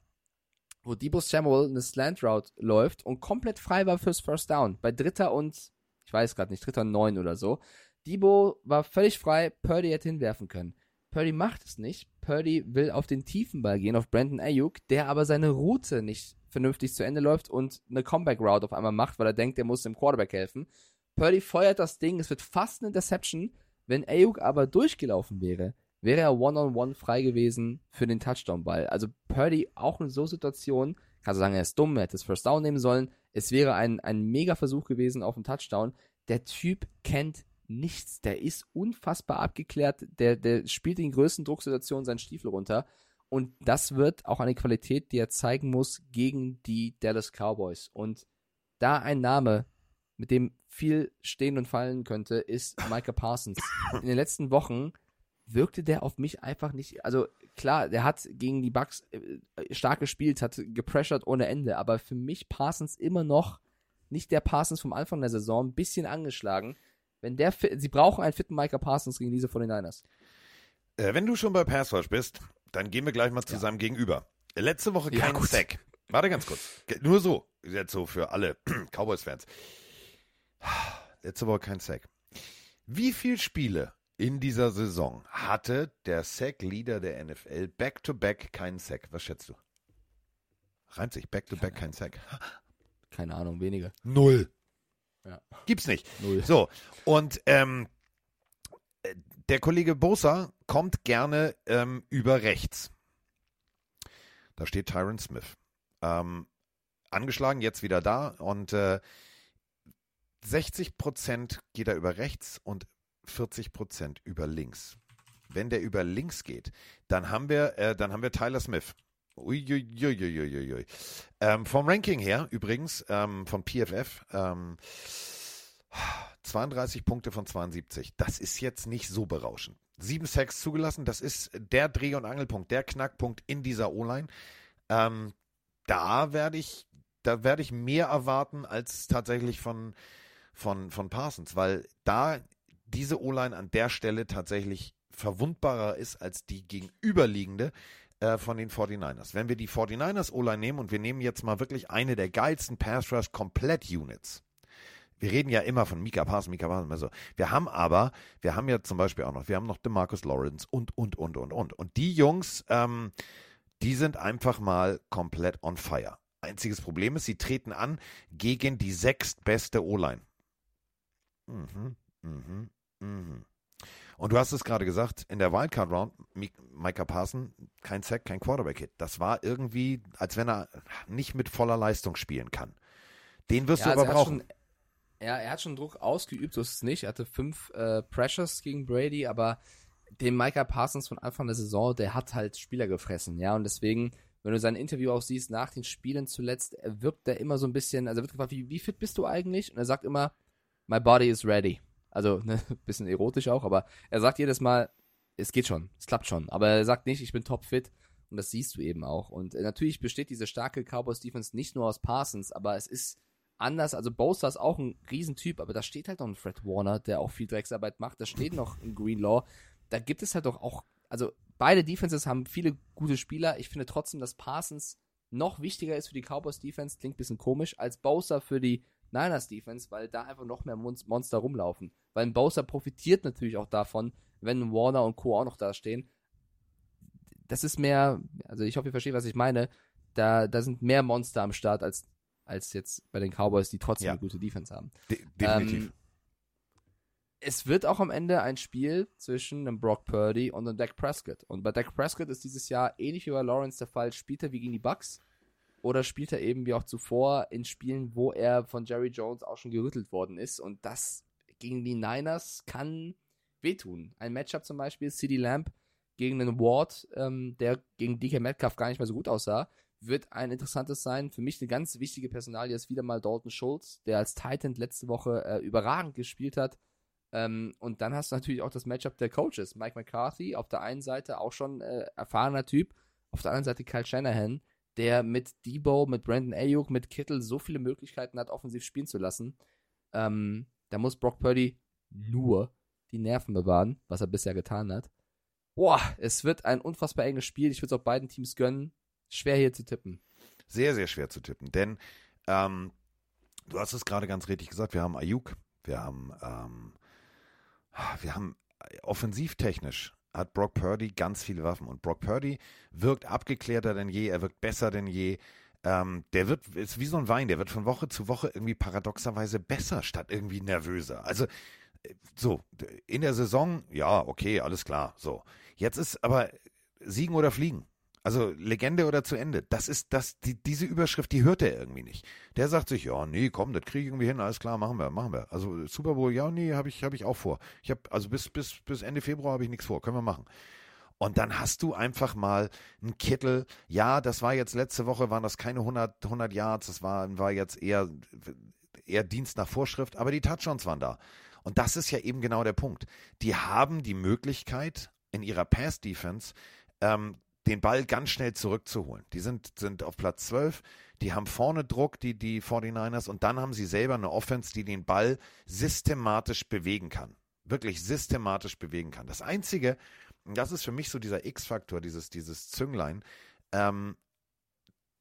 wo Debo Samuel eine Slant Route läuft und komplett frei war fürs First Down. Bei Dritter und, ich weiß gerade nicht, Dritter und Neun oder so. Debo war völlig frei, Purdy hätte hinwerfen können. Purdy macht es nicht. Purdy will auf den tiefen Ball gehen, auf Brandon Ayuk, der aber seine Route nicht vernünftig zu Ende läuft und eine Comeback Route auf einmal macht, weil er denkt, er muss dem Quarterback helfen. Purdy feuert das Ding, es wird fast eine Interception. Wenn Ayuk aber durchgelaufen wäre, wäre er one-on-one frei gewesen für den Touchdown-Ball. Also Purdy auch in so Situationen, kannst du sagen, er ist dumm, er hätte das First Down nehmen sollen. Es wäre ein, ein mega Versuch gewesen auf den Touchdown. Der Typ kennt nichts. Der ist unfassbar abgeklärt. Der, der spielt in größten Drucksituationen seinen Stiefel runter. Und das wird auch eine Qualität, die er zeigen muss gegen die Dallas Cowboys. Und da ein Name, mit dem viel stehen und fallen könnte, ist Micah Parsons. In den letzten Wochen wirkte der auf mich einfach nicht. Also klar, der hat gegen die Bucks äh, stark gespielt, hat gepressured ohne Ende, aber für mich Parsons immer noch nicht der Parsons vom Anfang der Saison, ein bisschen angeschlagen. Wenn der, sie brauchen einen fitten Micah Parsons gegen diese 49ers. Äh, wenn du schon bei Pass Rush bist, dann gehen wir gleich mal zu Ja. seinem Gegenüber. Letzte Woche Ja, kein gut. Sack. Warte ganz kurz. Nur so. Jetzt so für alle Cowboys-Fans. Letzte Woche kein Sack. Wie viele Spiele in dieser Saison hatte der Sack-Leader der NFL back-to-back keinen Sack? Was schätzt du? Reimt sich back-to-back kein Sack. Keine Ahnung, weniger. Null. Ja. Gibt's nicht. Null. So, und ähm, äh, der Kollege Bosa kommt gerne ähm, über rechts. Da steht Tyron Smith. Ähm, angeschlagen, jetzt wieder da und äh, 60 Prozent geht er über rechts und 40 Prozent über links. Wenn der über links geht, dann haben wir, äh, dann haben wir Tyler Smith. Uiuiuiuiui. Ähm, vom Ranking her übrigens, ähm, von PFF, ähm, 32 Punkte von 72. Das ist jetzt nicht so berauschend. Sieben Sacks zugelassen, das ist der Dreh- und Angelpunkt, der Knackpunkt in dieser O-Line. Ähm, da werde ich, da werde ich mehr erwarten als tatsächlich von, von, von Parsons, weil da diese O-Line an der Stelle tatsächlich verwundbarer ist als die gegenüberliegende äh, von den 49ers. Wenn wir die 49ers O-Line nehmen und wir nehmen jetzt mal wirklich eine der geilsten Pass-Rush-Komplett-Units, wir reden ja immer von Mika Parsons, Mika Parsons, also wir haben aber, wir haben ja zum Beispiel auch noch, wir haben noch DeMarcus Lawrence und, und, und, und, und. Und die Jungs, ähm, die sind einfach mal komplett on fire. Einziges Problem ist, sie treten an gegen die sechstbeste O-Line. Mhm, mhm, mhm. Und du hast es gerade gesagt, in der Wildcard Round, Mi- Micah Parson, kein Sack, kein Quarterback-Hit. Das war irgendwie, als wenn er nicht mit voller Leistung spielen kann. Den wirst Ja, du also aber er hat brauchen. Schon, ja, er hat schon Druck ausgeübt, so ist es nicht. Er hatte fünf äh, Pressures gegen Brady, aber den Micah Parsons von Anfang der Saison, der hat halt Spieler gefressen, ja, und deswegen, wenn du sein Interview auch siehst nach den Spielen zuletzt, er wirkt er immer so ein bisschen, also wird gefragt, wie, wie fit bist du eigentlich? Und er sagt immer, my body is ready. Also, ne, bisschen erotisch auch, aber er sagt jedes Mal, es geht schon, es klappt schon, aber er sagt nicht, ich bin topfit. Und das siehst du eben auch. Und äh, natürlich besteht diese starke Cowboys-Defense nicht nur aus Parsons, aber es ist anders. Also Bosa ist auch ein Riesentyp, aber da steht halt noch ein Fred Warner, der auch viel Drecksarbeit macht. Da steht noch ein Greenlaw. da gibt es halt doch auch, also beide Defenses haben viele gute Spieler. Ich finde trotzdem, dass Parsons noch wichtiger ist für die Cowboys Defense, klingt ein bisschen komisch, als Bowser für die Niners Defense, weil da einfach noch mehr Mon Monster rumlaufen. Weil ein Bowser profitiert natürlich auch davon, wenn Warner und Co. auch noch da stehen. Das ist mehr, also ich hoffe, ihr versteht, was ich meine. Da, da sind mehr Monster am Start als, als jetzt bei den Cowboys, die trotzdem Ja. eine gute Defense haben. De definitiv. Ähm, es wird auch am Ende ein Spiel zwischen einem Brock Purdy und einem Dak Prescott. Und bei Dak Prescott ist dieses Jahr ähnlich wie bei Lawrence der Fall, spielt er wie gegen die Bucks oder spielt er eben wie auch zuvor in Spielen, wo er von Jerry Jones auch schon gerüttelt worden ist. Und das gegen die Niners kann wehtun. Ein Matchup zum Beispiel, CD Lamb gegen einen Ward, ähm, der gegen DK Metcalf gar nicht mehr so gut aussah, wird ein interessantes sein. Für mich eine ganz wichtige Personalie ist wieder mal Dalton Schultz, der als Titan letzte Woche äh, überragend gespielt hat. Ähm, und dann hast du natürlich auch das Matchup der Coaches. Mike McCarthy auf der einen Seite auch schon äh, erfahrener Typ, auf der anderen Seite Kyle Shanahan, der mit Debo, mit Brandon Ayuk, mit Kittle so viele Möglichkeiten hat, offensiv spielen zu lassen. Ähm, da muss Brock Purdy nur die Nerven bewahren, was er bisher getan hat. Boah, es wird ein unfassbar enges Spiel. Ich würde es auch beiden Teams gönnen. Schwer hier zu tippen. Sehr, sehr schwer zu tippen, denn ähm, du hast es gerade ganz richtig gesagt, wir haben Ayuk, wir haben, ähm, wir haben offensivtechnisch hat Brock Purdy ganz viele Waffen und Brock Purdy wirkt abgeklärter denn je, er wirkt besser denn je. Ähm, der wird, ist wie so ein Wein, der wird von Woche zu Woche irgendwie paradoxerweise besser statt irgendwie nervöser. Also äh, so, in der Saison, ja, okay, alles klar, so. Jetzt ist aber Siegen oder Fliegen. Also Legende oder zu Ende. Das ist das, die, diese Überschrift, die hört er irgendwie nicht. Der sagt sich, ja, nee, komm, das kriege ich irgendwie hin, alles klar, machen wir, machen wir. Also Super Bowl, ja, nee, habe ich, hab ich auch vor. Ich habe, also bis, bis, bis Ende Februar habe ich nichts vor, können wir machen. Und dann hast du einfach mal einen Kittel. Ja, das war jetzt letzte Woche, waren das keine 100, 100 Yards, das war, war jetzt eher, eher Dienst nach Vorschrift, aber die Touchdowns waren da. Und das ist ja eben genau der Punkt. Die haben die Möglichkeit, in ihrer Pass-Defense ähm, den Ball ganz schnell zurückzuholen. Die sind, sind auf Platz 12, die haben vorne Druck, die, die 49ers, und dann haben sie selber eine Offense, die den Ball systematisch bewegen kann. Wirklich systematisch bewegen kann. Das Einzige, und das ist für mich so dieser X-Faktor, dieses, dieses Zünglein, ähm,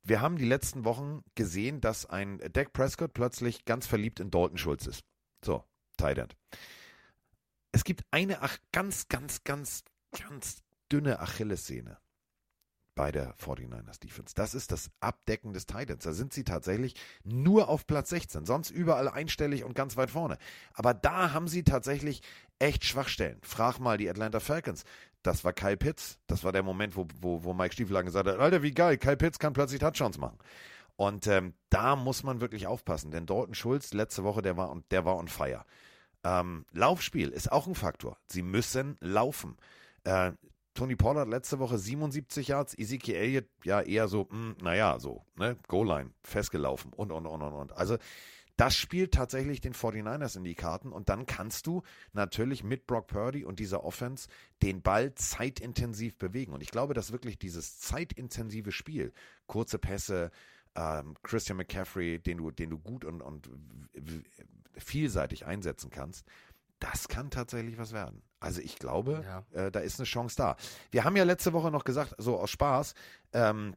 wir haben die letzten Wochen gesehen, dass ein Dak Prescott plötzlich ganz verliebt in Dalton Schulz ist. So, Tight End. Es gibt eine ach, ganz, ganz, ganz, ganz dünne Achillessehne bei der 49ers Defense. Das ist das Abdecken des Titans. Da sind sie tatsächlich nur auf Platz 16, sonst überall einstellig und ganz weit vorne. Aber da haben sie tatsächlich echt Schwachstellen. Frag mal die Atlanta Falcons. Das war Kyle Pitts. Das war der Moment, wo, wo, wo Mike Stiefel gesagt hat, Alter, wie geil, Kyle Pitts kann plötzlich Touchdowns machen. Und ähm, da muss man wirklich aufpassen, denn Dalton Schulz letzte Woche, der war, der war on fire. Ähm, Laufspiel ist auch ein Faktor. Sie müssen laufen. Äh, Tony Pollard letzte Woche 77 Yards, Ezekiel Elliott ja eher so, mh, naja, so, ne, Goal-Line, festgelaufen und, und, und, und, und. Also das spielt tatsächlich den 49ers in die Karten und dann kannst du natürlich mit Brock Purdy und dieser Offense den Ball zeitintensiv bewegen. Und ich glaube, dass wirklich dieses zeitintensive Spiel, kurze Pässe, ähm, Christian McCaffrey, den du, den du gut und, und vielseitig einsetzen kannst, das kann tatsächlich was werden. Also ich glaube, Ja. äh, da ist eine Chance da. Wir haben ja letzte Woche noch gesagt, so aus Spaß, ähm,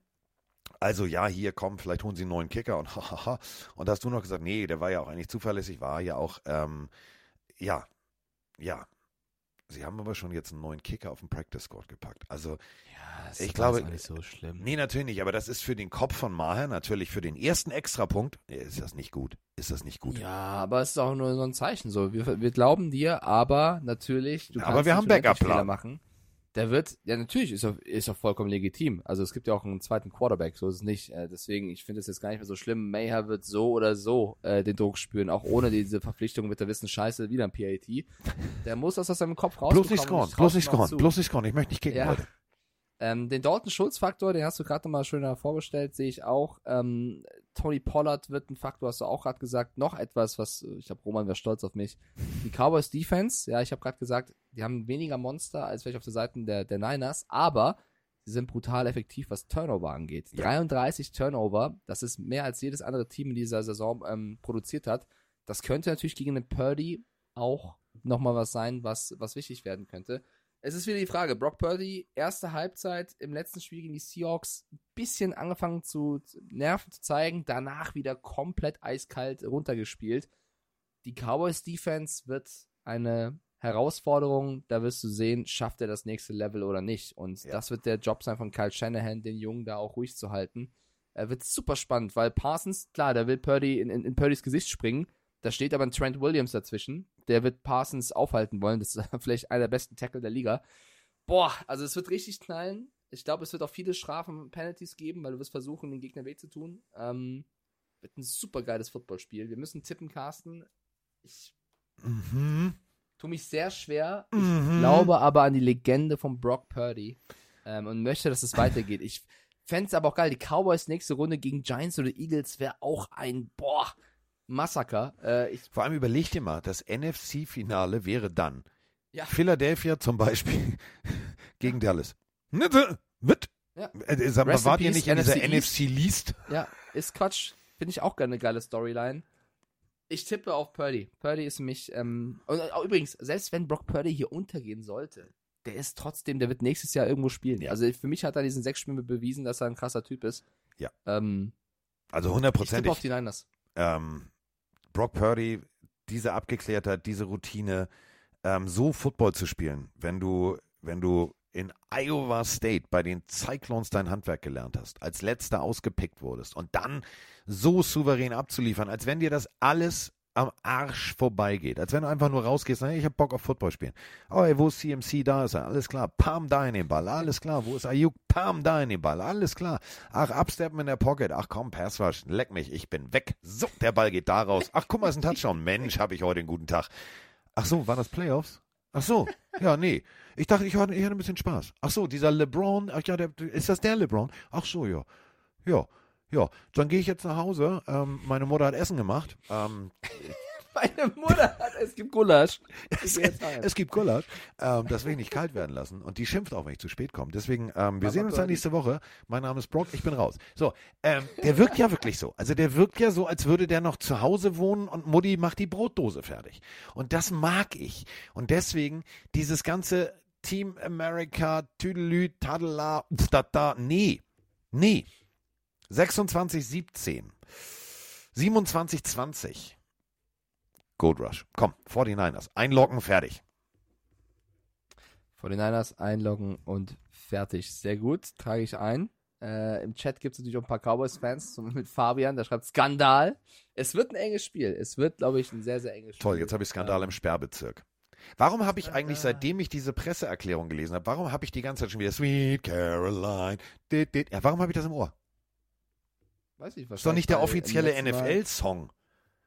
also ja, hier komm, vielleicht holen sie einen neuen Kicker und hahaha. Und da hast du noch gesagt, nee, der war ja auch eigentlich zuverlässig, war ja auch, ähm, ja, ja. Sie haben aber schon jetzt einen neuen Kicker auf den Practice Squad gepackt. Also Ja, das Ich war glaube- nicht so schlimm. Nee, natürlich nicht, aber das ist für den Kopf von Maher natürlich für den ersten Extrapunkt. Ist das nicht gut? Ist das nicht gut? Ja, aber es ist auch nur so ein Zeichen so. Wir, wir glauben dir, aber natürlich, du Aber kannst wir haben. Fehler machen. Der wird, ja natürlich, ist auch, ist auch vollkommen legitim. Also es gibt ja auch einen zweiten Quarterback, so ist es nicht. Äh, deswegen, ich finde es jetzt gar nicht mehr so schlimm. Mayher wird so oder so äh, den Druck spüren, auch ohne diese Verpflichtung mit der Wissen Scheiße, wieder ein PAT. Der muss das aus seinem Kopf rausbekommen. Bloß nicht scoren, bloß nicht scoren, bloß nicht scoren. Ich möchte nicht kicken Ja. Ähm, den Dalton-Schulz-Faktor, den hast du gerade nochmal schöner vorgestellt, sehe ich auch. Ähm, Tony Pollard wird ein Faktor, hast du auch gerade gesagt. Noch etwas, was, äh, ich glaube, Roman wäre stolz auf mich. Die Cowboys Defense, ja, ich habe gerade gesagt, die haben weniger Monster als vielleicht auf der Seite der, der Niners, aber sie sind brutal effektiv, was Turnover angeht. Ja. 33 Turnover, das ist mehr als jedes andere Team in dieser Saison ähm, produziert hat. Das könnte natürlich gegen den Purdy auch nochmal was sein, was, was wichtig werden könnte. Es ist wieder die Frage, Brock Purdy, erste Halbzeit im letzten Spiel gegen die Seahawks, ein bisschen angefangen zu zu Nerven zu zeigen, danach wieder komplett eiskalt runtergespielt. Die Cowboys Defense wird eine Herausforderung, da wirst du sehen, schafft er das nächste Level oder nicht. Und Ja. das wird der Job sein von Kyle Shanahan, den Jungen da auch ruhig zu halten. Er wird super spannend, weil Parsons, klar, der will Purdy in, in, in Purdys Gesicht springen. Da steht aber ein Trent Williams dazwischen. Der wird Parsons aufhalten wollen. Das ist vielleicht einer der besten Tackle der Liga. Boah, also es wird richtig knallen. Ich glaube, es wird auch viele Strafen und Penalties geben, weil du wirst versuchen, den Gegner weh zu tun. Ähm, wird ein super geiles Footballspiel. Wir müssen tippen, Carsten. Ich Mhm. Tue mich sehr schwer. Ich Mhm. glaube aber an die Legende von Brock Purdy ähm, und möchte, dass es weitergeht. Ich fände es aber auch geil. Die Cowboys nächste Runde gegen Giants oder Eagles wäre auch ein, boah, Massaker. Äh, Vor allem überleg dir mal, das NFC-Finale wäre dann Ja. Philadelphia zum Beispiel gegen Dallas. Nitte, Mit? Ja. Äh, Sag mal, wart ihr nicht in dieser NFC East. Ja, ist Quatsch. Finde ich auch eine geile Storyline. Ich tippe auf Purdy. Purdy ist mich, ähm, und äh, übrigens, selbst wenn Brock Purdy hier untergehen sollte, der ist trotzdem, der wird nächstes Jahr irgendwo spielen. Ja. Also für mich hat er diesen sechs Spielen bewiesen, dass er ein krasser Typ ist. Ja. Ähm, Also ich tippe hundertprozentig. auf die Niners. ähm, Brock Purdy, diese Abgeklärtheit, diese Routine, ähm, so Football zu spielen, wenn du, wenn du in Iowa State bei den Cyclones dein Handwerk gelernt hast, als letzter ausgepickt wurdest und dann so souverän abzuliefern, als wenn dir das alles am Arsch vorbeigeht, als wenn du einfach nur rausgehst, hey, ich hab Bock auf Football spielen. Oh, ey, wo ist CMC? Da ist er, alles klar. Pam, da in den Ball, alles klar. Wo ist Ayuk? Pam, da in den Ball, alles klar. Ach, absteppen in der Pocket. Ach komm, Pass Rush, leck mich, ich bin weg. So, der Ball geht da raus. Ach, guck mal, ist ein Touchdown. Mensch, habe ich heute einen guten Tag. Ach so, waren das Playoffs? Ach so, ja, nee. Ich dachte, ich hatte, ein bisschen Spaß. Ach so, dieser LeBron, ach ja, der, ist das der LeBron? Ach so, ja. Ja, ja. Dann gehe ich jetzt nach Hause. Ähm, meine Mutter hat Essen gemacht. Ähm, Meine Mutter hat, es gibt Gulasch. Es, es gibt Gulasch. Ähm, das will ich nicht kalt werden lassen. Und die schimpft auch, wenn ich zu spät komme. Deswegen, ähm, wir Mama sehen uns dann nächste Woche. Mein Name ist Brock, ich bin raus. So, ähm, der wirkt ja wirklich so. Also der wirkt ja so, als würde der noch zu Hause wohnen und Mutti macht die Brotdose fertig. Und das mag ich. Und deswegen dieses ganze Team America, Tüdelü, Tadela, da, nee, nee. 26, 17. 27, 20. Gold Rush. Komm, 49ers. Einloggen, fertig. 49ers einloggen und fertig. Sehr gut, trage ich ein. Äh, Im Chat gibt es natürlich auch ein paar Cowboys-Fans, zum Beispiel mit Fabian, der schreibt Skandal. Es wird ein enges Spiel. Es wird, glaube ich, ein sehr, sehr enges Spiel. Toll, jetzt habe ich Skandal im Sperrbezirk. Warum habe ich eigentlich, seitdem ich diese Presseerklärung gelesen habe, warum habe ich die ganze Zeit schon wieder Sweet Caroline? Dit, dit. Ja, warum habe ich das im Ohr? Weiß ich, Ist doch nicht der offizielle NFL-Song.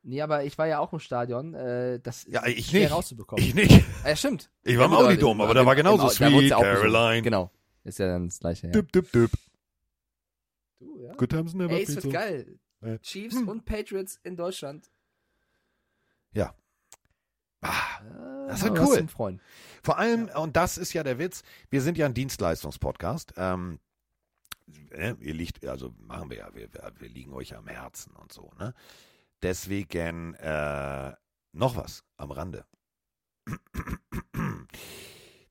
Nee, aber ich war ja auch im Stadion. Äh, das ist Ja, ich schwer nicht. rauszubekommen. Ich nicht. Ah, ja, stimmt. Ich war im Ja, gut, Audidom, aber da war genauso Sweet ja. Caroline. Genau. Ist ja dann das gleiche. Ja. Dip, dip, dip. Du, ja. Good times never Ey, es wird geil. Äh, Chiefs hm. und Patriots in Deutschland. Ah, Äh, Das wir was cool. Freuen. Vor allem, und das ist ja der Witz, wir sind ja ein Dienstleistungspodcast. Ähm, äh, ihr liegt, also machen wir ja, wir, wir, wir liegen euch am Herzen und so, ne? Deswegen äh, noch was am Rande.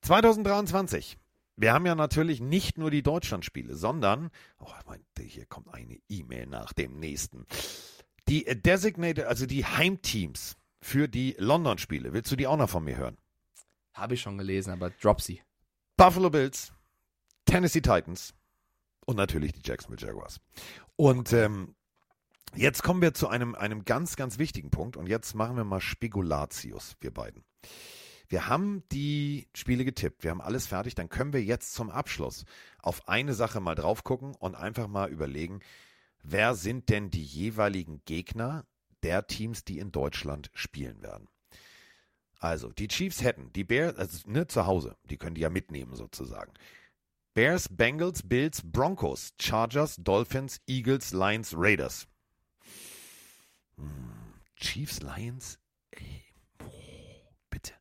2023. Wir haben ja natürlich nicht nur die Deutschlandspiele, sondern, oh, ich mein, hier kommt eine E-Mail nach dem nächsten. Die Designated, also die Heimteams für die London-Spiele. Willst du die auch noch von mir hören? Habe ich schon gelesen, aber drop sie. Buffalo Bills, Tennessee Titans und natürlich die Jacksonville Jaguars. Und ähm, jetzt kommen wir zu einem, einem ganz, ganz wichtigen Punkt und jetzt machen wir mal Spekulatius, wir beiden. Wir haben die Spiele getippt, wir haben alles fertig, dann können wir jetzt zum Abschluss auf eine Sache mal drauf gucken und einfach mal überlegen, wer sind denn die jeweiligen Gegner der Teams, die in Deutschland spielen werden. Also, die Chiefs hätten die Bears, also ne, zu Hause, die können die ja mitnehmen sozusagen. Bears, Bengals, Bills, Broncos, Chargers, Dolphins, Eagles, Lions, Raiders. Hm, Chiefs, Lions, ey, boah, bitte.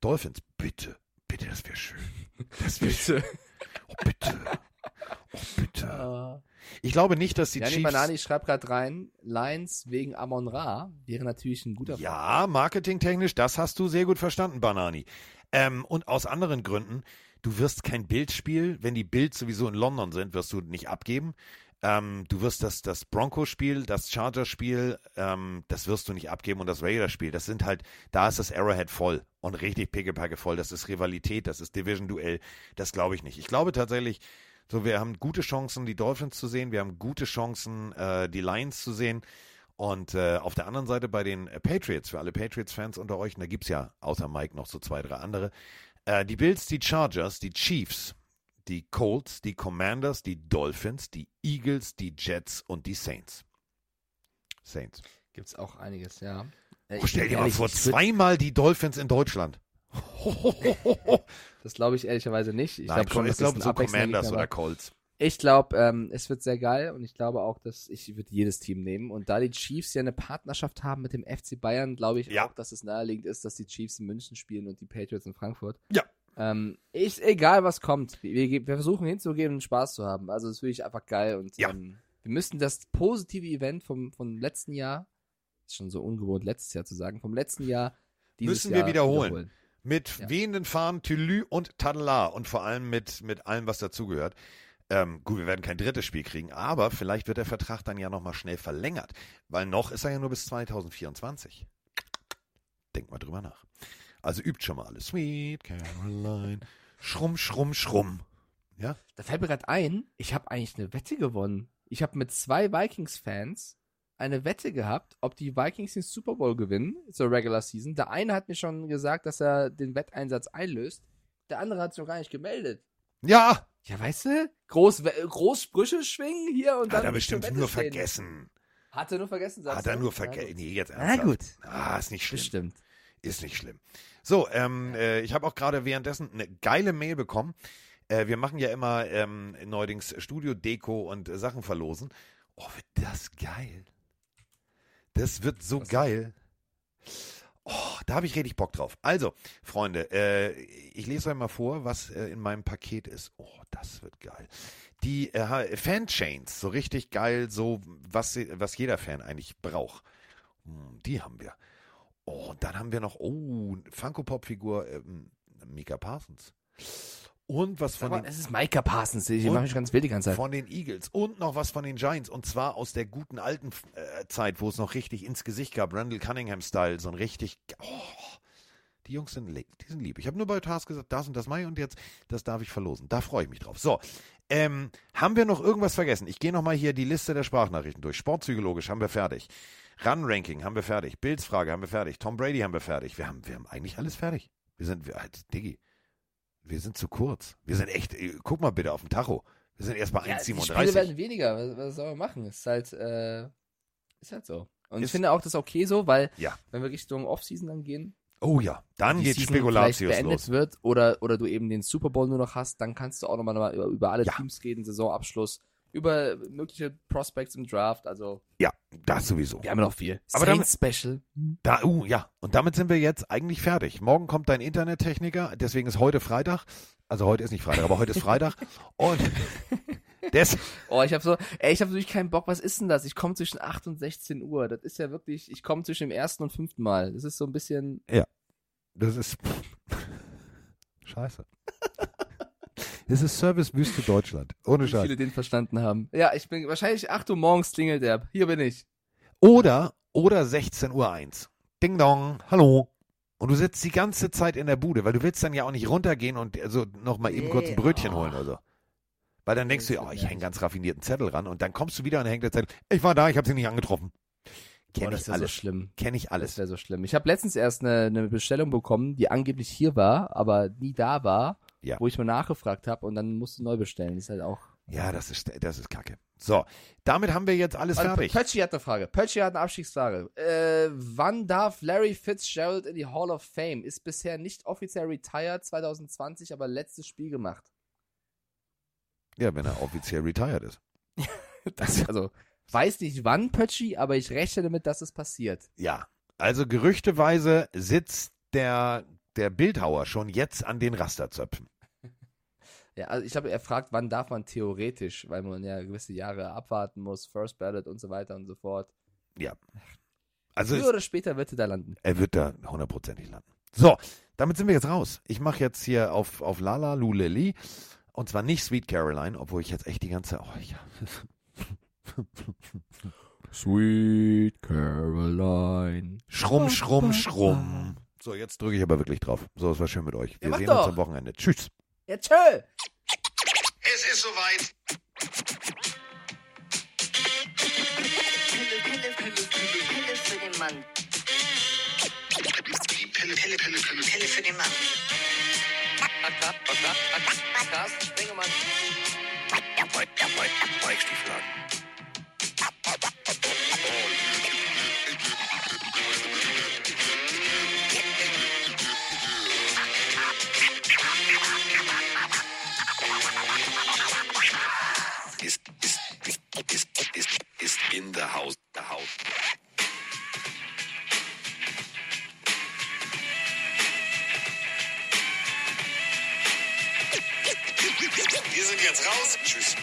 Dolphins, bitte, bitte, das wäre schön. Das wäre schön. Oh, bitte. Oh, bitte. Ich glaube nicht, dass die Jani Chiefs. Banani schreibt gerade rein, Lions wegen Amon Ra wäre natürlich ein guter Ja, marketingtechnisch, das hast du sehr gut verstanden, Banani. Ähm, und aus anderen Gründen, Du wirst kein Bildspiel, wenn die Bills sowieso in London sind, wirst du nicht abgeben. Ähm, du wirst das, das Broncos-Spiel, das Chargers-Spiel, ähm, das wirst du nicht abgeben und das Raiders-Spiel, das sind halt, da ist das Arrowhead voll und richtig pickepacke voll. Das ist Rivalität, das ist Division-Duell. Das glaube ich nicht. Ich glaube tatsächlich, so, wir haben gute Chancen, die Dolphins zu sehen, wir haben gute Chancen, äh, die Lions zu sehen. Und äh, auf der anderen Seite bei den Patriots, für alle Patriots-Fans unter euch, und da gibt es ja außer Mike noch so zwei, drei andere, äh, die Bills, die Chargers, die Chiefs, die Colts, die Commanders, die Dolphins, die Eagles, die Jets und die Saints. Saints. Gibt's auch einiges, ja. Äh, Oh, stell dir mal vor, zweimal die Dolphins in Deutschland. Das glaube ich ehrlicherweise nicht. Ich glaube schon, ich glaube so Commanders oder. Colts. Ich glaube, ähm, es wird sehr geil und ich glaube auch, dass ich würde jedes Team nehmen. Und da die Chiefs ja eine Partnerschaft haben mit dem FC Bayern, glaube ich Ja. auch, dass es naheliegend ist, dass die Chiefs in München spielen und die Patriots in Frankfurt. Ja. Ähm, ich, egal was kommt, wir, wir versuchen hinzugehen und Spaß zu haben. Also das finde ich einfach geil und Ja. ähm, wir müssen das positive Event vom, vom letzten Jahr, ist schon so ungewohnt letztes Jahr zu sagen, vom letzten Jahr dieses Müssen wir Jahr wiederholen. Mit Ja. wehenden Fahnen, Tülü und Tadela und vor allem mit, mit allem, was dazugehört. Ähm, gut, wir werden kein drittes Spiel kriegen, aber vielleicht wird der Vertrag dann ja nochmal schnell verlängert, weil noch ist er ja nur bis 2024. Denk mal drüber nach. Also übt schon mal alles. Sweet Caroline. Schrumm, schrumm, schrumm. Ja? Da fällt mir gerade ein, ich habe eigentlich eine Wette gewonnen. Ich habe mit zwei Vikings-Fans eine Wette gehabt, ob die Vikings den Super Bowl gewinnen zur Regular Season. Der eine hat mir schon gesagt, dass er den Wetteinsatz einlöst. Der andere hat sich noch gar nicht gemeldet. Ja! Ja, weißt du? Groß, groß Sprüche schwingen hier und dann. Hat er bestimmt nur stehen. vergessen. Hat er nur vergessen, sagst Hat er nur Na vergessen. Nee, jetzt Na ernsthaft. gut, Ah, ist nicht schlimm. bestimmt. Ist nicht schlimm. So, ähm, äh, ich habe auch gerade währenddessen eine geile Mail bekommen. Äh, wir machen ja immer ähm, neuerdings Studio-Deko und äh, Sachen verlosen. Oh, wird das geil. Das wird so Was? geil. Oh, da habe ich richtig Bock drauf. Also, Freunde, äh, ich lese euch mal vor, was äh, in meinem Paket ist. Oh, das wird geil. Die äh, Fan-Chains, so richtig geil, so was, was jeder Fan eigentlich braucht. Hm, die haben wir. Oh, und dann haben wir noch, oh, Funko-Pop-Figur ähm, Mika Parsons. Und was von Aber den, es ist Micah Parsons. Ich mache mich ganz wild die ganze Zeit. von den Eagles und noch was von den Giants. Und zwar aus der guten alten äh, Zeit, wo es noch richtig ins Gesicht gab. Randall Cunningham-Style, so ein richtig. Oh, die Jungs sind, lieb, die sind lieb. Ich habe nur bei Task gesagt, das und das Mai und jetzt, das darf ich verlosen. Da freue ich mich drauf. So, ähm, haben wir noch irgendwas vergessen? Ich gehe nochmal hier die Liste der Sprachnachrichten durch. Sportpsychologisch haben wir fertig. Run-Ranking haben wir fertig. Bills-Frage haben wir fertig. Tom Brady haben wir fertig. Wir haben, wir haben eigentlich alles fertig. Wir sind, wir, halt, Diggi, wir sind zu kurz. Wir sind echt, äh, guck mal bitte auf den Tacho. Wir sind erst bei Ja, die Spiele 1,37. werden weniger. Was, was soll man machen? Ist halt, äh, ist halt so. Und ich Ist- finde auch das okay so, weil Ja. wenn wir Richtung Offseason dann gehen, Oh ja, dann geht Spekulatius beendet los. wird oder, oder du eben den Super Bowl nur noch hast, dann kannst du auch nochmal über, über alle Ja. Teams reden, Saisonabschluss, über mögliche Prospects im Draft. Also, Ja, das sowieso. wir haben ja noch viel. Aber Saints Special. Da, uh, ja, und damit sind wir jetzt eigentlich fertig. Morgen kommt dein Internettechniker, deswegen ist heute Freitag. Also heute ist nicht Freitag, aber heute ist Freitag. Und des, Oh, ich habe so, ey, ich habe wirklich keinen Bock. Was ist denn das? Ich komme zwischen 8 und 16 Uhr. Das ist ja wirklich, ich komme zwischen dem ersten und fünften Mal. Das ist so ein bisschen, das ist Scheiße. Das ist Servicewüste Deutschland. Ohne wie Scheiß. viele den verstanden haben. Ja, ich bin wahrscheinlich 8 Uhr morgens klingelt der. Hier bin ich. Oder, oder 16.01 Uhr. Ding dong, hallo. Und du sitzt die ganze Zeit in der Bude, weil du willst dann ja auch nicht runtergehen und also noch mal eben kurz ein Nee, Brötchen oh. holen oder so. Weil dann denkst Nee, du, das oh, ich hänge ganz raffinierten Zettel ran und dann kommst du wieder und hängt der Zettel. Ich war da, ich habe sie nicht angetroffen. Kenn das ich wäre so alles. schlimm. Kenn ich Das alles. wäre so schlimm. Ich habe letztens erst eine, eine Bestellung bekommen, die angeblich hier war, aber nie da war, Ja. wo ich mal nachgefragt habe und dann musste neu bestellen. Das ist halt auch. Ja, das ist, das ist kacke. So, damit haben wir jetzt alles Also, fertig. Pötschi hat eine Frage. Pötschi hat eine Abstiegsfrage. Äh, wann darf Larry Fitzgerald in die Hall of Fame? Ist bisher nicht offiziell retired, 2020, aber letztes Spiel gemacht. Ja, wenn er offiziell retired ist. Das, also, weiß nicht wann, Pötschi, aber ich rechne damit, dass es passiert. Ja, also gerüchteweise sitzt der, der Bildhauer schon jetzt an den Rasterzöpfen. Ja, also ich glaube, er fragt, wann darf man theoretisch, weil man ja gewisse Jahre abwarten muss, First Ballot und so weiter und so fort. Also Früher oder später wird er da landen. er wird da hundertprozentig landen. So, damit sind wir jetzt raus. Ich mache jetzt hier auf, auf Lala Luleli und zwar nicht Sweet Caroline, obwohl ich jetzt echt die ganze. Oh, ja. Sweet Caroline. Schrumm, schrumm, schrumm. So, jetzt drücke ich aber wirklich drauf. So, es war schön mit euch. Wir mach sehen doch. uns am Wochenende. Tschüss. Ja, tschö. Es ist soweit. Pille, Pille, Pille, Pille, Pille für den Mann. Die Pille, Pille, Pille, Pille. Pille für den Mann. Carsten Spengemann. Weichstiefel Ist, ist, ist, ist in the house, the house. Wir sind jetzt raus. Tschüss.